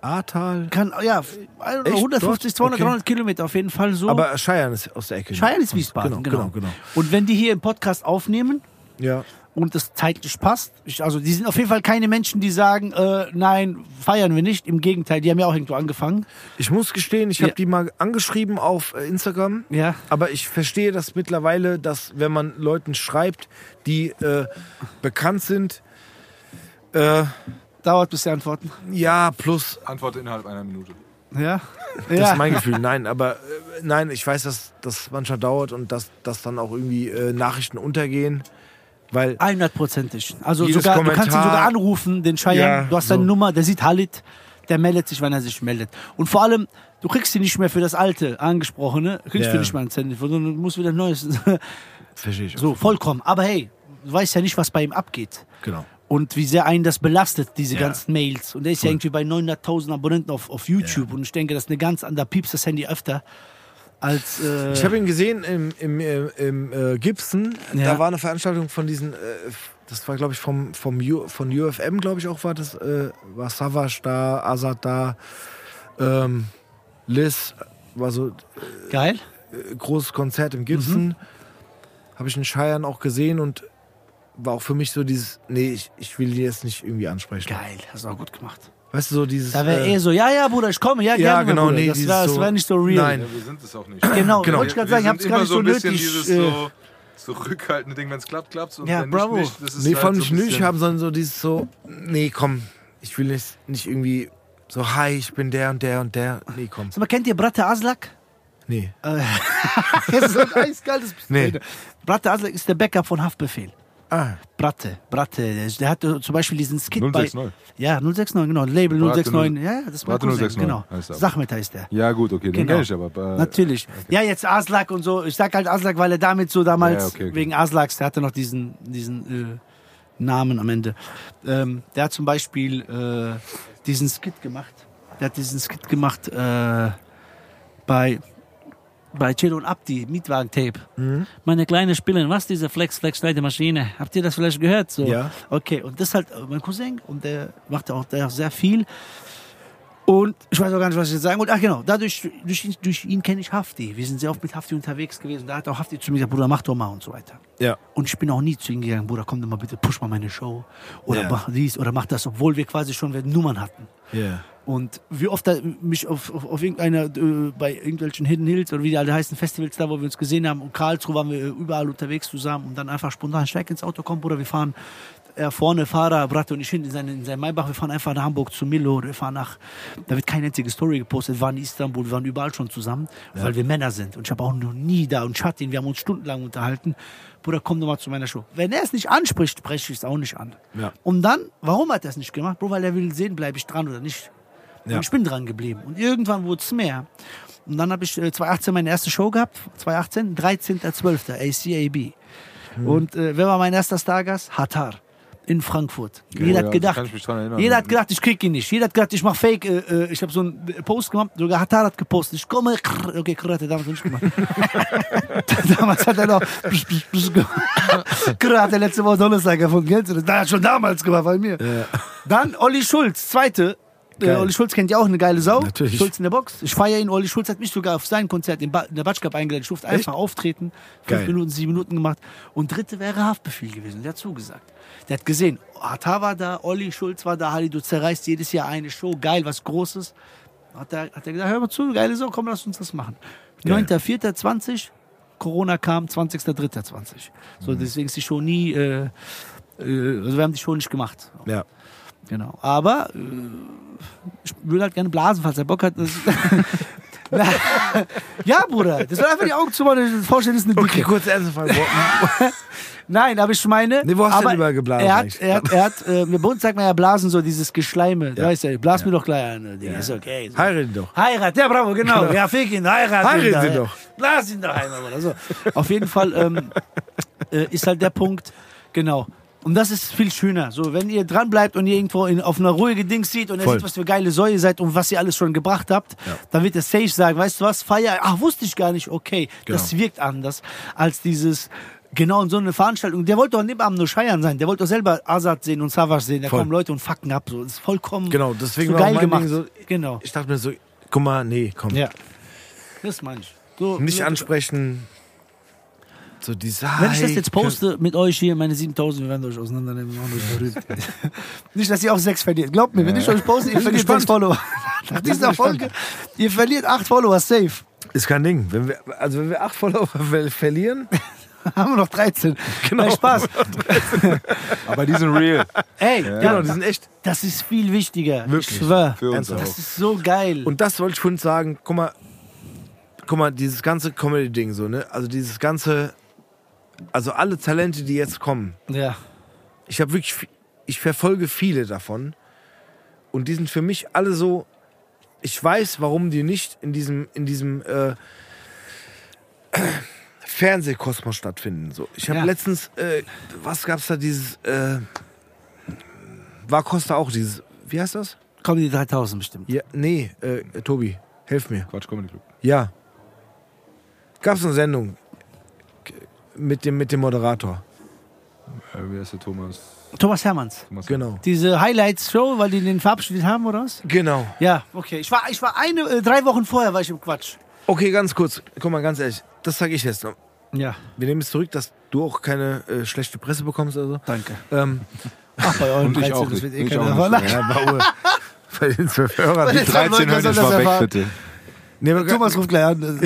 Ahrtal. kann, ja, I don't know, Echt? 150, Dort? 200, Okay. 300 Kilometer auf jeden Fall so. Aber Scheiern ist aus der Ecke. Scheiern ist Wiesbaden, Genau, genau, genau, genau. Und wenn die hier im Podcast aufnehmen Ja. Und das zeitlich passt, ich, also die sind auf jeden Fall keine Menschen, die sagen, äh, nein, feiern wir nicht. Im Gegenteil, die haben ja auch irgendwo angefangen. Ich muss gestehen, ich Ja. habe die mal angeschrieben auf äh, Instagram. Ja. Aber ich verstehe das mittlerweile, dass wenn man Leuten schreibt, die äh, bekannt sind, äh, Dauert bis sie antworten. ja, plus, Antwort innerhalb einer Minute. Ja. das ja. ist mein Gefühl, nein, aber äh, nein, ich weiß, dass das manchmal dauert und dass, dass dann auch irgendwie äh, Nachrichten untergehen, weil 100%ig. Also sogar, du kannst ihn Kommentar- sogar anrufen, den Cheyenne. Ja, du hast seine so. Nummer, der sieht Halit, der meldet sich, wenn er sich meldet. Und vor allem, du kriegst ihn nicht mehr für das alte angesprochene, kriegst Ja. du nicht mehr ein Cent, sondern du musst wieder ein neues. verstehe ich. so, vollkommen. Aber hey, du weißt ja nicht, was bei ihm abgeht. Genau. Und wie sehr einen das belastet, diese Ja. ganzen Mails. Und der ist ja irgendwie bei 900.000 Abonnenten auf, auf YouTube. Und ich denke, das ist eine ganz andere, piepst das Handy öfter als. Äh, Ich habe ihn gesehen im, im, im, im äh, Gibson. Ja. Da war eine Veranstaltung von diesen, äh, das war glaube ich vom, vom U, von UFM, glaube ich auch war das, äh, war Savage da, Azad da, ähm, Liz, war so geil. äh, großes Konzert im Gibson. Mhm. Habe ich in Scheiern auch gesehen und war auch für mich so dieses, nee, ich, ich will die jetzt nicht irgendwie ansprechen. Geil, hast du auch gut gemacht. Weißt du, so dieses. Da wäre äh, eh so, ja, ja, Bruder, ich komme, ja, Ja, gerne. genau, Bruder. nee, das war so- wär nicht so real. Nein. Ja, wir sind es auch nicht. Genau, Genau. wollte ich gerade sagen, ich hab's gar nicht so nötig. dieses äh, so zurückhaltende Ding, wenn es klappt, klappt und Ja, wenn bravo. nicht, nicht. Das ist Nee, halt vor allem so nicht nötig haben, sondern so dieses so, nee, komm, ich will nicht, nicht irgendwie so, hi, ich bin der und der und der. Nee, komm. Sag mal, kennt ihr Bratte Aslak? Nee. das ist so ein eiskaltes Nee. Bratte Aslak ist der Backup von Haftbefehl. Ah, Bratte, Bratte, der, hatte zum Beispiel diesen Skit 069. bei... Ja, 069, genau, Label Bratte 069. Ja, das mein Bratte Cousin, 069, genau. Sachmet heißt der. Ja, gut, okay, den Genau. ich aber. Äh, Natürlich. Ja, jetzt Aslak und so. Ich sag halt Aslak, weil er damit so damals, Ja, okay, okay. wegen Aslaks, der hatte noch diesen, diesen äh, Namen am Ende. Ähm, der hat zum Beispiel äh, diesen Skit gemacht. Der hat diesen Skit gemacht äh, bei, bei Cello und Abdi, Mietwagen-Tape. Mhm. Meine kleine Spielin, was diese Flex, Flex, Schneidemaschine? Habt ihr das vielleicht gehört? So. Ja. Okay, und das ist halt äh, mein Cousin und der macht auch der sehr viel. Und ich weiß auch gar nicht, was ich jetzt sagen wollte. Ach genau, dadurch, durch ihn, durch ihn kenne ich Hafti. Wir sind sehr oft mit Hafti unterwegs gewesen. Da hat auch Hafti zu mir gesagt, Bruder, mach doch mal und so weiter. ja. Und ich bin auch nie zu ihm gegangen, Bruder, komm doch mal bitte, push mal meine Show. Oder Ja. mach dies oder mach das, obwohl wir quasi schon Nummern hatten. Ja. Und wie oft mich auf, auf, auf irgendeiner, äh, bei irgendwelchen Hidden Hills oder wie die alle heißen, Festivals da, wo wir uns gesehen haben, und Karlsruhe waren wir äh, überall unterwegs zusammen und dann einfach spontan, steig ins Auto, komm, Bruder, wir fahren, er vorne, Fahrer, Bratte und ich hinten in seinen, in seinen Maybach, wir fahren einfach nach Hamburg zu Milo, oder wir fahren nach, da wird keine einzige Story gepostet, wir waren in Istanbul, wir waren überall schon zusammen, weil wir Männer sind und ich habe auch noch nie da und Schatin, wir haben uns stundenlang unterhalten, Bruder, komm doch mal zu meiner Show. Wenn er es nicht anspricht, spreche ich es auch nicht an. Ja. Und dann, warum hat er es nicht gemacht? Bro, weil er will sehen, bleibe ich dran oder nicht. Ja. Und ich bin dran geblieben. Und irgendwann wurde es mehr. Und dann habe ich äh, 2018 meine erste Show gehabt. 2018, 13.12. ACAB. Hm. Und äh, wer war mein erster Stargast? Hatar. In Frankfurt. Jeder ja, hat das gedacht, jeder hat gedacht, ich krieg ihn nicht. Jeder hat gedacht, ich mach Fake. Äh, äh, ich habe so einen Post gemacht, sogar Hatar hat gepostet. Ich komme, krr, okay, krr, hat er damals nicht gemacht. damals hat er noch krr, hat er letzte Woche Donnerstag erfunden, kennst du das? Da hat er schon damals gemacht bei mir. Dann Olli Schulz, zweite. Äh, Geil. Olli Schulz kennt ja auch eine geile Sau. Natürlich. Schulz in der Box. Ich feiere ihn. Olli Schulz hat mich sogar auf sein Konzert in, ba in der Batsch Cup eingeladen. Ich durfte einfach auftreten. Fünf Geil. Minuten, sieben Minuten gemacht. Und dritte wäre Haftbefehl gewesen. Der hat zugesagt. Der hat gesehen, Atar war da, Olli Schulz war da, Halli, du zerreißt jedes Jahr eine Show, geil, was Großes. Hat er, hat er gesagt, hör mal zu, geile Sau, komm, lass uns das machen. 9.4.20, Corona kam, 20.3.20. Mhm. So, deswegen ist die Show nie, äh, äh, also wir haben die Show nicht gemacht. Ja. Genau. Aber äh, ich würde halt gerne blasen, falls er Bock hat. Ja, Bruder, das soll einfach die Augen zumachen und vorstellen, das ist eine Dicke. Okay, kurz Frage. Wo- Nein, aber ich meine. Nee, wo hast du denn überall geblasen Er hat, er hat, er hat äh, bei uns sagt man ja Blasen so dieses Geschleime. Du Ja. weißt ja, blas mir doch gleich an. Digga, Ist okay. So. Heirate ihn doch. Heirat, ja, bravo, genau. Ja, fick ihn, heirat Heirat ihn. ihn ja. doch. Blas ihn doch einmal. Oder so. Auf jeden Fall ähm, äh, ist halt der Punkt, genau. Und das ist viel schöner. So, wenn ihr dran bleibt und ihr irgendwo in, auf einer ruhigen Ding sieht und er Voll. sieht, was für geile Säue seid und was ihr alles schon gebracht habt, dann wird der Sage sagen, weißt du was, feier, ach, wusste ich gar nicht, okay. Das Genau. wirkt anders als dieses, genau in so eine Veranstaltung. Der wollte doch neben Abend nur scheiern sein. Der wollte doch selber Azad sehen und Savage sehen. Da Voll. kommen Leute und fucken ab. So. Das ist vollkommen Genau, deswegen so geil gemacht. Ding so- genau. Ich dachte mir so, guck mal, nee, komm. Ja. Das meine ich. So, Nicht ansprechen. So diese Wenn ich das jetzt poste mit euch hier, meine 7000, wir werden euch auseinandernehmen. Nicht, dass ihr auch sechs verliert. Glaubt mir, wenn ich euch poste, ihr Bin verliert sechs Follower. Nach dieser Folge, ihr verliert acht Follower safe. Ist kein Ding. Wenn wir, also wenn wir acht Follower ver- verlieren, Haben wir noch 13. Genau. Nein, Spaß. Aber die sind real. Ey, genau, ja, die sind echt. das ist viel wichtiger. Wirklich. Ich schwör. Für uns Ernsthaft. auch. Das ist so geil. Und das wollte ich vorhin sagen, guck mal, guck mal, dieses ganze Comedy-Ding so, ne? Also dieses ganze, also alle Talente, die jetzt kommen, ja. ich habe wirklich, ich verfolge viele davon und die sind für mich alle so, ich weiß, warum die nicht in diesem, in diesem äh, Fernsehkosmos stattfinden. So. Ich habe Ja. letztens, äh, was gab's da, dieses, äh, war Costa auch dieses, wie heißt das? Comedy 3000 bestimmt. Ja, nee, äh, Tobi, helf mir. Quatsch, Comedy Club. Ja. Gab's eine Sendung mit dem, mit dem Moderator. Äh, wie heißt der Thomas? Thomas Hermanns. Thomas Genau. Diese Highlights-Show, weil die den verabschiedet haben, oder was? Genau. Ja, okay. Ich war, ich war eine, äh, drei Wochen vorher war ich im Quatsch. Okay, ganz kurz. Guck mal, ganz ehrlich. Das sage ich jetzt noch. Ja, Wir nehmen es zurück, dass du auch keine äh, schlechte Presse bekommst oder so. danke. Ähm, Ach, bei euren Und ich 13, auch das wird eh erfahren. ja, Baue. Bei den zwölf Hörern. Bei den 13 Leute hört soll ich das mal weg, bitte. Nee, Thomas ruft gleich an.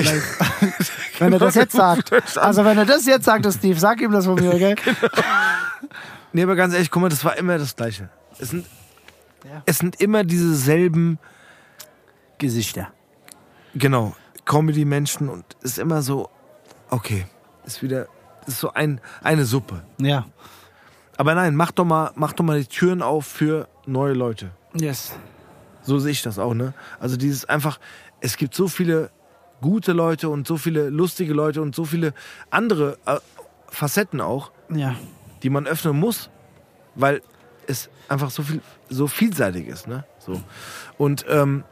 wenn er das jetzt sagt. Also wenn er das jetzt sagt, Steve, sag ihm das von mir, okay? Nee, aber ganz ehrlich, guck mal, das war immer das Gleiche. Es sind, Ja. es sind immer dieselben, Gesichter. genau, Comedy-Menschen und es ist immer so, okay, ist wieder, ist so ein, eine Suppe. Ja. Aber nein, mach doch mal, mach doch mal die Türen auf für neue Leute. Yes. So sehe ich das auch, ne? Also dieses einfach, es gibt so viele gute Leute und so viele lustige Leute und so viele andere äh, Facetten auch, Ja. die man öffnen muss, weil es einfach so viel, so vielseitig ist, ne? So. Und ähm,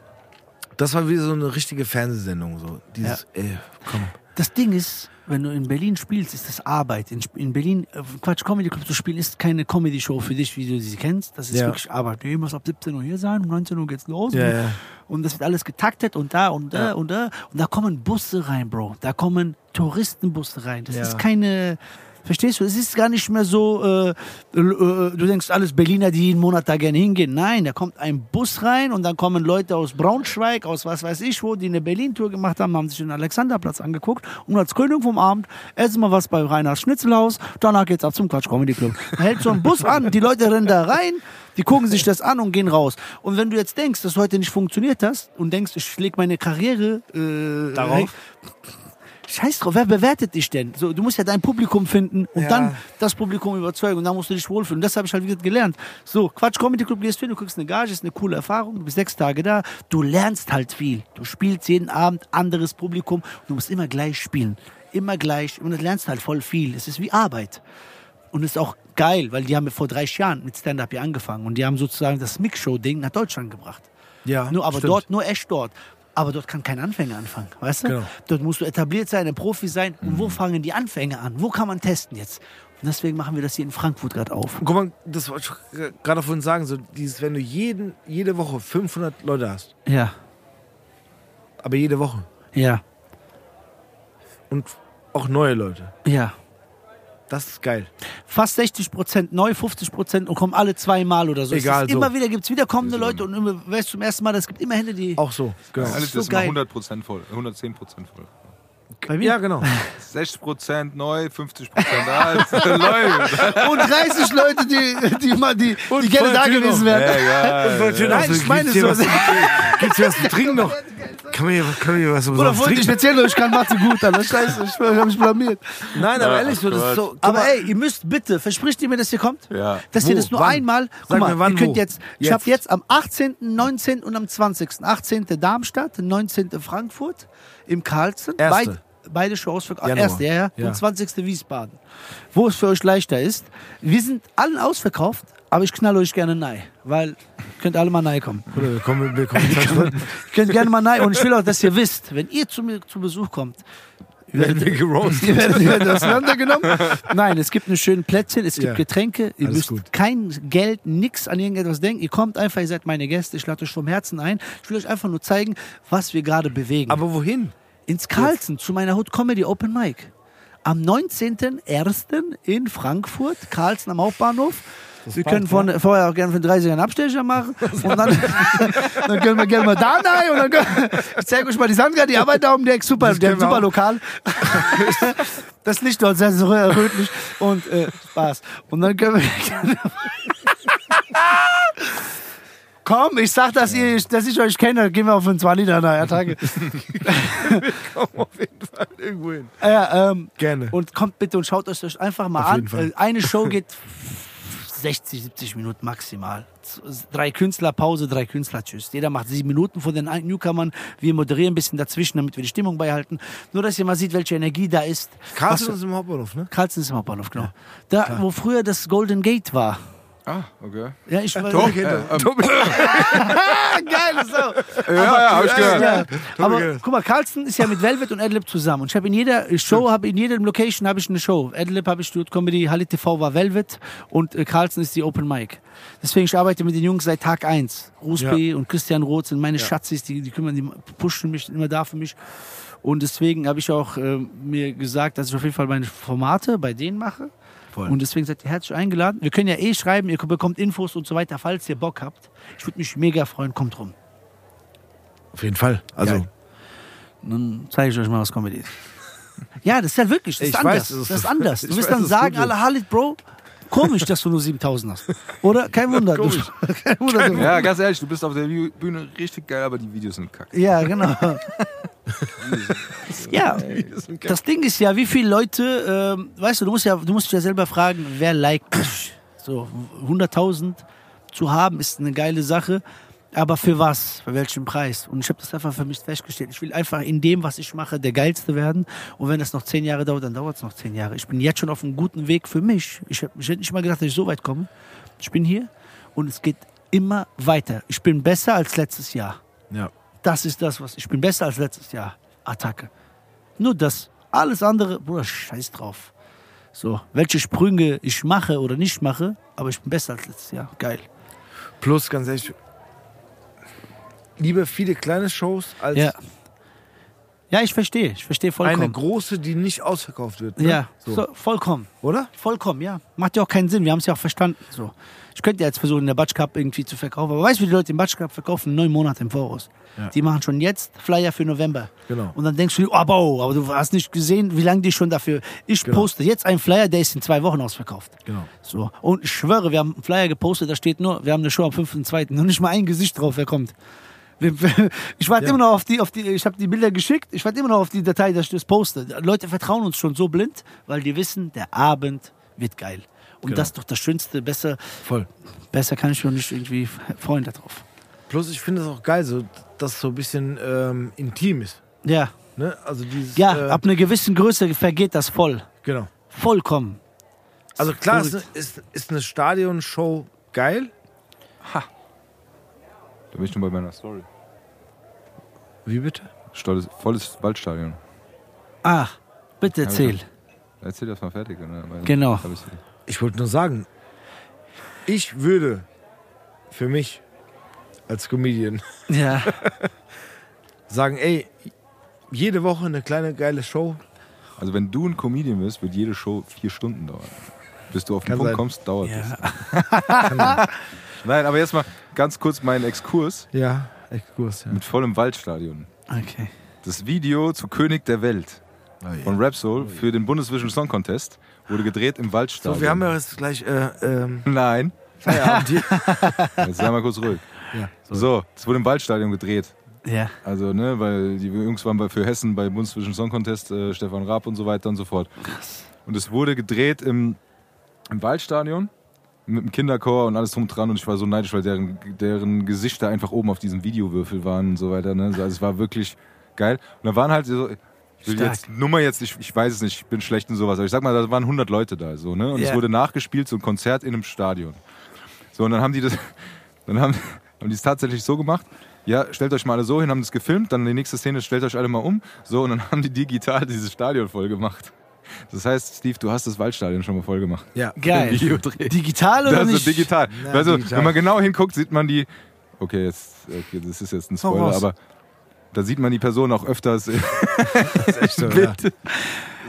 das war wieder so eine richtige Fernsehsendung, so. Dieses, ey, komm. Das Ding ist, wenn du in Berlin spielst, ist das Arbeit. In, in Berlin, äh, Quatsch, Comedy Club zu spielen, ist keine Comedy-Show für dich, wie du sie kennst. Das ist Ja. wirklich Arbeit. Du musst ab 17 Uhr hier sein, um 19 Uhr geht's los. Ja, und, ja. und das wird alles getaktet und da und da und da. Und da kommen Busse rein, Bro. Da kommen Touristenbusse rein. Das ist keine. Verstehst du? Es ist gar nicht mehr so, äh, äh, du denkst, alles Berliner, die jeden Monat da gerne hingehen. Nein, da kommt ein Bus rein und dann kommen Leute aus Braunschweig, aus was weiß ich wo, die eine Berlin-Tour gemacht haben, haben sich den Alexanderplatz angeguckt und als Krönung vom Abend essen wir was bei Reinhards Schnitzelhaus, danach geht's ab zum Quatsch Comedy Club. Da hält so ein Bus an, die Leute rennen da rein, die gucken sich das an und gehen raus. Und wenn du jetzt denkst, dass heute nicht funktioniert hast und denkst, ich leg meine Karriere äh, Darauf? Scheiß drauf, wer bewertet dich denn? So, du musst ja dein Publikum finden und Ja. dann das Publikum überzeugen und dann musst du dich wohlfühlen. Und das habe ich halt wieder gelernt. So, Quatsch Comedy Club gehst hin, du kriegst eine Gage, ist eine coole Erfahrung, du bist sechs Tage da, du lernst halt viel. Du spielst jeden Abend anderes Publikum, du musst immer gleich spielen. Immer gleich und du lernst halt voll viel. Es ist wie Arbeit. Und es ist auch geil, weil die haben vor 30 Jahren mit Stand-Up hier angefangen und die haben sozusagen das Mix-Show-Ding nach Deutschland gebracht. Ja, Nur aber stimmt. dort, nur echt dort. Aber dort kann kein Anfänger anfangen, weißt du? Genau. Dort musst du etabliert sein, ein Profi sein. Und wo fangen die Anfänger an? Wo kann man testen jetzt? Und deswegen machen wir das hier in Frankfurt gerade auf. Guck mal, das wollte ich gerade vorhin sagen, so dieses, wenn du jeden, jede Woche 500 Leute hast, Ja, aber jede Woche ja, und auch neue Leute, ja. Das ist geil. Fast 60 Prozent neu, 50 Prozent und kommen alle zweimal oder so. Egal, es ist so. Immer wieder gibt es wiederkommende Leute und immer, weißt du, zum ersten Mal, es gibt immer Hände, die Auch so, genau. Alles so ist immer geil. 100% voll, 110% voll. Bei mir. Ja, genau. 60% neu, 50% alt. Und 30 Leute, die, die, mal, die, die gerne da gewesen wären. Ja, Nein, ich meine so. Gibt's hier was zu trinken noch? Kann man hier, kann man hier was Oder umsonst wollte ich erzählen, ich kann Mathe gut, Alter. Scheiße, ich habe mich blamiert. Nein, aber Ja, ehrlich so, das ist so. Aber mal, ey, ihr müsst bitte, verspricht ihr mir, dass ihr kommt? Ja. Dass ihr Wo? das nur Wann? einmal, guck Sag mal, mir wann, ihr könnt wo? jetzt, ich Jetzt. habe jetzt am 18., 19. und am 20. 18. Darmstadt, 19. Frankfurt, im Carlsen. Erste. Beid- beide Shows für Januar. erste, ja, ja, Ja. und 20. Wiesbaden. Wo es für euch leichter ist. Wir sind allen ausverkauft, aber ich knall euch gerne nein, weil ihr könnt alle mal nein kommen. Bruder, wir kommen, wir kommen könnt gerne mal nein und ich will auch, dass ihr wisst, wenn ihr zu mir zu Besuch kommt, werden wir werdet, ihr werdet auseinandergenommen. Nein, es gibt eine schöne Plätzchen, es gibt Ja. Getränke. Ihr Alles müsst gut. kein Geld, nix an irgendetwas denken. Ihr kommt einfach, ihr seid meine Gäste. Ich lade euch vom Herzen ein. Ich will euch einfach nur zeigen, was wir gerade bewegen. Aber wohin? Ins Carlsen zu meiner Hood Comedy Open Mic. Am 19.01. in Frankfurt, Carlsen am Hauptbahnhof. Wir können von, vorher auch gerne für den 30er einen Abstecher machen. Und dann, dann können wir gerne mal da rein. Und dann können, ich zeige euch mal die Sandra, die arbeitet da um die Ecke. Super, Das der wir super. Lokal. Das Licht dort sehr, sehr rötlich. Und äh, Spaß. Und dann können wir gerne. Komm, ich sag, dass, ihr, dass ich euch kenne, dann gehen wir auf einen 20 Liter nachher Tage. Komm auf jeden Fall irgendwo hin. Ja, ähm, Gerne. und kommt bitte und schaut euch das einfach mal Auf an. Äh, Eine Show geht 60, 70 Minuten maximal. Drei Künstler, Pause, drei Künstler, tschüss. Jeder macht sieben Minuten von den Newcomern. Wir moderieren ein bisschen dazwischen, damit wir die Stimmung beihalten. Nur, dass ihr mal sieht, welche Energie da ist. Karlsson Was- ist im Hauptbahnhof, ne? Karlsson ist im Hauptbahnhof, genau. Da, wo früher das Golden Gate war. Ah, okay. Ja, ich war. Okay, Äh, ähm, Geil, so. ja, ja, hab ich gehört. Ja, aber guck mal, Carlson ist ja mit Velvet und Adlib zusammen. Und ich habe in jeder Show, habe in jeder Location habe ich eine Show. Adlib habe ich Studio Comedy, Halle TV war Velvet und äh, Carlson ist die Open Mic. Deswegen ich arbeite mit den Jungs seit Tag 1. Ruß Ja. B und Christian Roth sind meine Schatzis, die, die kümmern, die pushen mich immer da für mich. Und deswegen habe ich auch äh, mir gesagt, dass ich auf jeden Fall meine Formate bei denen mache. Voll. Und deswegen seid ihr herzlich eingeladen. Wir können ja eh schreiben, ihr bekommt Infos und so weiter, falls ihr Bock habt. Ich würde mich mega freuen, kommt rum. Auf jeden Fall. Also, Geil. Dann zeige ich euch mal, was Comedy ist. Ja, das ist ja wirklich, das ist Ich anders. weiß, das ist- das ist anders. Du wirst dann ist sagen, alle Halit, Bro, komisch, dass du nur 7000 hast. Oder? Kein Wunder. Du, kein Wunder. Ja, ganz ehrlich, du bist auf der Bühne richtig geil, aber die Videos sind kacke. ja, genau. ja, das Ding ist ja, wie viele Leute, ähm, weißt du, du musst ja, du musst dich ja selber fragen, wer liked mich? So, 100.000 zu haben ist eine geile Sache, aber für was? Für welchen Preis? Und ich habe das einfach für mich festgestellt. Ich will einfach in dem, was ich mache, der Geilste werden. Und wenn das noch zehn Jahre dauert, dann dauert es noch zehn Jahre. Ich bin jetzt schon auf einem guten Weg für mich. Ich, hab, ich hätte nicht mal gedacht, dass ich so weit komme. Ich bin hier und es geht immer weiter. Ich bin besser als letztes Jahr. ja. Das ist das, was ich bin besser als letztes Jahr. Attacke. Nur das. Alles andere, Bruder, scheiß drauf. So, welche Sprünge ich mache oder nicht mache, aber ich bin besser als letztes Jahr. Geil. Plus, ganz ehrlich, lieber viele kleine Shows als Ja. Ja, ich verstehe. Ich verstehe eine vollkommen. große, die nicht ausverkauft wird. Ne? Ja, So. so, vollkommen. Oder? Vollkommen, ja. Macht ja auch keinen Sinn. Wir haben es ja auch verstanden. So. Ich könnte jetzt versuchen, in der Batsch Cup irgendwie zu verkaufen. Aber weißt du, wie die Leute den Batsch Cup verkaufen? Neun Monate im Voraus. Ja. Die machen schon jetzt Flyer für November. Genau. Und dann denkst du, oh, wow, aber du hast nicht gesehen, wie lange die schon dafür. Ich Genau. poste jetzt einen Flyer, der ist in zwei Wochen ausverkauft. Genau. So. Und ich schwöre, wir haben einen Flyer gepostet, da steht nur, wir haben eine Show am 5.2. Noch nicht mal ein Gesicht drauf, wer kommt. Ich warte Ja. immer noch auf die, auf die, ich habe die Bilder geschickt, ich warte immer noch auf die Datei, dass ich das poste. Leute vertrauen uns schon so blind, weil die wissen, der Abend wird geil. Und Genau. das ist doch das Schönste, besser, Voll. besser kann ich schon nicht irgendwie freuen darauf. Plus, ich finde es auch geil, so, dass es so ein bisschen ähm, intim ist. Ja, Ne? Also dieses. ja, äh, ab einer gewissen Größe vergeht das voll. Genau. Vollkommen. Also klar, ist, ist, ist eine Stadionshow geil. Da bin ich schon bei meiner Story. Wie bitte? Stolles, volles Waldstadion. Ah, bitte Ja, erzähl. Erzähl das mal fertig. Ne? Genau. Ich wollte nur sagen, ich würde für mich als Comedian Ja, sagen, ey, jede Woche eine kleine geile Show. Also wenn du ein Comedian bist, wird jede Show vier Stunden dauern. Bis du auf den Kann Punkt sein. kommst, dauert es. ja. Nein, aber jetzt mal ganz kurz meinen Exkurs Ja, Exkurs, ja. mit vollem Waldstadion. Okay. Das Video zu König der Welt von Rap Soul für den Bundesvision Song Contest wurde gedreht im Waldstadion. So, wir haben ja jetzt gleich äh, ähm, Nein, Feierabend hier. jetzt sei mal kurz ruhig. ja, so. Es wurde im Waldstadion gedreht. Ja. Also, ne, weil die Jungs waren bei- für Hessen bei Bundesvision Song Contest, äh, Stefan Raab und so weiter und so fort. Und es wurde gedreht im, im Waldstadion mit dem Kinderchor und alles drum und dran und ich war so neidisch, weil deren, deren Gesichter einfach oben auf diesem Videowürfel waren und so weiter. Ne? Also es war wirklich geil. Und da waren halt so, ich will Stark. jetzt Nummer jetzt, ich, ich weiß es nicht, ich bin schlecht in sowas, aber ich sag mal, da waren 100 Leute da so, ne? Und es Ja. wurde nachgespielt, so ein Konzert in einem Stadion. So, und dann haben die das, dann haben, haben die es tatsächlich so gemacht. Ja, stellt euch mal alle so hin, haben das gefilmt, dann die nächste Szene, stellt euch alle mal um. So, und dann haben die digital dieses Stadion voll gemacht. Das heißt, Steve, du hast das Waldstadion schon mal voll gemacht. ja. Geil. Digital oder Das nicht? ist digital. Na, also, digital. wenn man genau hinguckt, sieht man die. Okay, jetzt, okay, das ist jetzt ein Spoiler, aber da sieht man die Person auch öfters. Echt so, ja.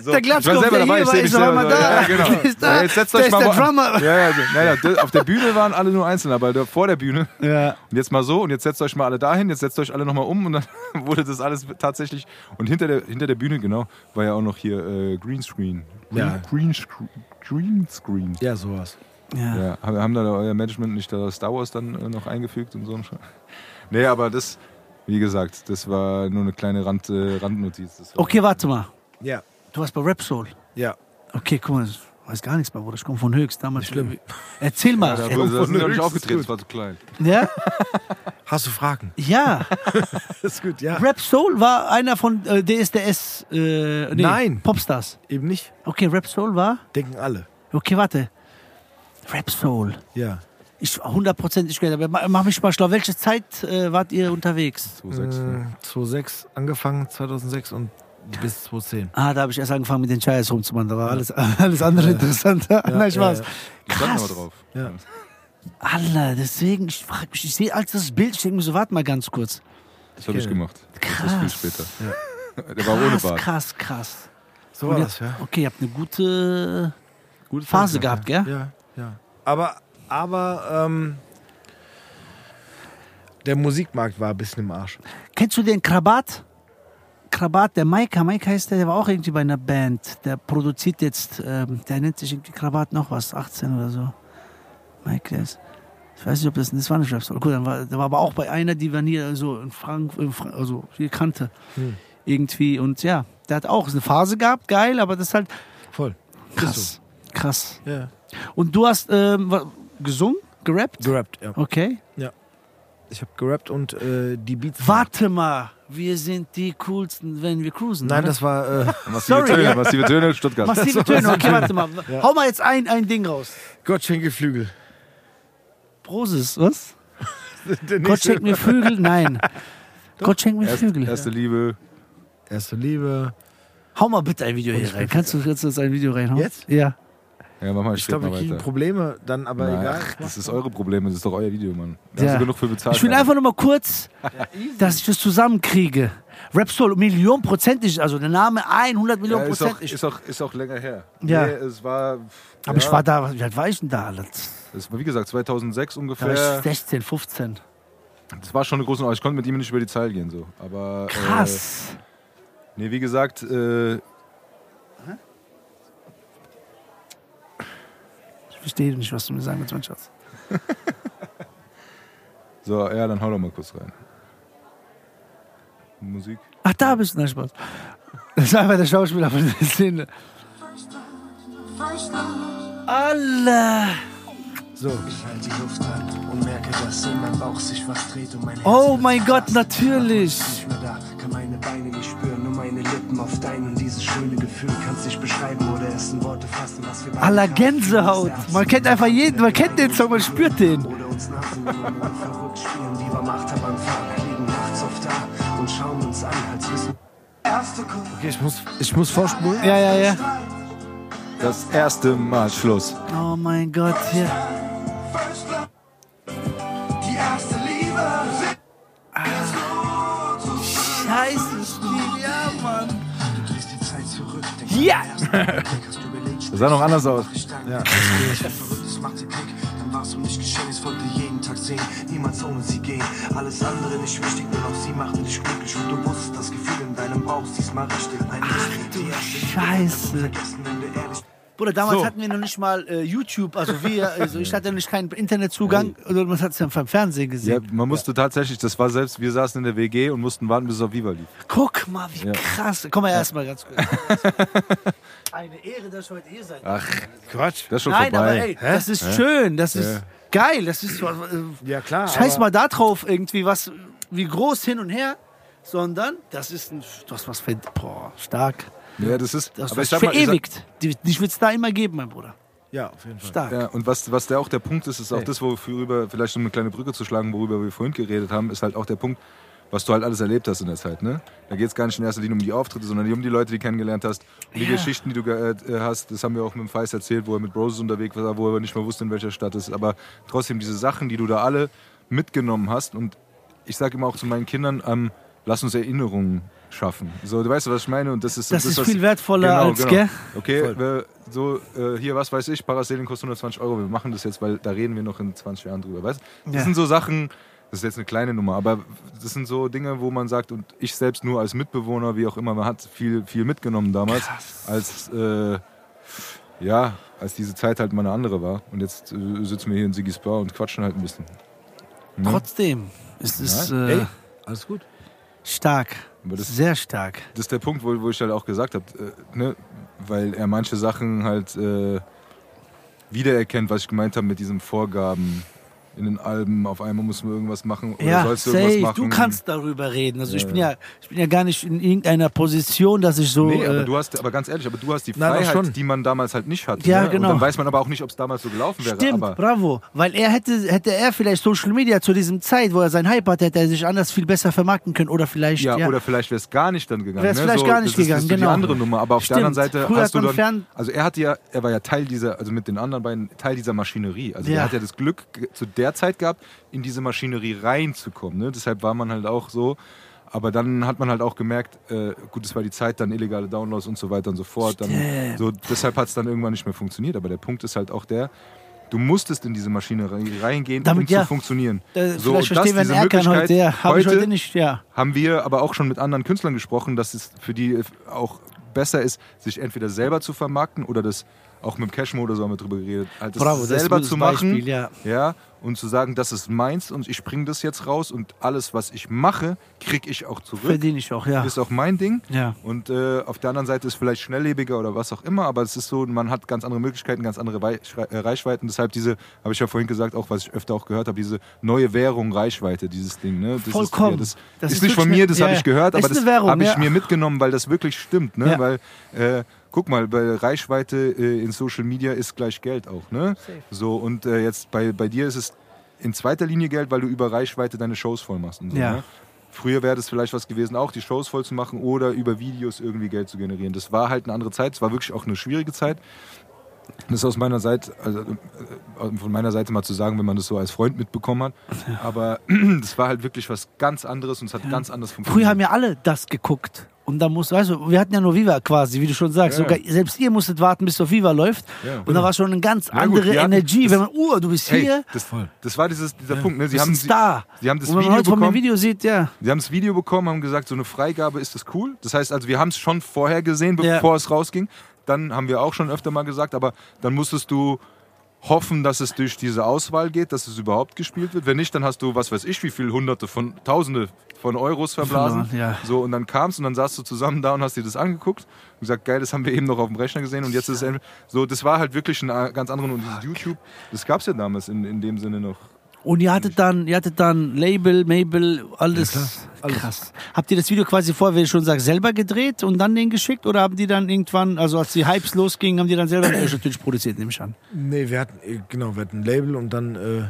So, Der ich war Glatzkopf, selber der dabei, hier ich war, ist selber einmal so. da. Ja, genau. Der ist da. Ja, jetzt setzt euch mal der Drummer. Ja, ja, nein, nein, auf der Bühne waren alle nur einzeln, aber vor der Bühne. Ja. Und jetzt mal so, und jetzt setzt euch mal alle dahin, jetzt setzt euch alle nochmal um und dann wurde das alles tatsächlich. Und hinter der, hinter der Bühne, genau, war ja auch noch hier äh, Greenscreen. Green, Ja. Green, Screen- Greenscreen. ja, sowas. Ja. Ja, haben da euer Management nicht da Star Wars dann äh, noch eingefügt und so? Nee, aber das, wie gesagt, das war nur eine kleine Rand, äh, Randnotiz. Okay, warte mal. Ja, Du warst bei Rap Soul. ja. Okay, guck mal. Weiß gar nichts mehr, Bruder. Ich komme von Höchst damals. Erzähl mal. Da, Ja. da nicht ist aufgetreten, das war zu klein. ja? Hast du Fragen? ja. ist gut, ja. Rap Soul war einer von äh, DSDS. Äh, nee, Nein. Popstars. Eben nicht. Okay, Rap Soul war. Denken alle. Okay, warte. Rap Soul. Ja. Ich 100% ich aber ma- mach mich mal schlau. Welche Zeit äh, wart ihr unterwegs? 2,6. ne? Äh, 2006 angefangen, 2006 und bis 2010. Ah, da habe ich erst angefangen mit den Scheiß rumzumachen. Da war alles, alles andere interessanter. Nein, Spaß. ja, Ich stand Krass. drauf. Ja. Alter, deswegen, ich frag mich, ich sehe als das Bild, ich denke mir so, warte mal ganz kurz. Das habe ich gemacht. Das Krass. viel später. Der war ohne Krass, Bart. krass, krass. So war das, ja. Okay, ihr habt eine gute Gute Phase Zeit, gehabt, gell? Ja, ja. Aber, aber ähm, der Musikmarkt war ein bisschen im Arsch. Kennst du den Krabat? Krabat, der Maika, Maika heißt der, der war auch irgendwie bei einer Band. Der produziert jetzt, ähm, der nennt sich irgendwie Krabat noch was, 18 oder so. Der ist, ich weiß nicht, ob das, das war nicht Rap Gut, dann war, der war aber auch bei einer, die wir nie so in Frank, in Frank also hier kannte. Hm. Irgendwie und ja, der hat auch eine Phase gehabt, geil, aber das ist halt Voll. krass. Krass. Ja. Und du hast ähm, gesungen, gerappt? Gerappt, ja. Okay. Ich habe gerappt und äh, die Beats. Warte mal, wir sind die coolsten, wenn wir cruisen. Nein, oder? das war. Äh, Massive Sorry, Töne, ja. massive Töne, Stuttgart. Massive Töne, okay, warte mal. Hau mal jetzt ein, ein Ding raus. Gott schenke Flügel. Prosis, was? Gott schenkt mir Flügel? Nein. Gott schenkt mir Erst, Flügel. erste Liebe. Erste Liebe. Hau mal bitte ein Video hier rein. Kannst du jetzt ein Video reinhauen? Jetzt? Ja. Ja, mach mal, Ich ich glaube, wir kriegen weiter. Probleme dann, aber Na, egal. ach, das ist eure Probleme, das ist doch euer Video, Mann. Da Ja. hast du genug für bezahlt. Ich will einfach nur mal kurz, dass ich das zusammenkriege. Rapsoul, Millionenprozentig, also der Name 100 ja, Millionen ist, auch, Prozent. ist, auch, ist auch länger her. Ja. Nee, es war. Aber ja, ich war da, wie alt war ich denn da? Es war, wie gesagt, 2006 Da war ungefähr. ich 16, 15. Das war schon eine große. Ich konnte mit ihm nicht über die Zeit gehen, so. Aber. Krass. Äh, nee, wie gesagt, äh, verstehe nicht, was du mir sagen willst, mein Schatz. so, ja, dann hau doch mal kurz rein. Musik. Ach, da bist du. Nein, Spaß. Das ist einfach der Schauspieler von der Szene. Allah. So. Ich halte die Luft an und merke, dass in meinem Bauch sich was dreht und mein Herz Oh mein Gott, natürlich. Nicht mehr da, kann meine Beine nicht spüren, nur meine Lippen auf deinen. Und dieses schöne Gefühl kannst nicht beschreiben oder es in Worte fassen, was wir gerade Gänsehaut. Man kennt einfach jeden, man kennt den Song, man spürt den. Oder uns verrückt spielen, wie beim Achterbahnfahren. Liegen nachts oft da und schauen uns an, als wissen. Okay, ich muss, ich muss vorspulen. Ja, ja, ja. Das erste Mal Schluss. Oh mein Gott, hier. Die erste Liebe. Scheiße, Steve, ja, Mann. Du drehst die Zeit zurück. Ja. Das sah noch anders aus. Ja. Verrücktes macht ihr Klick, dann war's um nicht geschehen, es wollte jeden Tag sehen, niemals ohne sie gehen. Alles andere nicht wichtig, nur noch sie machte dich glücklich und du wusstest das Gefühl in deinem Bauch, diesmal richtig. Ein Ach du Scheiße. Vergessen, wenn du ehrlich Bruder, damals So. hatten wir noch nicht mal äh, YouTube, also wir, also ich hatte nicht keinen Internetzugang, also man hat es ja vom Fernsehen Ja, gesehen. man musste tatsächlich, das war selbst, wir saßen in der WG und mussten warten, bis es auf Viva lief. Guck mal, wie Ja. krass. Komm mal erstmal ganz kurz. Eine Ehre, dass ich heute hier sein darf. Ach, Quatsch. das ist schon Nein, vorbei. aber ey, das ist schön, das ist geil, das ist so, äh, Ja, klar. Scheiß aber- mal da drauf irgendwie, was, wie groß hin und her, sondern das ist ein, du hast was für, boah, stark. Ja, das ist, Du hast aber ich was sag mal, ich sag, verewigt. Die- Dich wird es da immer geben, mein Bruder. Ja, auf jeden Fall. Stark. ja, und was, was der auch der Punkt ist, ist auch Hey. das, worüber, vielleicht um eine kleine Brücke zu schlagen, worüber wir vorhin geredet haben, ist halt auch der Punkt, was du halt alles erlebt hast in der Zeit. Ne? Da geht es gar nicht in erster Linie um die Auftritte, sondern um die Leute, die du kennengelernt hast. Und die Ja. Geschichten, die du äh, hast, das haben wir auch mit dem Feist erzählt, wo er mit Roses unterwegs war, wo er nicht mehr wusste, in welcher Stadt ist. Aber trotzdem diese Sachen, die du da alle mitgenommen hast. Und ich sage immer auch zu meinen Kindern, ähm, lass uns Erinnerungen schaffen. So, du weißt, was ich meine? Und das ist, Das ist was- viel wertvoller Genau, als, genau. gell? Okay, wir, so äh, hier, was weiß ich, Parasailing kostet 120 Euro. Wir machen das jetzt, weil da reden wir noch in 20 Jahren drüber. Weißt? Das Ja. sind so Sachen, das ist jetzt eine kleine Nummer, aber das sind so Dinge, wo man sagt, und ich selbst nur als Mitbewohner, wie auch immer, man hat viel, viel mitgenommen damals, als äh, ja, als diese Zeit halt mal eine andere war. Und jetzt äh, sitzen wir hier in Sigis Bar und quatschen halt ein bisschen. Ne? Trotzdem, es ist Ja. äh, Ey, alles gut. Stark. Das- Sehr stark. das ist der Punkt, wo, wo ich halt auch gesagt habe, äh, ne, weil er manche Sachen halt, äh, wiedererkennt, was ich gemeint habe mit diesen Vorgaben in den Alben. Auf einmal muss man irgendwas machen oder Ja, sollst du irgendwas safe. machen. Du kannst darüber reden. Also ich bin ja, ich bin ja gar nicht in irgendeiner Position, dass ich so. Nee, aber äh, du hast, aber ganz ehrlich, aber du hast die Nein, Freiheit, schon. die man damals halt nicht hatte. Ja, ne? genau. Und dann weiß man aber auch nicht, ob es damals so gelaufen wäre. Stimmt, aber bravo. Weil er hätte, hätte er vielleicht Social Media zu diesem Zeit, wo er sein Hype hat, hätte er sich anders viel besser vermarkten können. Oder vielleicht, ja, ja. oder vielleicht wäre es gar nicht dann gegangen. Wär's ne? vielleicht so, gar nicht das ist, gegangen, das ist genau. die andere Nummer. Aber auf Stimmt. der anderen Seite Früher hast du dann, fern- also er hatte ja, er war ja Teil dieser, also mit den anderen beiden Teil dieser Maschinerie. Also Ja. er hat ja das Glück zu der Zeit gehabt, in diese Maschinerie reinzukommen. Ne? Deshalb war man halt auch so. Aber dann hat man halt auch gemerkt, äh, gut, es war die Zeit, dann illegale Downloads und so weiter und so fort. Dann, so, deshalb hat es dann irgendwann nicht mehr funktioniert. Aber der Punkt ist halt auch der, du musstest in diese Maschinerie reingehen, Damit, um ja. zu funktionieren. Äh, so, vielleicht verstehen wir diese einen Erkan heute. Ja, habe ich heute nicht, ja. haben wir aber auch schon mit anderen Künstlern gesprochen, dass es für die auch besser ist, sich entweder selber zu vermarkten oder das auch mit dem Cashmo oder so haben wir drüber geredet, halt das Bravo, das selber gutes zu machen Beispiel, ja. ja, und zu sagen, das ist meins und ich bringe das jetzt raus und alles, was ich mache, kriege ich auch zurück. Verdiene ich auch, ja. Ist auch mein Ding. Ja. Und äh, auf der anderen Seite ist vielleicht schnelllebiger oder was auch immer, aber es ist so, man hat ganz andere Möglichkeiten, ganz andere äh, Reichweiten. Deshalb diese, habe ich ja vorhin gesagt, auch was ich öfter auch gehört habe, diese neue Währung Reichweite, dieses Ding. Ne? Das Vollkommen. Ist, ja, das Das ist ist nicht von mir, das ja, habe ich gehört, aber das habe ich mir mitgenommen, weil das wirklich stimmt. Ne? Weil, äh, guck mal, bei Reichweite äh, in Social Media ist gleich Geld auch. Ne? So, und äh, jetzt bei, bei dir ist es in zweiter Linie Geld, weil du über Reichweite deine Shows voll machst. Und so, Ja. ne? Früher wäre das vielleicht was gewesen, auch die Shows voll zu machen oder über Videos irgendwie Geld zu generieren. Das war halt eine andere Zeit. Es war wirklich auch eine schwierige Zeit. Das ist aus meiner Seite, also äh, von meiner Seite mal zu sagen, wenn man das so als Freund mitbekommen hat. Aber das war halt wirklich was ganz anderes und es hat ganz anders funktioniert. Früher haben ja alle das geguckt. Und da muss, weißt du, wir hatten ja nur Viva quasi, wie du schon sagst. Ja. Sogar, selbst ihr musstet warten, bis auf Viva läuft. Ja. Und da war schon eine ganz Ja, gut, andere hatten- Energie. das- wenn man, uh, du bist Hey, hier. das, das war dieses, dieser Punkt. Ne? Sie haben, Star. Sie, sie haben das und Video heute von bekommen. Video sieht, ja. Sie haben das Video bekommen, haben gesagt, so eine Freigabe ist das cool. Das heißt also, wir haben es schon vorher gesehen, bevor es rausging. Dann haben wir auch schon öfter mal gesagt, aber dann musstest du hoffen, dass es durch diese Auswahl geht, dass es überhaupt gespielt wird. Wenn nicht, dann hast du, was weiß ich, wie viel Hunderte von Tausende von Euros verblasen. Ja. So, und dann kamst und dann saßt du zusammen da und hast dir das angeguckt und gesagt, geil, das haben wir eben noch auf dem Rechner gesehen und jetzt ist es endlich- so, das war halt wirklich ein ganz anderer und dieses YouTube, das gab es ja damals in, in dem Sinne noch. Und ihr hattet dann, ihr hattet dann Label, Mabel, alles. Krass. Habt ihr das Video quasi vorher, wie du schon sagst, selber gedreht und dann den geschickt? Oder haben die dann irgendwann, also als die Hypes losgingen, haben die dann selber natürlich produziert, nehme ich an. Nee, wir hatten, äh, genau, wir hatten ein Label und dann äh,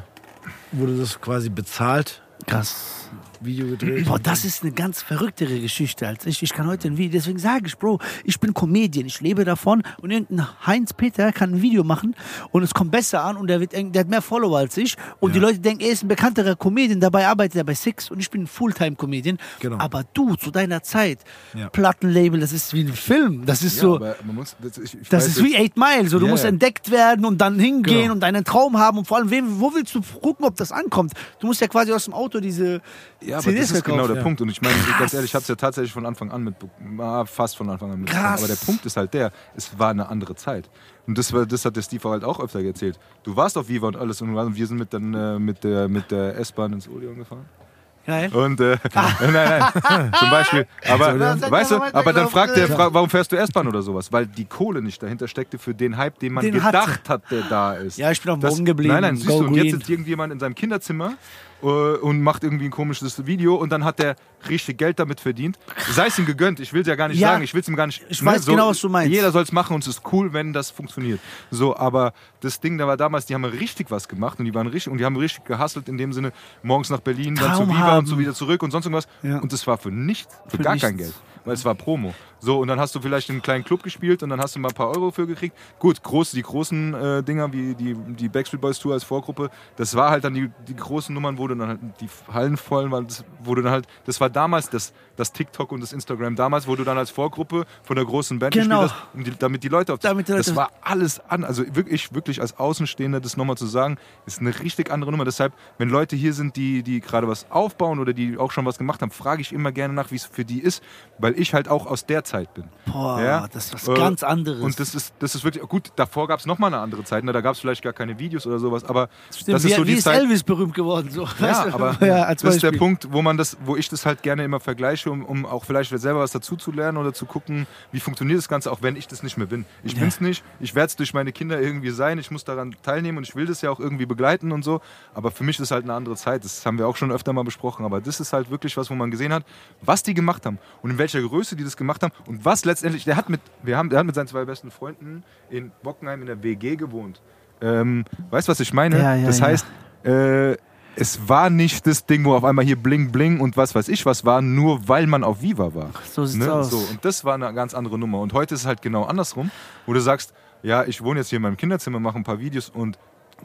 wurde das quasi bezahlt, Krass. Video gedreht. Boah, das ist eine ganz verrücktere Geschichte als ich. Ich kann heute ein Video, deswegen sage ich, Bro, ich bin Comedian, ich lebe davon und irgendein Heinz Peter kann ein Video machen und es kommt besser an und der, wird, der hat mehr Follower als ich und die Leute denken, er ist ein bekannterer Comedian, dabei arbeitet er bei Six und ich bin ein Fulltime-Comedian. Genau. Aber du, zu deiner Zeit, Ja. Plattenlabel, das ist wie ein Film, das ist so... aber man muss, das, ich, ich Das ist wie Eight Mile, so du Ja, musst ja. entdeckt werden und dann hingehen Genau. und einen Traum haben und vor allem, wo willst du gucken, ob das ankommt? Du musst ja quasi aus dem Auto diese Ja, aber CDs das ist genau verkaufen. der Punkt. Und ich meine, ganz ehrlich, ich habe es ja tatsächlich von Anfang an mitbekommen, ah, fast von Anfang an mitbekommen. Krass. Aber der Punkt ist halt der, es war eine andere Zeit. Und das, war, das hat der Steve halt auch öfter erzählt. Du warst auf Viva und alles und wir sind mit, dann, äh, mit der, mit der S-Bahn ins Odeon gefahren. Geil. Und äh, nein, nein, zum Beispiel. Aber hat weißt ja du, aber dann fragt der, ja. fra warum fährst du S-Bahn oder sowas? Weil die Kohle nicht dahinter steckte für den Hype, den man Den hat gedacht hat, der da ist. Ja, ich bin auf dem Boden geblieben. Nein, nein, siehst Go du, und jetzt sitzt irgendjemand in seinem Kinderzimmer und macht irgendwie ein komisches Video und dann hat der richtig Geld damit verdient. Sei es ihm gegönnt, ich will es ja gar nicht Ja, sagen, ich will es ihm gar nicht. ne, ich weiß genau, was du meinst. Jeder soll es machen und es ist cool, wenn das funktioniert. So, aber das Ding, da war damals, die haben richtig was gemacht und die waren richtig und die haben richtig gehustelt in dem Sinne, morgens nach Berlin, dann zu Traum Viva haben. und so wieder zurück und sonst irgendwas. Ja. Und das war für nichts, für, Für gar nichts. kein Geld. Weil es war Promo. So, und dann hast du vielleicht in einem kleinen Club gespielt und dann hast du mal ein paar Euro für gekriegt. Gut, groß, die großen äh, Dinger wie die, die Backstreet Boys Tour als Vorgruppe, das war halt dann die, die großen Nummern, wo du dann halt die Hallen voll waren, das wurde dann halt, das war damals das, das TikTok und das Instagram damals, wo du dann als Vorgruppe von der großen Band Genau. gespielt hast, um die, damit die Leute auf Damit die Das Leute- war alles an, also wirklich, wirklich als Außenstehender das nochmal zu sagen, ist eine richtig andere Nummer. Deshalb, wenn Leute hier sind, die, die gerade was aufbauen oder die auch schon was gemacht haben, frage ich immer gerne nach, wie es für die ist, weil weil ich halt auch aus der Zeit bin. Boah, Ja? das ist was Äh, ganz anderes. Und das ist, das ist wirklich, gut, davor gab es nochmal eine andere Zeit, ne? da gab es vielleicht gar keine Videos oder sowas, aber Stimmt, das ist wie, so wie die ist Zeit. Elvis berühmt geworden? So. Ja, Weißt du? aber ja, das ist der. Punkt, wo man das, wo ich das halt gerne immer vergleiche, um, um auch vielleicht selber was dazu zu lernen oder zu gucken, wie funktioniert das Ganze, auch wenn ich das nicht mehr bin. Ich Ja. bin's nicht, ich werde es durch meine Kinder irgendwie sein, ich muss daran teilnehmen und ich will das ja auch irgendwie begleiten und so. Aber für mich ist halt eine andere Zeit. Das haben wir auch schon öfter mal besprochen. Aber das ist halt wirklich was, wo man gesehen hat, was die gemacht haben und in welcher Größe die das gemacht haben und was letztendlich. Der hat mit, wir haben, der hat mit seinen zwei besten Freunden in Bockenheim in der WG gewohnt. Ähm, weißt du, was ich meine? Ja, ja, das ja. heißt, äh, es war nicht das Ding, wo auf einmal hier bling bling und was weiß ich was war, nur weil man auf Viva war. So sieht's Ne? aus. So, und das war eine ganz andere Nummer. Und heute ist es halt genau andersrum, wo du sagst, ja, ich wohne jetzt hier in meinem Kinderzimmer, mache ein paar Videos und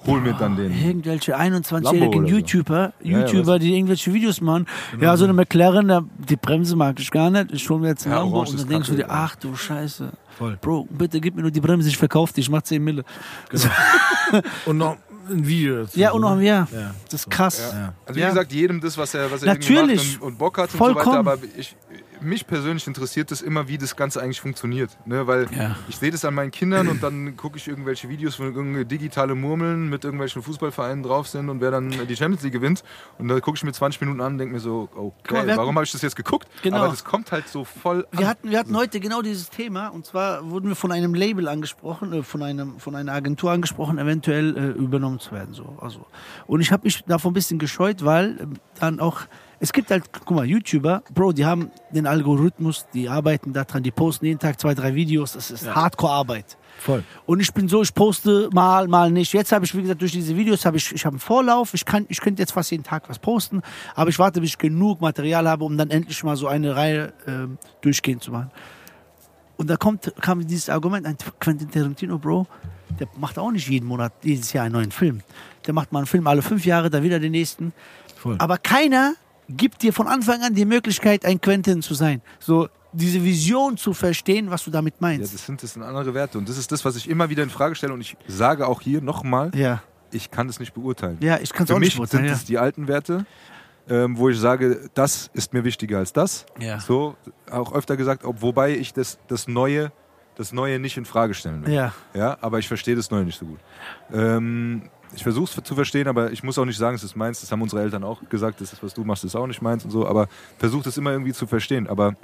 hol mir dann den. Irgendwelche Lambo 21-jährigen oder so. YouTuber, Ja, ja, YouTuber, die irgendwelche Videos machen. Ja, so eine McLaren, da- die Bremse mag ich gar nicht. Ich hole mir jetzt einen Ja, Lambo und dann denkst du dir, ach du Scheiße. Voll. Bro, bitte gib mir nur die Bremse, ich verkaufe die, ich mach 10 Mille. Und noch ein Video dazu. Ja, und noch, ja, Ja. das ist krass. Ja. Also wie Ja. gesagt, jedem das, was er, was er Natürlich. irgendwie macht und, und Bock hat und so Vollkommen. weiter. Aber ich, mich persönlich interessiert das immer, wie das Ganze eigentlich funktioniert. Ne? Weil Ja. ich sehe das an meinen Kindern und dann gucke ich irgendwelche Videos, wo irgendwelche digitale Murmeln mit irgendwelchen Fußballvereinen drauf sind und wer dann die Champions League gewinnt. Und da gucke ich mir 20 Minuten an und denke mir so, okay, mal, wir hatten- warum habe ich das jetzt geguckt? Genau. Aber das kommt halt so voll Wir an. hatten, wir hatten heute genau dieses Thema und zwar wurden wir von einem Label angesprochen, äh, von, einem, von einer Agentur angesprochen, eventuell äh, übernommen zu werden. So. Also. Und ich habe mich davon ein bisschen gescheut, weil ähm, dann auch, es gibt halt, guck mal, YouTuber, Bro, die haben den Algorithmus, die arbeiten daran, die posten jeden Tag zwei, drei Videos, das ist Hardcore-Arbeit. Voll. Und ich bin so, ich poste mal, mal nicht. Jetzt habe ich, wie gesagt, durch diese Videos habe ich, ich habe einen Vorlauf. Ich kann, ich könnte jetzt fast jeden Tag was posten, aber ich warte, bis ich genug Material habe, um dann endlich mal so eine Reihe ähm, durchgehen zu machen. Und da kommt, kam dieses Argument, ein Quentin Tarantino, Bro, der macht auch nicht jeden Monat, jedes Jahr einen neuen Film. Der macht mal einen Film alle fünf Jahre, dann wieder den nächsten. Voll. Aber keiner gibt dir von Anfang an die Möglichkeit, ein Quentin zu sein. So diese Vision zu verstehen, was du damit Ja, meinst. das sind, das sind andere Werte. Und das ist das, was ich immer wieder in Frage stelle. Und ich sage auch hier nochmal, Ja, ich kann das nicht beurteilen. ja, ich kann es Für auch mich nicht beurteilen. sind Ja. es die alten Werte, ähm, wo ich sage, das ist mir wichtiger als das. Ja. So auch öfter gesagt, ob, wobei ich das, das Neue, das Neue nicht in Frage stellen will. Ja. Ja, aber ich verstehe das Neue nicht so gut. Ähm, ich versuche es zu verstehen, aber ich muss auch nicht sagen, es ist meins. Das haben unsere Eltern auch gesagt. Das ist, was du machst, ist auch nicht meins und so. Aber versuche das immer irgendwie zu verstehen. Aber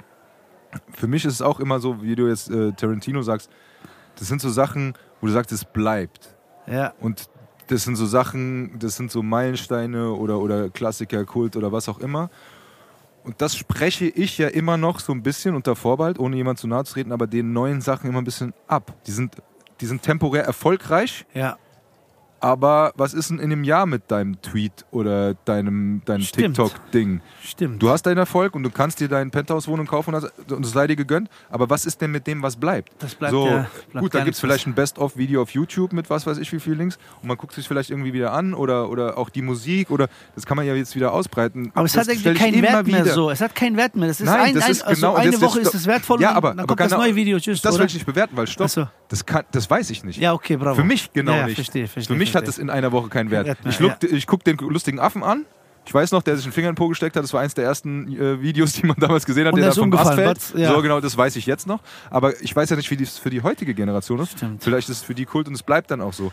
für mich ist es auch immer so, wie du jetzt äh, Tarantino sagst, das sind so Sachen, wo du sagst, es bleibt. Ja. Und das sind so Sachen, das sind so Meilensteine oder, oder Klassiker, Kult oder was auch immer. Und das spreche ich ja immer noch so ein bisschen unter Vorbehalt, ohne jemand zu nahe zu treten, aber den neuen Sachen immer ein bisschen ab. Die sind, die sind temporär erfolgreich, Ja. Aber was ist denn in einem Jahr mit deinem Tweet oder deinem, deinem. TikTok-Ding? Stimmt. Du hast deinen Erfolg und du kannst dir deine Penthouse-Wohnung kaufen und das- es sei dir gegönnt, aber was ist denn mit dem, was bleibt? Das bleibt so, ja- bleibt gut, da gibt es vielleicht ein Best-of-Video auf YouTube mit was weiß ich wie viel Links und man guckt sich vielleicht irgendwie wieder an oder, oder auch die Musik oder das kann man ja jetzt wieder ausbreiten. aber es das hat irgendwie keinen Wert mehr wieder. so. Es hat keinen Wert mehr. Das ist Nein, ein, das ein, ist also genau. eine jetzt- Woche ist es wertvoll Ja, und aber, dann aber kommt das genau, neue Video. Tschüss. Das oder? will ich nicht bewerten, weil stopp. So. Das, kann, das weiß ich nicht. Ja, okay, bravo. Für mich genau ja, ja, nicht. Verstehe, verstehe, Für mich hat verstehe. es in einer Woche keinen Wert. Ich guck, ich guck den lustigen Affen an. Ich weiß noch, der sich einen Finger in den Po gesteckt hat. Das war eins der ersten äh, Videos, die man damals gesehen hat, Und der der da vom Ast fällt. Ja. So genau, das weiß ich jetzt noch. Aber ich weiß ja nicht, wie das für die heutige Generation ist. Stimmt. Vielleicht ist es für die Kult und es bleibt dann auch so.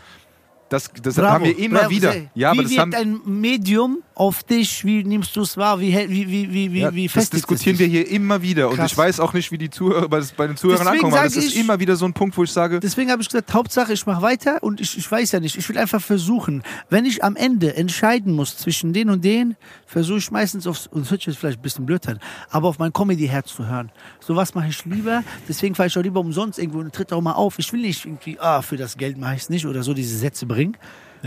Das, das Bravo, haben wir immer bravo, wieder. sehr. Ja, wie aber das wirkt haben, ein Medium auf dich? Wie nimmst du es wahr? Wie, wie, wie, wie, wie, ja, wie das diskutieren wir hier immer wieder. Und Krass. ich weiß auch nicht, wie die Zuhörer bei, bei den Zuhörern Deswegen ankommen. Aber das sag ist ich- immer wieder so ein Punkt, wo ich sage, Deswegen habe ich gesagt, Hauptsache, ich mache weiter und ich, ich weiß ja nicht. Ich will einfach versuchen. Wenn ich am Ende entscheiden muss zwischen den und den, versuche ich meistens aufs, und das hört sich jetzt vielleicht ein bisschen blöd an, aber auf mein Comedy-Herz zu hören. So was mache ich lieber. Deswegen fahre ich auch lieber umsonst irgendwo und tritt auch mal auf. Ich will nicht irgendwie, ah, für das Geld mache ich es nicht oder so diese Sätze bringen.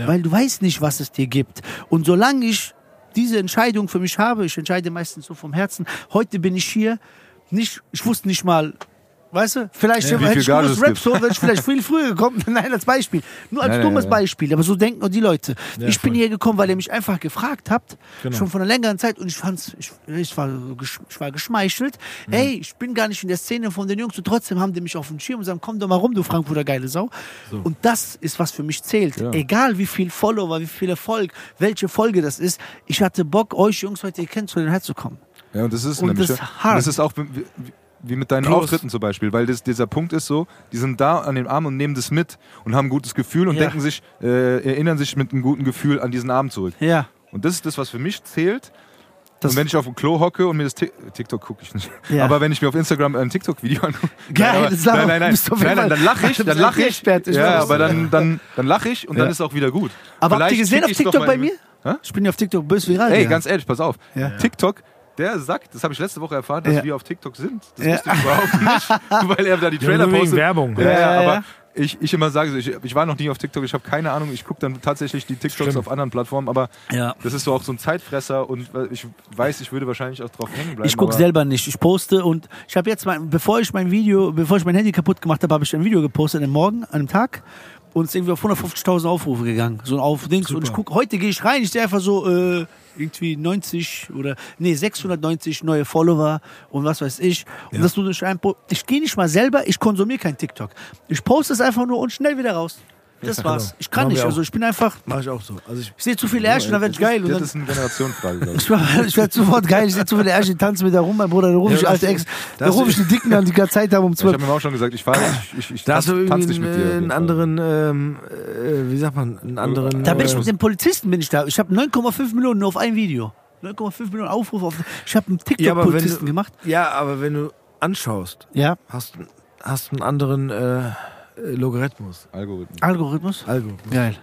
Weil du weißt nicht, was es dir gibt. Und solange ich diese Entscheidung für mich habe, ich entscheide meistens so vom Herzen, heute bin ich hier, nicht, ich wusste nicht mal, weißt du, vielleicht Ja, hätte ich es Rap so, wäre ich vielleicht viel früher gekommen. Nein, als Beispiel. Nur als Nein, dummes nein. Beispiel. Aber so denken nur die Leute. ich bin voll. hier gekommen, weil ihr mich einfach gefragt habt. Genau. Schon vor einer längeren Zeit. Und ich fand's, ich, ich, war, ich war geschmeichelt. Mhm. Ey, ich bin gar nicht in der Szene von den Jungs. Und trotzdem haben die mich auf den Schirm und sagen, komm doch mal rum, du Frankfurter geile Sau. Und das ist, was für mich zählt. Ja. Egal wie viel Follower, wie viel Erfolg, welche Folge das ist. Ich hatte Bock, euch Jungs heute kennenzulernen, herzukommen. Ja, und das ist Und nämlich. das ist ja. hart. Und das ist auch, wie- mit deinen Plus. Auftritten zum Beispiel, weil das, dieser Punkt ist so, die sind da an den Arm und nehmen das mit und haben ein gutes Gefühl und Ja. denken sich, äh, erinnern sich mit einem guten Gefühl an diesen Abend zurück. Ja. Und das ist das, was für mich zählt. Das- und wenn ich auf dem Klo hocke und mir das Tik- TikTok gucke ich nicht. Ja. Aber wenn ich mir auf Instagram ein TikTok-Video angucke, Geil, nein, aber- nein, nein, nein, nein, nein, dann lache ich, dann lache ich. Ja, aber dann, dann, dann lache ich und dann Ja. ist auch wieder gut. Aber habt ihr Vielleicht gesehen auf TikTok bei mir? Hä? Ich bin ja auf TikTok böse viral. Ey, ganz ehrlich, pass auf. Ja. TikTok, der sagt, das habe ich letzte Woche erfahren, dass Ja. wir auf TikTok sind. Das Ja. wusste ich überhaupt nicht, weil er da die Trailer nur wegen postet. Werbung. Ja, ja, Ja, ja, aber ja. ich, ich immer sage, ich, ich war noch nie auf TikTok, ich habe keine Ahnung, ich gucke dann tatsächlich die TikToks Stimmt. auf anderen Plattformen, aber Ja. das ist so auch so ein Zeitfresser und ich weiß, ich würde wahrscheinlich auch drauf hängen bleiben. Ich gucke selber nicht. Ich poste und ich habe jetzt mein, bevor ich mein Video, bevor ich mein Handy kaputt gemacht habe, habe ich ein Video gepostet am Morgen, an einem Tag und es ist irgendwie auf 150.000 Aufrufe gegangen. So ein auf Dings und ich gucke, heute gehe ich rein, ich sehe einfach so äh, irgendwie 90 oder nee 690 neue Follower und was weiß ich. Und das tut durch ein Ich gehe nicht mal selber, ich konsumiere kein TikTok. Ich poste es einfach nur und schnell wieder raus. Das war's. genau. Ich kann nicht. Also ich bin einfach, Mach ich auch so. Also ich, ich sehe zu viele Ärsche und dann werde ich geil. Das ist eine Generationsfrage, glaube ich. ich werde sofort geil. Ich sehe zu viele Ärsche, die tanzen mit da rum, mein Bruder. Dann rufe Ja, ich alte Ex. Dann das- rufe ich die Dicken an, die gerade Zeit haben um Ich habe 12. mir auch schon gesagt, ich fahre ich, ich, ich da hast tanz, du tanz irgendwie nicht mit einen, anderen, ähm, äh, wie sagt man, einen anderen. Da bin ich äh, mit dem Polizisten bin ich da. Ich habe 9,5 Millionen nur auf ein Video. 9,5 Millionen Aufrufe auf. Ich habe einen ja, TikTok-Polizisten du, gemacht. Ja, aber wenn du anschaust, Ja. hast hast einen anderen äh, äh, Logarithmus. Algorithmus. Algorithmus. Algorithmus. Geil.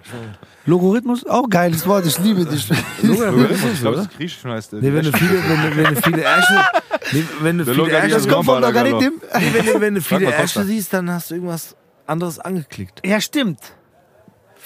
Logarithmus, auch geiles Wort. Ich liebe dich. Logarithmus, ich glaube, das ist griechisch heißt der. Nee, wenn du viele, wenn du, wenn du viele Ärsche, nee, wenn du Der viele Ärsche, Das kommt vom Logarithmus. Nee, wenn du, wenn du Frag viele. Ärsche siehst, dann hast du irgendwas anderes angeklickt. Ja, stimmt.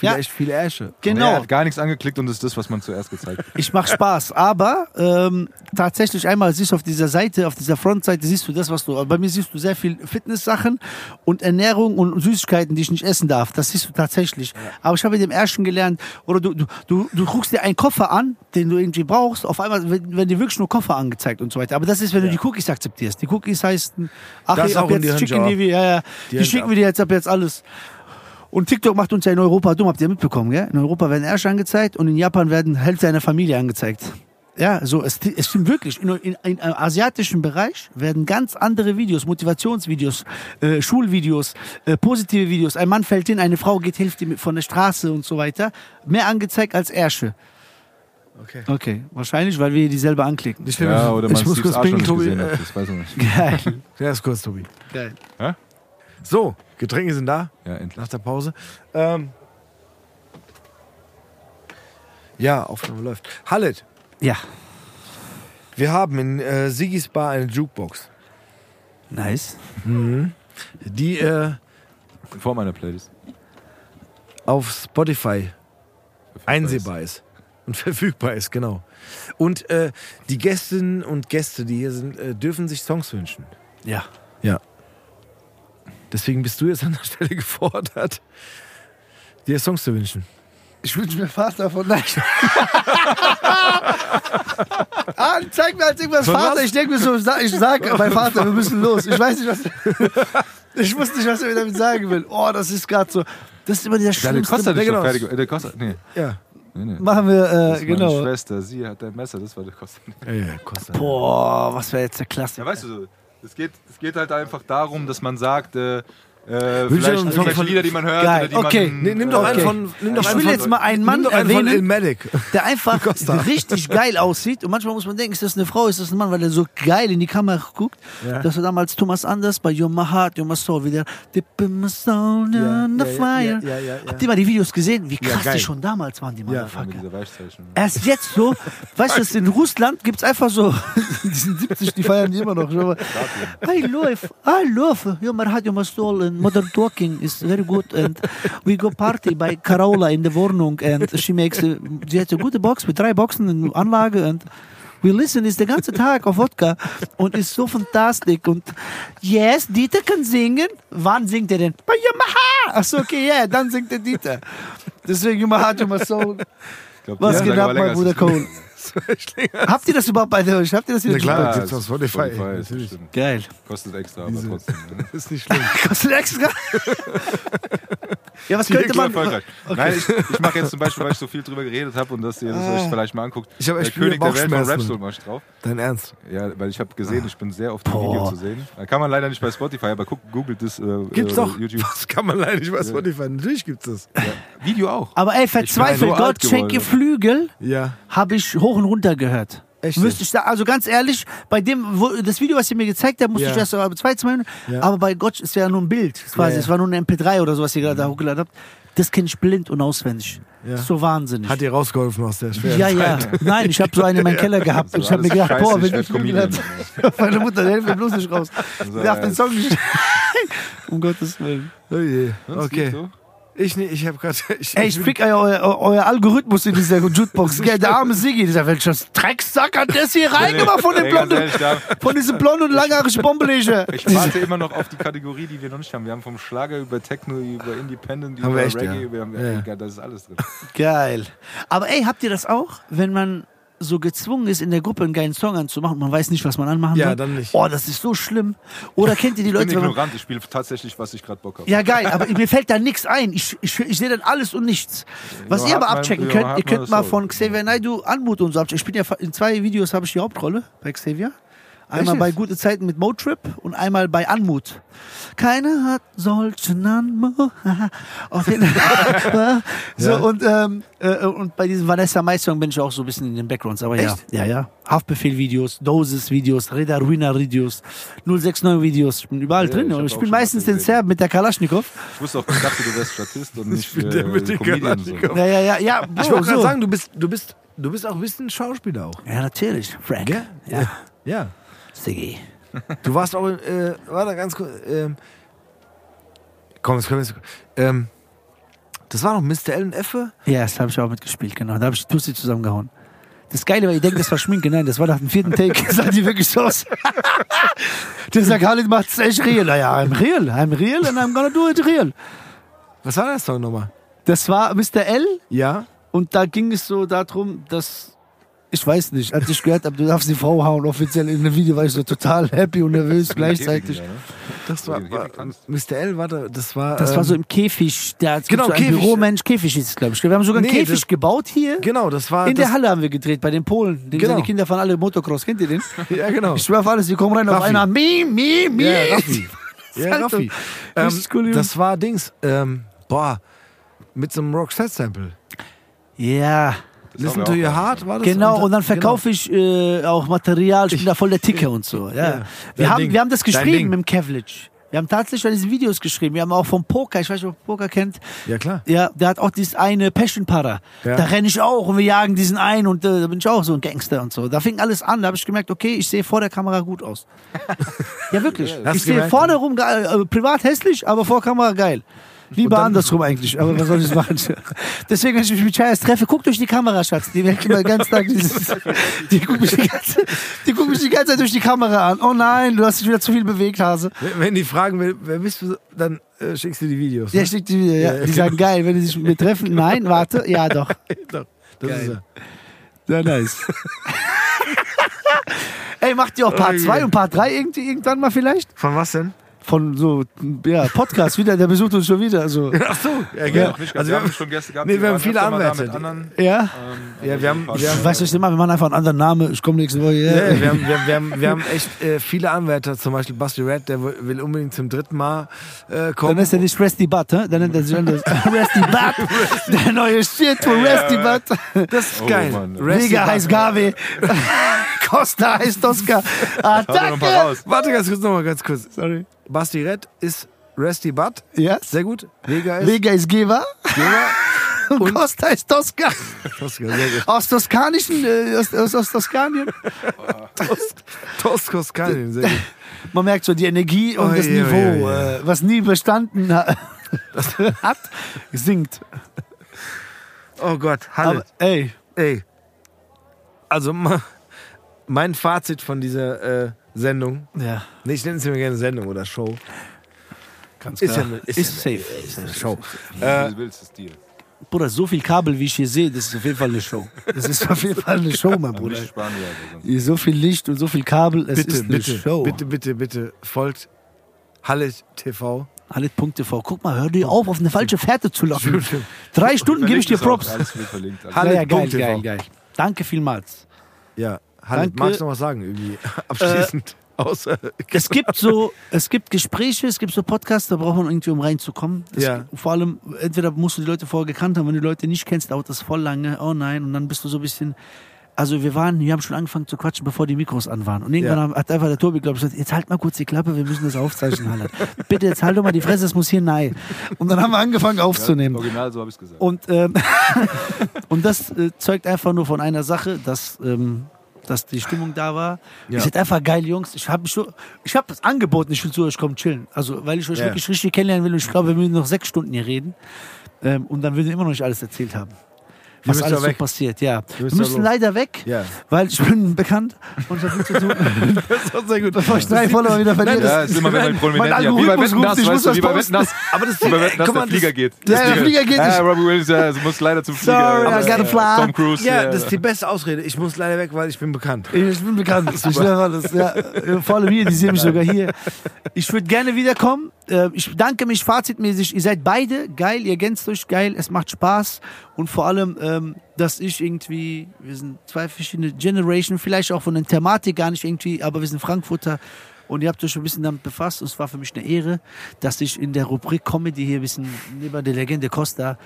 Ja. Vielleicht viele Ärsche. Genau. Er hat gar nichts angeklickt und ist das, was man zuerst gezeigt hat. Ich mache Spaß, aber ähm, tatsächlich einmal siehst du auf dieser Seite, auf dieser Frontseite siehst du das, was du. Bei mir siehst du sehr viel Fitnesssachen und Ernährung und Süßigkeiten, die ich nicht essen darf. Das siehst du tatsächlich. Aber ich habe in dem ersten gelernt, oder du, du, du, du guckst dir einen Koffer an, den du irgendwie brauchst. Auf einmal werden dir wirklich nur Koffer angezeigt und so weiter. Aber das ist, wenn du die Cookies akzeptierst. Die Cookies heißen, ach, Das ab auch in die jetzt schicken ja. die, wir- ja, ja, Die die schicken wir dir jetzt ab jetzt alles. Und TikTok macht uns ja in Europa dumm, habt ihr mitbekommen, gell? In Europa werden Ärsche angezeigt und in Japan werden Hälfte einer Familie angezeigt. Ja, so, es, es stimmt wirklich. In, in, in einem asiatischen Bereich werden ganz andere Videos, Motivationsvideos, äh, Schulvideos, äh, positive Videos. Ein Mann fällt hin, eine Frau geht, hilft ihm von der Straße und so weiter. Mehr angezeigt als Ärsche. Okay. Okay, wahrscheinlich, weil wir dieselbe anklicken. Ich, Ja, oder man ich muss kurz pinkeln, nicht Tobi. gesehen Äh. Das weiß man nicht. Geil. Ja, ist kurz, Tobi. Geil. So, Getränke sind da. Ja, endlich. Nach der Pause. Ähm, ja, Aufnahme läuft. Hallet, Ja, wir haben in äh, Sigis Bar eine Jukebox, nice. die äh, Vor meiner Playlist. auf Spotify einsehbar ist und verfügbar ist, genau. Und äh, die Gästinnen und Gäste, die hier sind, äh, dürfen sich Songs wünschen. Ja. Ja. Deswegen bist du jetzt an der Stelle gefordert, dir Songs zu wünschen. Ich wünsche mir Vater von Nein. ah, zeig mir als irgendwas Von Vater. was? Ich denke mir so, ich sag mein Vater, wir müssen los. Ich weiß nicht, was. ich wusste nicht, was er mir damit sagen will. Oh, das ist gerade so. Das ist immer der Ja, der schlimmste. Costa nicht genau. noch fertig. äh, Der Costa, nee. Ja. nee, nee. Machen wir, Das äh, ist meine genau. Schwester, sie hat ein Messer, das war der Costa. Ja, ja, Costa. Boah, was wäre jetzt der Klasse? Ja, weißt du so, es geht, es geht halt einfach darum, dass man sagt, äh, äh, vielleicht Song von- Lieder, die man hört. Geil, Oder die okay. Man, nimm doch Okay. einen von. Nimm doch Ich will von, jetzt mal einen Mann einen von erwähnen. Ilmatic. der einfach richtig geil aussieht. Und manchmal muss man denken, ist das eine Frau, ist das ein Mann, weil er so geil in die Kamera guckt. Ja. Das war damals Thomas Anders bei You're My Heart, You're My Soul wieder. Dip in my soul Ja, on the ja, fire. ja, ja. Habt ihr mal die Videos gesehen? Wie krass die schon damals waren, die Motherfucker. Erst jetzt so, weißt du, in Russland gibt's einfach so, die sind 70, die feiern die immer noch. I love, I love, you're my heart, you're my soul, and modern talking is very good, and we go party bei Carola in der Wohnung, and she makes, a, sie hat eine gute Box mit drei Boxen in Anlage, und we listen ist der ganze Tag auf Wodka und ist so fantastisch und yes, Dieter kann singen. Wann singt er denn? Bei Yamaha. Ach so, okay, ja, dann singt der Dieter. Deswegen my soul. Ich glaub, Was geht ab, mein Bruder. Cole? Habt ihr das überhaupt bei euch? Habt ihr das hier? Ja, klar. Ja, gibt's auf Spotify. Spotify. Geil. Kostet extra, aber Diese- trotzdem. ne? Ist nicht schlimm. Kostet extra. Ja, was Die könnte so man. erfolgreich. Nein, ich, ich mache jetzt zum Beispiel, weil ich so viel drüber geredet habe und dass ihr das euch vielleicht mal anguckt. Ich hab echt der König der Welt von. Rapsoul mach ich drauf. Dein Ernst? Ja, weil ich habe gesehen, ich bin sehr oft im Video zu sehen. Da kann man leider nicht bei Spotify, aber guck, googelt das. Äh, Gibt's äh, doch. YouTube. Das kann man leider nicht bei Spotify. Natürlich gibt's das. Video auch. Aber ey, verzweifelt, Gott schenke. Flügel, Ja. habe ich hoch und runter gehört. Echt Müsste ich da, also ganz ehrlich, bei dem, wo, das Video, was ihr mir gezeigt habt, musste Ja. ich erst so zwei, zwei Minuten, Ja. aber bei Gott ist ja nur ein Bild, quasi, Ja, ja. es war nur ein MP3 oder so, was ihr gerade da hochgeladen habt. Das kenne ich blind und auswendig. Ja. Das ist so wahnsinnig. Hat dir rausgeholfen aus der schweren ja, ja. Zeit? Nein, ich habe so eine in meinem Keller gehabt. und ich habe mir gedacht, boah, ich wenn ich Comedian. meine Mutter, der hilft mir bloß nicht raus. So, Darf ja. den Song nicht. um Gottes Willen. Oh je. Sonst Okay. Ich, nee, ich habe gerade. Ich, Ey, ich krieg euer, euer, euer Algorithmus in dieser Jukebox. Gell, Der arme Sigi, dieser welcher Drecksack hat das hier reingemacht von ganz blonden, von diesem blonden und langhaarigen Bombeleger. Ich warte immer noch auf die Kategorie, die wir noch nicht haben. Wir haben vom Schlager über Techno, über Independent, Haben über wir echt, Reggae, ja. wir haben, Ja, das ist alles drin. Geil. Aber ey, habt ihr das auch, wenn man so gezwungen ist, in der Gruppe einen geilen Song anzumachen, man weiß nicht, was man anmachen Ja, soll? dann nicht. Oh, das ist so schlimm. Oder kennt ihr die Ich bin Leute, wenn man, ignorant, ich spiele tatsächlich, was ich gerade Bock habe. Ja, geil, aber mir fällt da nichts ein. Ich, ich, ich sehe dann alles und nichts. Was Ja, ihr aber abchecken ja, könnt, hat ihr könnt mal von Xavier Naidoo Anmut und so abchecken. Ich bin ja in zwei Videos habe ich die Hauptrolle bei Xavier. Einmal Echt bei? Gute Zeiten mit Motrip und einmal bei Anmut. Keiner hat solchen Anmut. Auf jeden Fall. so, und, ähm, äh, und bei diesem Vanessa Mai Song bin ich auch so ein bisschen in den Backgrounds. Aber ja, ja, ja. Haftbefehl-Videos, Dosis-Videos, Reda Ruina-Videos, 069-Videos. Ich bin überall Ja, drin. ich ich bin schon meistens den. Serb mit der Kalaschnikow. Ich wusste auch, ich dachte, du wärst Statist und nicht bin der äh, mit den Comedian. So. Kalaschnikow. Ja, ja, ja, ja. Ich Bro, wollte gerade so. sagen, du bist, du bist, du bist auch ein bisschen Schauspieler auch. Ja, natürlich. Frank. Gell? Ja. Ja. Siggi. Du warst auch, in, äh, warte ganz kurz. Ähm, komm, jetzt können wir jetzt. Ähm, das war noch Mr. L und Effe? Ja, das habe ich auch mitgespielt, genau. Da habe ich die Tussi zusammengehauen. Das Geile war, ihr denkt, das war Schminke. Nein, das war nach dem vierten Take. sah die wirklich so aus. Der sagt, Khalid macht's echt real. Naja, I'm real. I'm real and I'm gonna do it real. Was war das Song nochmal? Das war Mr. L Ja? und da ging es so darum, dass ich weiß nicht, als ich gehört habe, du darfst die Frau hauen, offiziell in dem Video war ich so total happy und nervös gleichzeitig. Ja, ne? Das war, war Mr. L, warte, das war. Das ähm, war so im Käfig. Der hat Genau, so ein Käfig. Büromensch. Käfig hieß es, glaube ich. Wir haben sogar einen Nee, Käfig das- gebaut hier. Genau, das war. In das, der Halle haben wir gedreht, bei den Polen. Den Genau. seine Kinder fahren alle Motocross. Kennt ihr den? Ja, genau. Ich schwör auf alles, die kommen rein auf Raffi. einer. Mi, mi, mi. Ja, Raffi. Ja. Raffi. Ähm, cool, Junge. das war Dings. Ähm, boah, mit so einem Roxette-Sample. Ja, Das Listen to Your Heart war das? genau. Und dann genau. verkaufe ich äh, auch Material. Ich bin da voll der Ticker und so. Ja. Ja, Wir, haben, Ding. wir haben das geschrieben mit dem Kevlich. Wir haben tatsächlich diese Videos geschrieben. Wir haben auch vom Poker, ich weiß nicht, ob ihr Poker kennt. Ja, klar. Ja, der hat auch dieses eine Passion-Para. Ja. Da renne ich auch und wir jagen diesen ein und äh, da bin ich auch so ein Gangster und so. Da fing alles an, da habe ich gemerkt, okay, ich sehe vor der Kamera gut aus. ja, wirklich. Hast ich sehe vorne rum äh, privat hässlich, aber vor Kamera geil. Lieber dann- andersrum eigentlich, aber was soll ich machen? Deswegen, wenn ich mich mit Chayas treffe, guck durch die Kamera, Schatz. Die merkt immer ganzen Tag dieses, die guckt mich die ganze, die guckt mich die ganze Zeit durch die Kamera an. Oh nein, du hast dich wieder zu viel bewegt, Hase. Wenn- die fragen, wer, wer bist du, dann äh, schickst du die Videos. Ja, ne? schickt die wieder, ja. Ja. Die sagen geil, wenn die sich mit mir treffen. Nein, warte, ja doch. Doch, das Geil. ist er. Sehr nice. Ey, macht ihr auch Part 2 und Part 3 irgendwie, irgendwann mal vielleicht? Von was denn? Von so, ja, Podcast wieder, der besucht uns schon wieder. So. Ach so. Ja, Ja, genau. nicht, Also wir haben schon Gäste gehabt. Nee, wir haben viele da Anwärter. Mit anderen, Ja? ähm, Ja, wir haben- also wir haben- Ich weiß nicht, wir machen einfach einen anderen Namen. Ich komme nächste Woche. Ja, Ja. wir, haben, wir, wir, haben, wir haben echt äh, viele Anwärter, zum Beispiel Basti Red, der will unbedingt zum dritten Mal äh, kommen. Dann ist er nicht Resty Butt, hä? dann nennt er sich anders. Resty Butt. Der neue Shit von Resty Butt. das ist Oh, geil. Mann. Vega in heißt Peace. Costa heißt Tosca. Attacke. raus. Warte ganz kurz, nochmal ganz kurz. Sorry. Basti Red ist Resty Butt. Ja? Sehr gut. Vega ist Vega ist Geva. Vega. Und Costa ist Tosca. Tosca, sehr gut. Aus Toskanischen, äh, aus, aus, aus Toskanien. Toskos Kanien, sehr gut. Man merkt so die Energie und Oh, das je, Niveau, je, je. Äh, was nie bestanden ha hat, sinkt. Oh Gott, Halle. Aber ey, Ey. Also, ma- mein Fazit von dieser äh, Sendung, ja, nee, ich nenne es immer gerne Sendung oder Show, ganz ist klar. ja eine, ist, ist ja safe. ist eine Show. Du willst, ist dir. Bruder, so viel Kabel, wie ich hier sehe, das ist auf jeden Fall eine Show. Das ist auf jeden Fall eine Show, mein Bruder. So viel Licht und so viel Kabel, es Bitte, ist eine bitte, Show. bitte, bitte, bitte, folgt Halle TV. Halit.tv. Guck mal, hör dir auf, auf eine falsche Fährte zu locken. Drei Stunden gebe ich dir Props. alles. Ja, ja, geil, geil, geil. Danke vielmals. Ja, Halle, magst du noch was sagen irgendwie abschließend? Außer Es gibt so, es gibt Gespräche, es gibt so Podcasts, da braucht man irgendwie, um reinzukommen. Es, Ja. Vor allem, entweder musst du die Leute vorher gekannt haben, wenn du die Leute nicht kennst, dauert das voll lange. Oh nein, und dann bist du so ein bisschen. Also wir waren, wir haben schon angefangen zu quatschen, bevor die Mikros an waren. Und irgendwann Ja. hat einfach der Tobi, glaube ich, gesagt, jetzt halt mal kurz die Klappe, wir müssen das aufzeichnen, Hallert. Bitte, jetzt halt doch mal die Fresse, es muss hier nein. Und dann haben wir angefangen aufzunehmen. Original, so habe ich es gesagt. Und, ähm, und das äh, zeugt einfach nur von einer Sache, dass, ähm, dass die Stimmung da war. Ja. Ihr seid einfach geil, Jungs. Ich habe ich hab das angeboten, ich will zu euch kommen chillen. Also, weil ich euch Ja. wirklich richtig kennenlernen will. Und ich glaube, wir müssen noch sechs Stunden hier reden. Ähm, und dann würden wir immer noch nicht alles erzählt haben. Was alles so passiert, ja. Wir müssen leider weg, Ja. weil ich bin bekannt und ich habe zu tun. Das war sehr gut. Bevor ich drei Follower wieder verliere. ja, ist immer wenn man prominent ja, Wie bei Wetten, das, weißt du, das wie bei. Wetten, das. Aber das Wie bei Wetten, das, guck der Flieger das, geht. Ja, der Flieger geht Ja, nicht. Robbie Williams, ja, muss leider zum Flieger. Sorry, I Aber, gotta äh, fly. Tom Cruise. Ja, äh, das ist die beste Ausrede. Ich muss leider weg, weil ich bin bekannt. Ich bin bekannt. Ich schwöre alles. Ja, äh, vor allem hier, die sehen mich sogar hier. Ich würde gerne wiederkommen. Äh, Ich bedanke mich fazitmäßig. Ihr seid beide geil, ihr ergänzt euch geil, es macht Spaß. Und vor allem, ähm, dass ich irgendwie, wir sind zwei verschiedene Generation, vielleicht auch von der Thematik gar nicht irgendwie, aber wir sind Frankfurter. Und ihr habt euch ein bisschen damit befasst. Und es war für mich eine Ehre, dass ich in der Rubrik Comedy hier ein bisschen neben der Legende Costa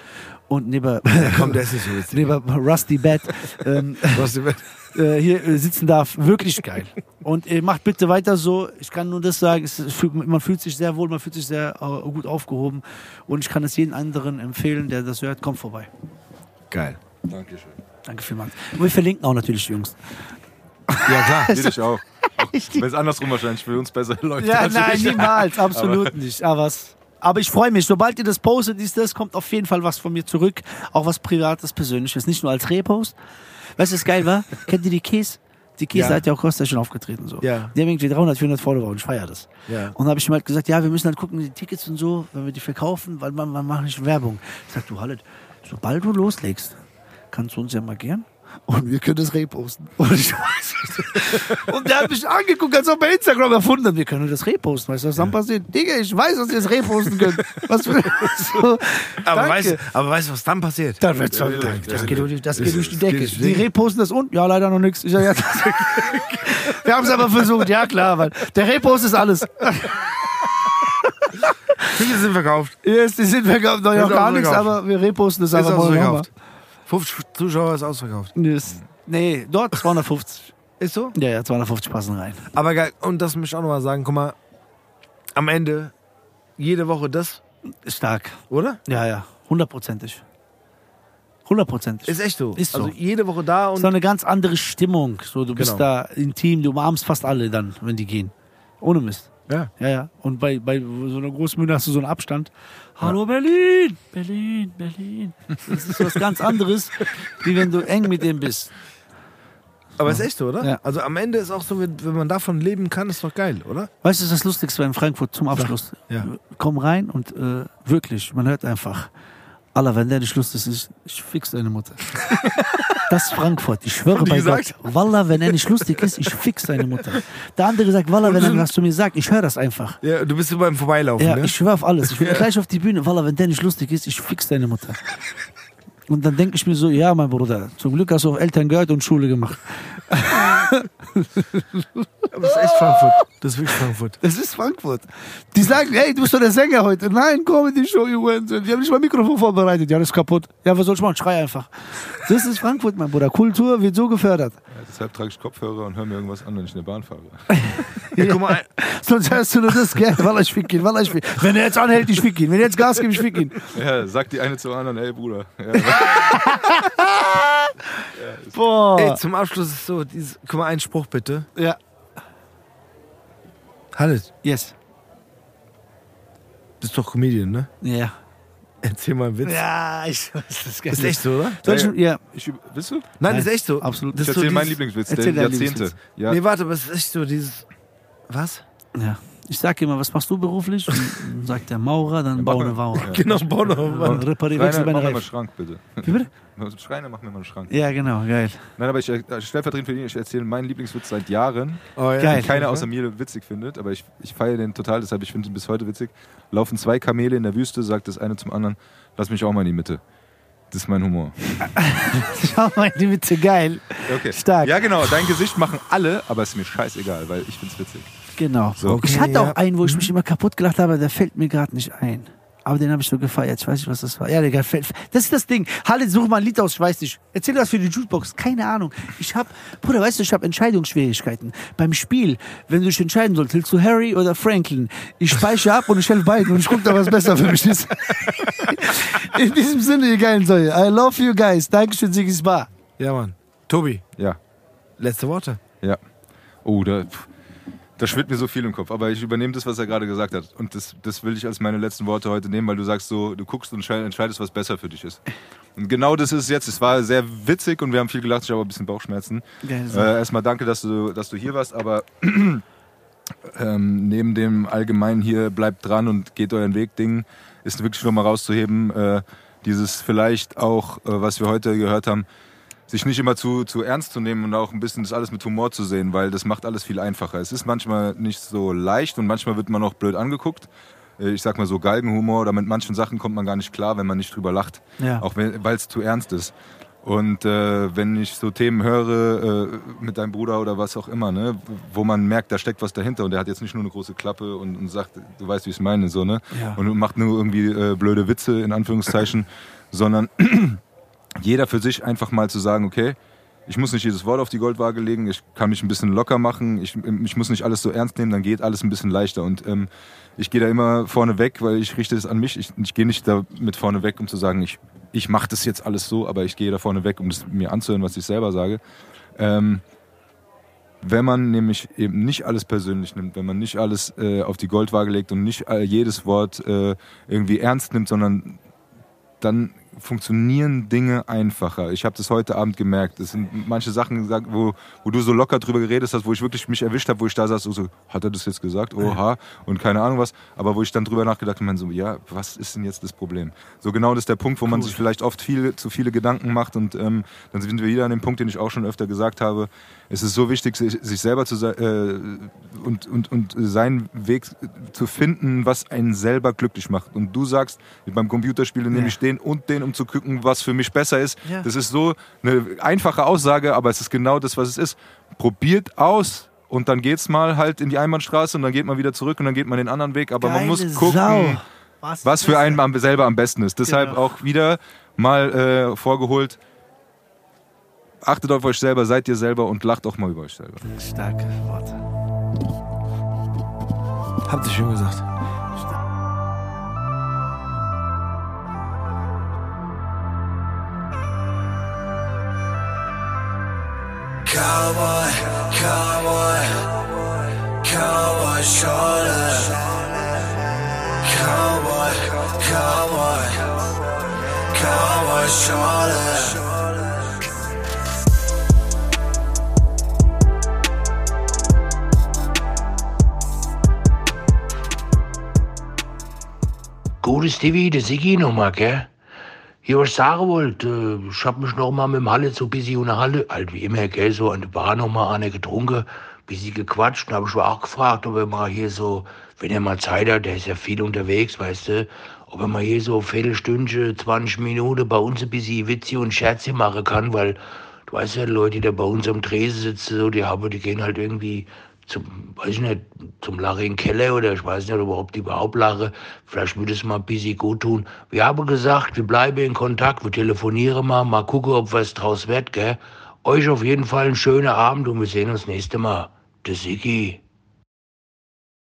und neben, Komm, der ist witzig. neben Rusty Bad ähm, äh, hier äh, sitzen darf. Wirklich geil. Und äh, macht bitte weiter so. Ich kann nur das sagen, es, fühlt- man fühlt sich sehr wohl, man fühlt sich sehr äh, gut aufgehoben. Und ich kann es jedem anderen empfehlen, der das hört, kommt vorbei. Geil. Dankeschön. Danke vielmals. Und wir verlinken auch natürlich die Jungs. Ja, klar. Will ich auch. auch Wenn es andersrum wahrscheinlich für uns besser läuft. Ja, nein, natürlich. niemals. Absolut nicht. Aber, was, aber ich freue mich. Sobald ihr das postet, dies, das, kommt auf jeden Fall was von mir zurück. Auch was Privates, Persönliches. Nicht nur als Repost. Weißt du, was geil war? Kennt ihr die Käse? Die Käse Ja. hat ja auch Costa schon aufgetreten. So. Ja. Die haben irgendwie 300, 400 Follower und ich feiere das. Ja. Und dann habe ich ihm halt gesagt, ja, wir müssen halt gucken, die Tickets und so, wenn wir die verkaufen, weil man, man macht nicht Werbung. Ich sag, du Hallet, sobald du loslegst, kannst du uns ja mal gern. Und wir können das reposten. Und ich weiß nicht. Und der hat mich angeguckt, als ob er Instagram erfunden hat. Wir können das reposten. Weißt du, was dann passiert? Digga, ich weiß, dass ihr es reposten könnt. Was für, so, Aber danke. weißt, aber weißt du, was dann passiert? Dann wird's Ja, das, ja, das, ja. geht, durch, das Das geht durch die Decke. geht- Die reposten das und? Ja, leider noch nichts. Ja, das, wir haben es aber versucht. Ja, klar, Mann. Der Repost ist alles. Tickets sind verkauft. Yes, die sind verkauft, noch ja Ist gar nichts, aber wir reposten das Ist einfach mal. ausverkauft. 50 Zuschauer ist ausverkauft. Yes. Nee, dort 250. Ist so? Ja, ja, 250 passen rein. Aber geil. Und das möchte ich auch nochmal sagen. Guck mal, am Ende jede Woche das, Stark. oder? Ja, ja. Hundertprozentig. Hundertprozentig. Ist echt so. Ist so. Also jede Woche da ist und doch eine ganz andere Stimmung. So, du bist Genau. da intim, du umarmst fast alle dann, wenn die gehen. Ohne Mist. Ja. Ja, ja. Und bei, bei so einer Großmühle hast du so einen Abstand. Hallo Berlin, Berlin, Berlin. Das ist was ganz anderes, wie wenn du eng mit dem bist. Aber ist echt so, oder? Ja. Also am Ende ist auch so, wenn wenn man davon leben kann, ist doch geil, oder? Weißt du, das Lustigste war in Frankfurt zum Abschluss. Ja. Komm rein und äh, wirklich, man hört einfach, Allah, wenn der nicht lustig ist, ich fix deine Mutter. Das ist Frankfurt, ich schwöre bei gesagt? Gott. Wallah, wenn er nicht lustig ist, ich fix deine Mutter. Der andere sagt, Wallah, wenn er was zu mir sagt, ich höre das einfach. Ja, du bist so beim Vorbeilaufen, Ja, ne? ich schwöre auf alles. Ich will gleich auf die Bühne. Wallah, wenn der nicht lustig ist, ich fix deine Mutter. Und dann denke ich mir so, ja, mein Bruder, zum Glück hast du auf Eltern gehört und Schule gemacht. Aber das ist echt Frankfurt. Das ist wirklich Frankfurt. Das ist Frankfurt. Die sagen, hey, du bist doch der Sänger heute. Nein, Comedy Show, you went. Die haben nicht mal Mikrofon vorbereitet. Ja, das ist kaputt. Ja, was soll ich machen? Schrei einfach. Das ist Frankfurt, mein Bruder. Kultur wird so gefördert. Ja, deshalb trage ich Kopfhörer und höre mir irgendwas an, wenn ich in der Bahn fahre. Ja, guck mal, Sonst hörst du nur das, gell? Wallah, ich fick ihn, wallah, ich fick. Wenn er jetzt anhält, ich fick ihn. Wenn er jetzt Gas gibt, ich fick ihn. Ja, sagt die eine zur anderen, ey Bruder. Ja, Boah. ey, zum Abschluss ist so, dieses, guck mal, einen Spruch bitte. Ja. Hannes, Yes. bist doch Comedian, ne? Ja. Erzähl mal einen Witz. Ja, ich weiß das Ist echt so, oder? Soll ich, ja, ich, willst du? Nein, Nein, ist echt so. absolut. Das Ich ist so meinen Lieblingswitz, Erzähl der Jahrzehnte. Lieblingswitz. Ja, Nee, warte, aber es ist echt so dieses. Was? ja. Ich sag immer, was machst du beruflich? Und dann sagt der Maurer, dann bau eine Mauer. Genau, bau noch Und reparier, Schreiner, mach mir mal einen. Schrank, bitte. Wie bitte? Schreiner, mach mir mal einen Schrank. Ja, genau, geil. Nein, aber ich äh, stellvertretend für ihn, ich erzähle meinen Lieblingswitz seit Jahren, Oh, ja. Geil. den keiner außer mir witzig findet, aber ich, ich feiere den total, deshalb ich finde ihn bis heute witzig. Laufen zwei Kamele in der Wüste, sagt das eine zum anderen, lass mich auch mal in die Mitte. Das ist mein Humor. Schau mal, die Witze, geil. Okay. Stark. Ja, genau, dein Gesicht machen alle, aber es ist mir scheißegal, weil ich find's witzig. Genau. So. Okay, ich hatte ja. auch einen, wo ich mich immer kaputt gelacht habe, der fällt mir gerade nicht ein. Aber den habe ich so gefeiert. Ich weiß nicht, was das war. Ja, Digga, fällt. Das ist das Ding. Halle, such mal ein Lied aus, ich weiß nicht. Erzähl was für die Jukebox. Keine Ahnung. Ich hab, Bruder, weißt du, ich habe Entscheidungsschwierigkeiten. Beim Spiel, wenn du dich entscheiden sollst, willst du Harry oder Franklin? Ich speichere ab und ich helfe beiden und ich gucke da, was besser für mich ist. In diesem Sinne, ihr geilen Säue. I love you guys. Dankeschön, Sigis Bar. Ja, Mann. Tobi, Ja, letzte Worte. ja. Oh, da, schwirrt mir so viel im Kopf, aber ich übernehme das, was er gerade gesagt hat. Und das, das will ich als meine letzten Worte heute nehmen, weil du sagst so, du guckst und entscheid- entscheidest, was besser für dich ist. Und genau das ist es jetzt. Es war sehr witzig und wir haben viel gelacht, ich habe ein bisschen Bauchschmerzen. So. Äh, erstmal danke, dass du, dass du hier warst, aber ähm, neben dem allgemeinen hier bleibt dran und geht euren Weg Ding, ist wirklich noch mal rauszuheben, äh, dieses vielleicht auch, äh, was wir heute gehört haben, sich nicht immer zu, zu ernst zu nehmen und auch ein bisschen das alles mit Humor zu sehen, weil das macht alles viel einfacher. Es ist manchmal nicht so leicht und manchmal wird man auch blöd angeguckt. Äh, Ich sag mal so Galgenhumor oder mit manchen Sachen kommt man gar nicht klar, wenn man nicht drüber lacht. Ja. Auch weil es zu ernst ist. Und äh, wenn ich so Themen höre äh, mit deinem Bruder oder was auch immer, ne, wo man merkt, da steckt was dahinter und der hat jetzt nicht nur eine große Klappe und, und sagt, du weißt, wie ich es meine, so, ne? Ja. Und macht nur irgendwie äh, blöde Witze in Anführungszeichen, sondern jeder für sich einfach mal zu sagen, okay, ich muss nicht jedes Wort auf die Goldwaage legen, ich kann mich ein bisschen locker machen, ich, ich muss nicht alles so ernst nehmen, dann geht alles ein bisschen leichter. Und ähm, ich gehe da immer vorne weg, weil ich richte es an mich. Ich, ich gehe nicht da mit vorne weg, um zu sagen, ich, ich mache das jetzt alles so, aber ich gehe da vorne weg, um das mir anzuhören, was ich selber sage. Ähm, wenn man nämlich eben nicht alles persönlich nimmt, wenn man nicht alles äh, auf die Goldwaage legt und nicht äh, jedes Wort äh, irgendwie ernst nimmt, sondern dann funktionieren Dinge einfacher. Ich habe das heute Abend gemerkt. Es sind manche Sachen gesagt, wo, wo du so locker drüber geredet hast, wo ich wirklich mich erwischt habe, wo ich da saß, so, so, hat er das jetzt gesagt? Oha. Und keine Ahnung was. Aber wo ich dann drüber nachgedacht habe, so, ja, was ist denn jetzt das Problem? So genau das ist der Punkt, wo man sich vielleicht oft viel, zu viele Gedanken macht und ähm, dann sind wir wieder an dem Punkt, den ich auch schon öfter gesagt habe. Es ist so wichtig, sich, selber zu se- äh, und, und, und seinen Weg zu finden, was einen selber glücklich macht. Und du sagst, beim Computerspielen nehme ich den und den, um zu gucken, was für mich besser ist. Ja. Das ist so eine einfache Aussage, aber es ist genau das, was es ist. Probiert aus und dann geht's mal halt in die Einbahnstraße und dann geht man wieder zurück und dann geht man den anderen Weg. Aber man Geile muss gucken, Sau. was für einen am, selber am besten ist. Deshalb Genau. auch wieder mal äh, vorgeholt. Achtet auf euch selber, seid ihr selber und lacht auch mal über euch selber. Starke Worte. Habt ihr schön gesagt. Cowboy, Cowboy, Cowboy Schorle. Cowboy, Cowboy, Cowboy Schorle. Gutes Stevie, der Sigi nochmal, gell? Hier, was ich sagen wollte, ich hab mich noch mal mit dem Halle so ein bisschen in der Halle, halt wie immer, gell, so an der Bar noch mal eine getrunken, bisschen gequatscht. Und hab ich auch gefragt, ob er mal hier so, wenn er mal Zeit hat, der ist ja viel unterwegs, weißt du, ob er mal hier so Viertelstunde, 20 Minuten bei uns ein bisschen Witze und Scherze machen kann, weil du weißt ja, die Leute, die da bei uns am Tresen sitzen, so, die haben, die gehen halt irgendwie zum, weiß ich nicht, zum Lachen in Keller oder ich weiß nicht, ob die überhaupt lachen. Vielleicht würde es mal ein bisschen gut tun. Wir haben gesagt, wir bleiben in Kontakt, wir telefonieren mal, mal gucken, ob was draus wird, gell? Euch auf jeden Fall einen schönen Abend und wir sehen uns nächste Mal. Der Sigi.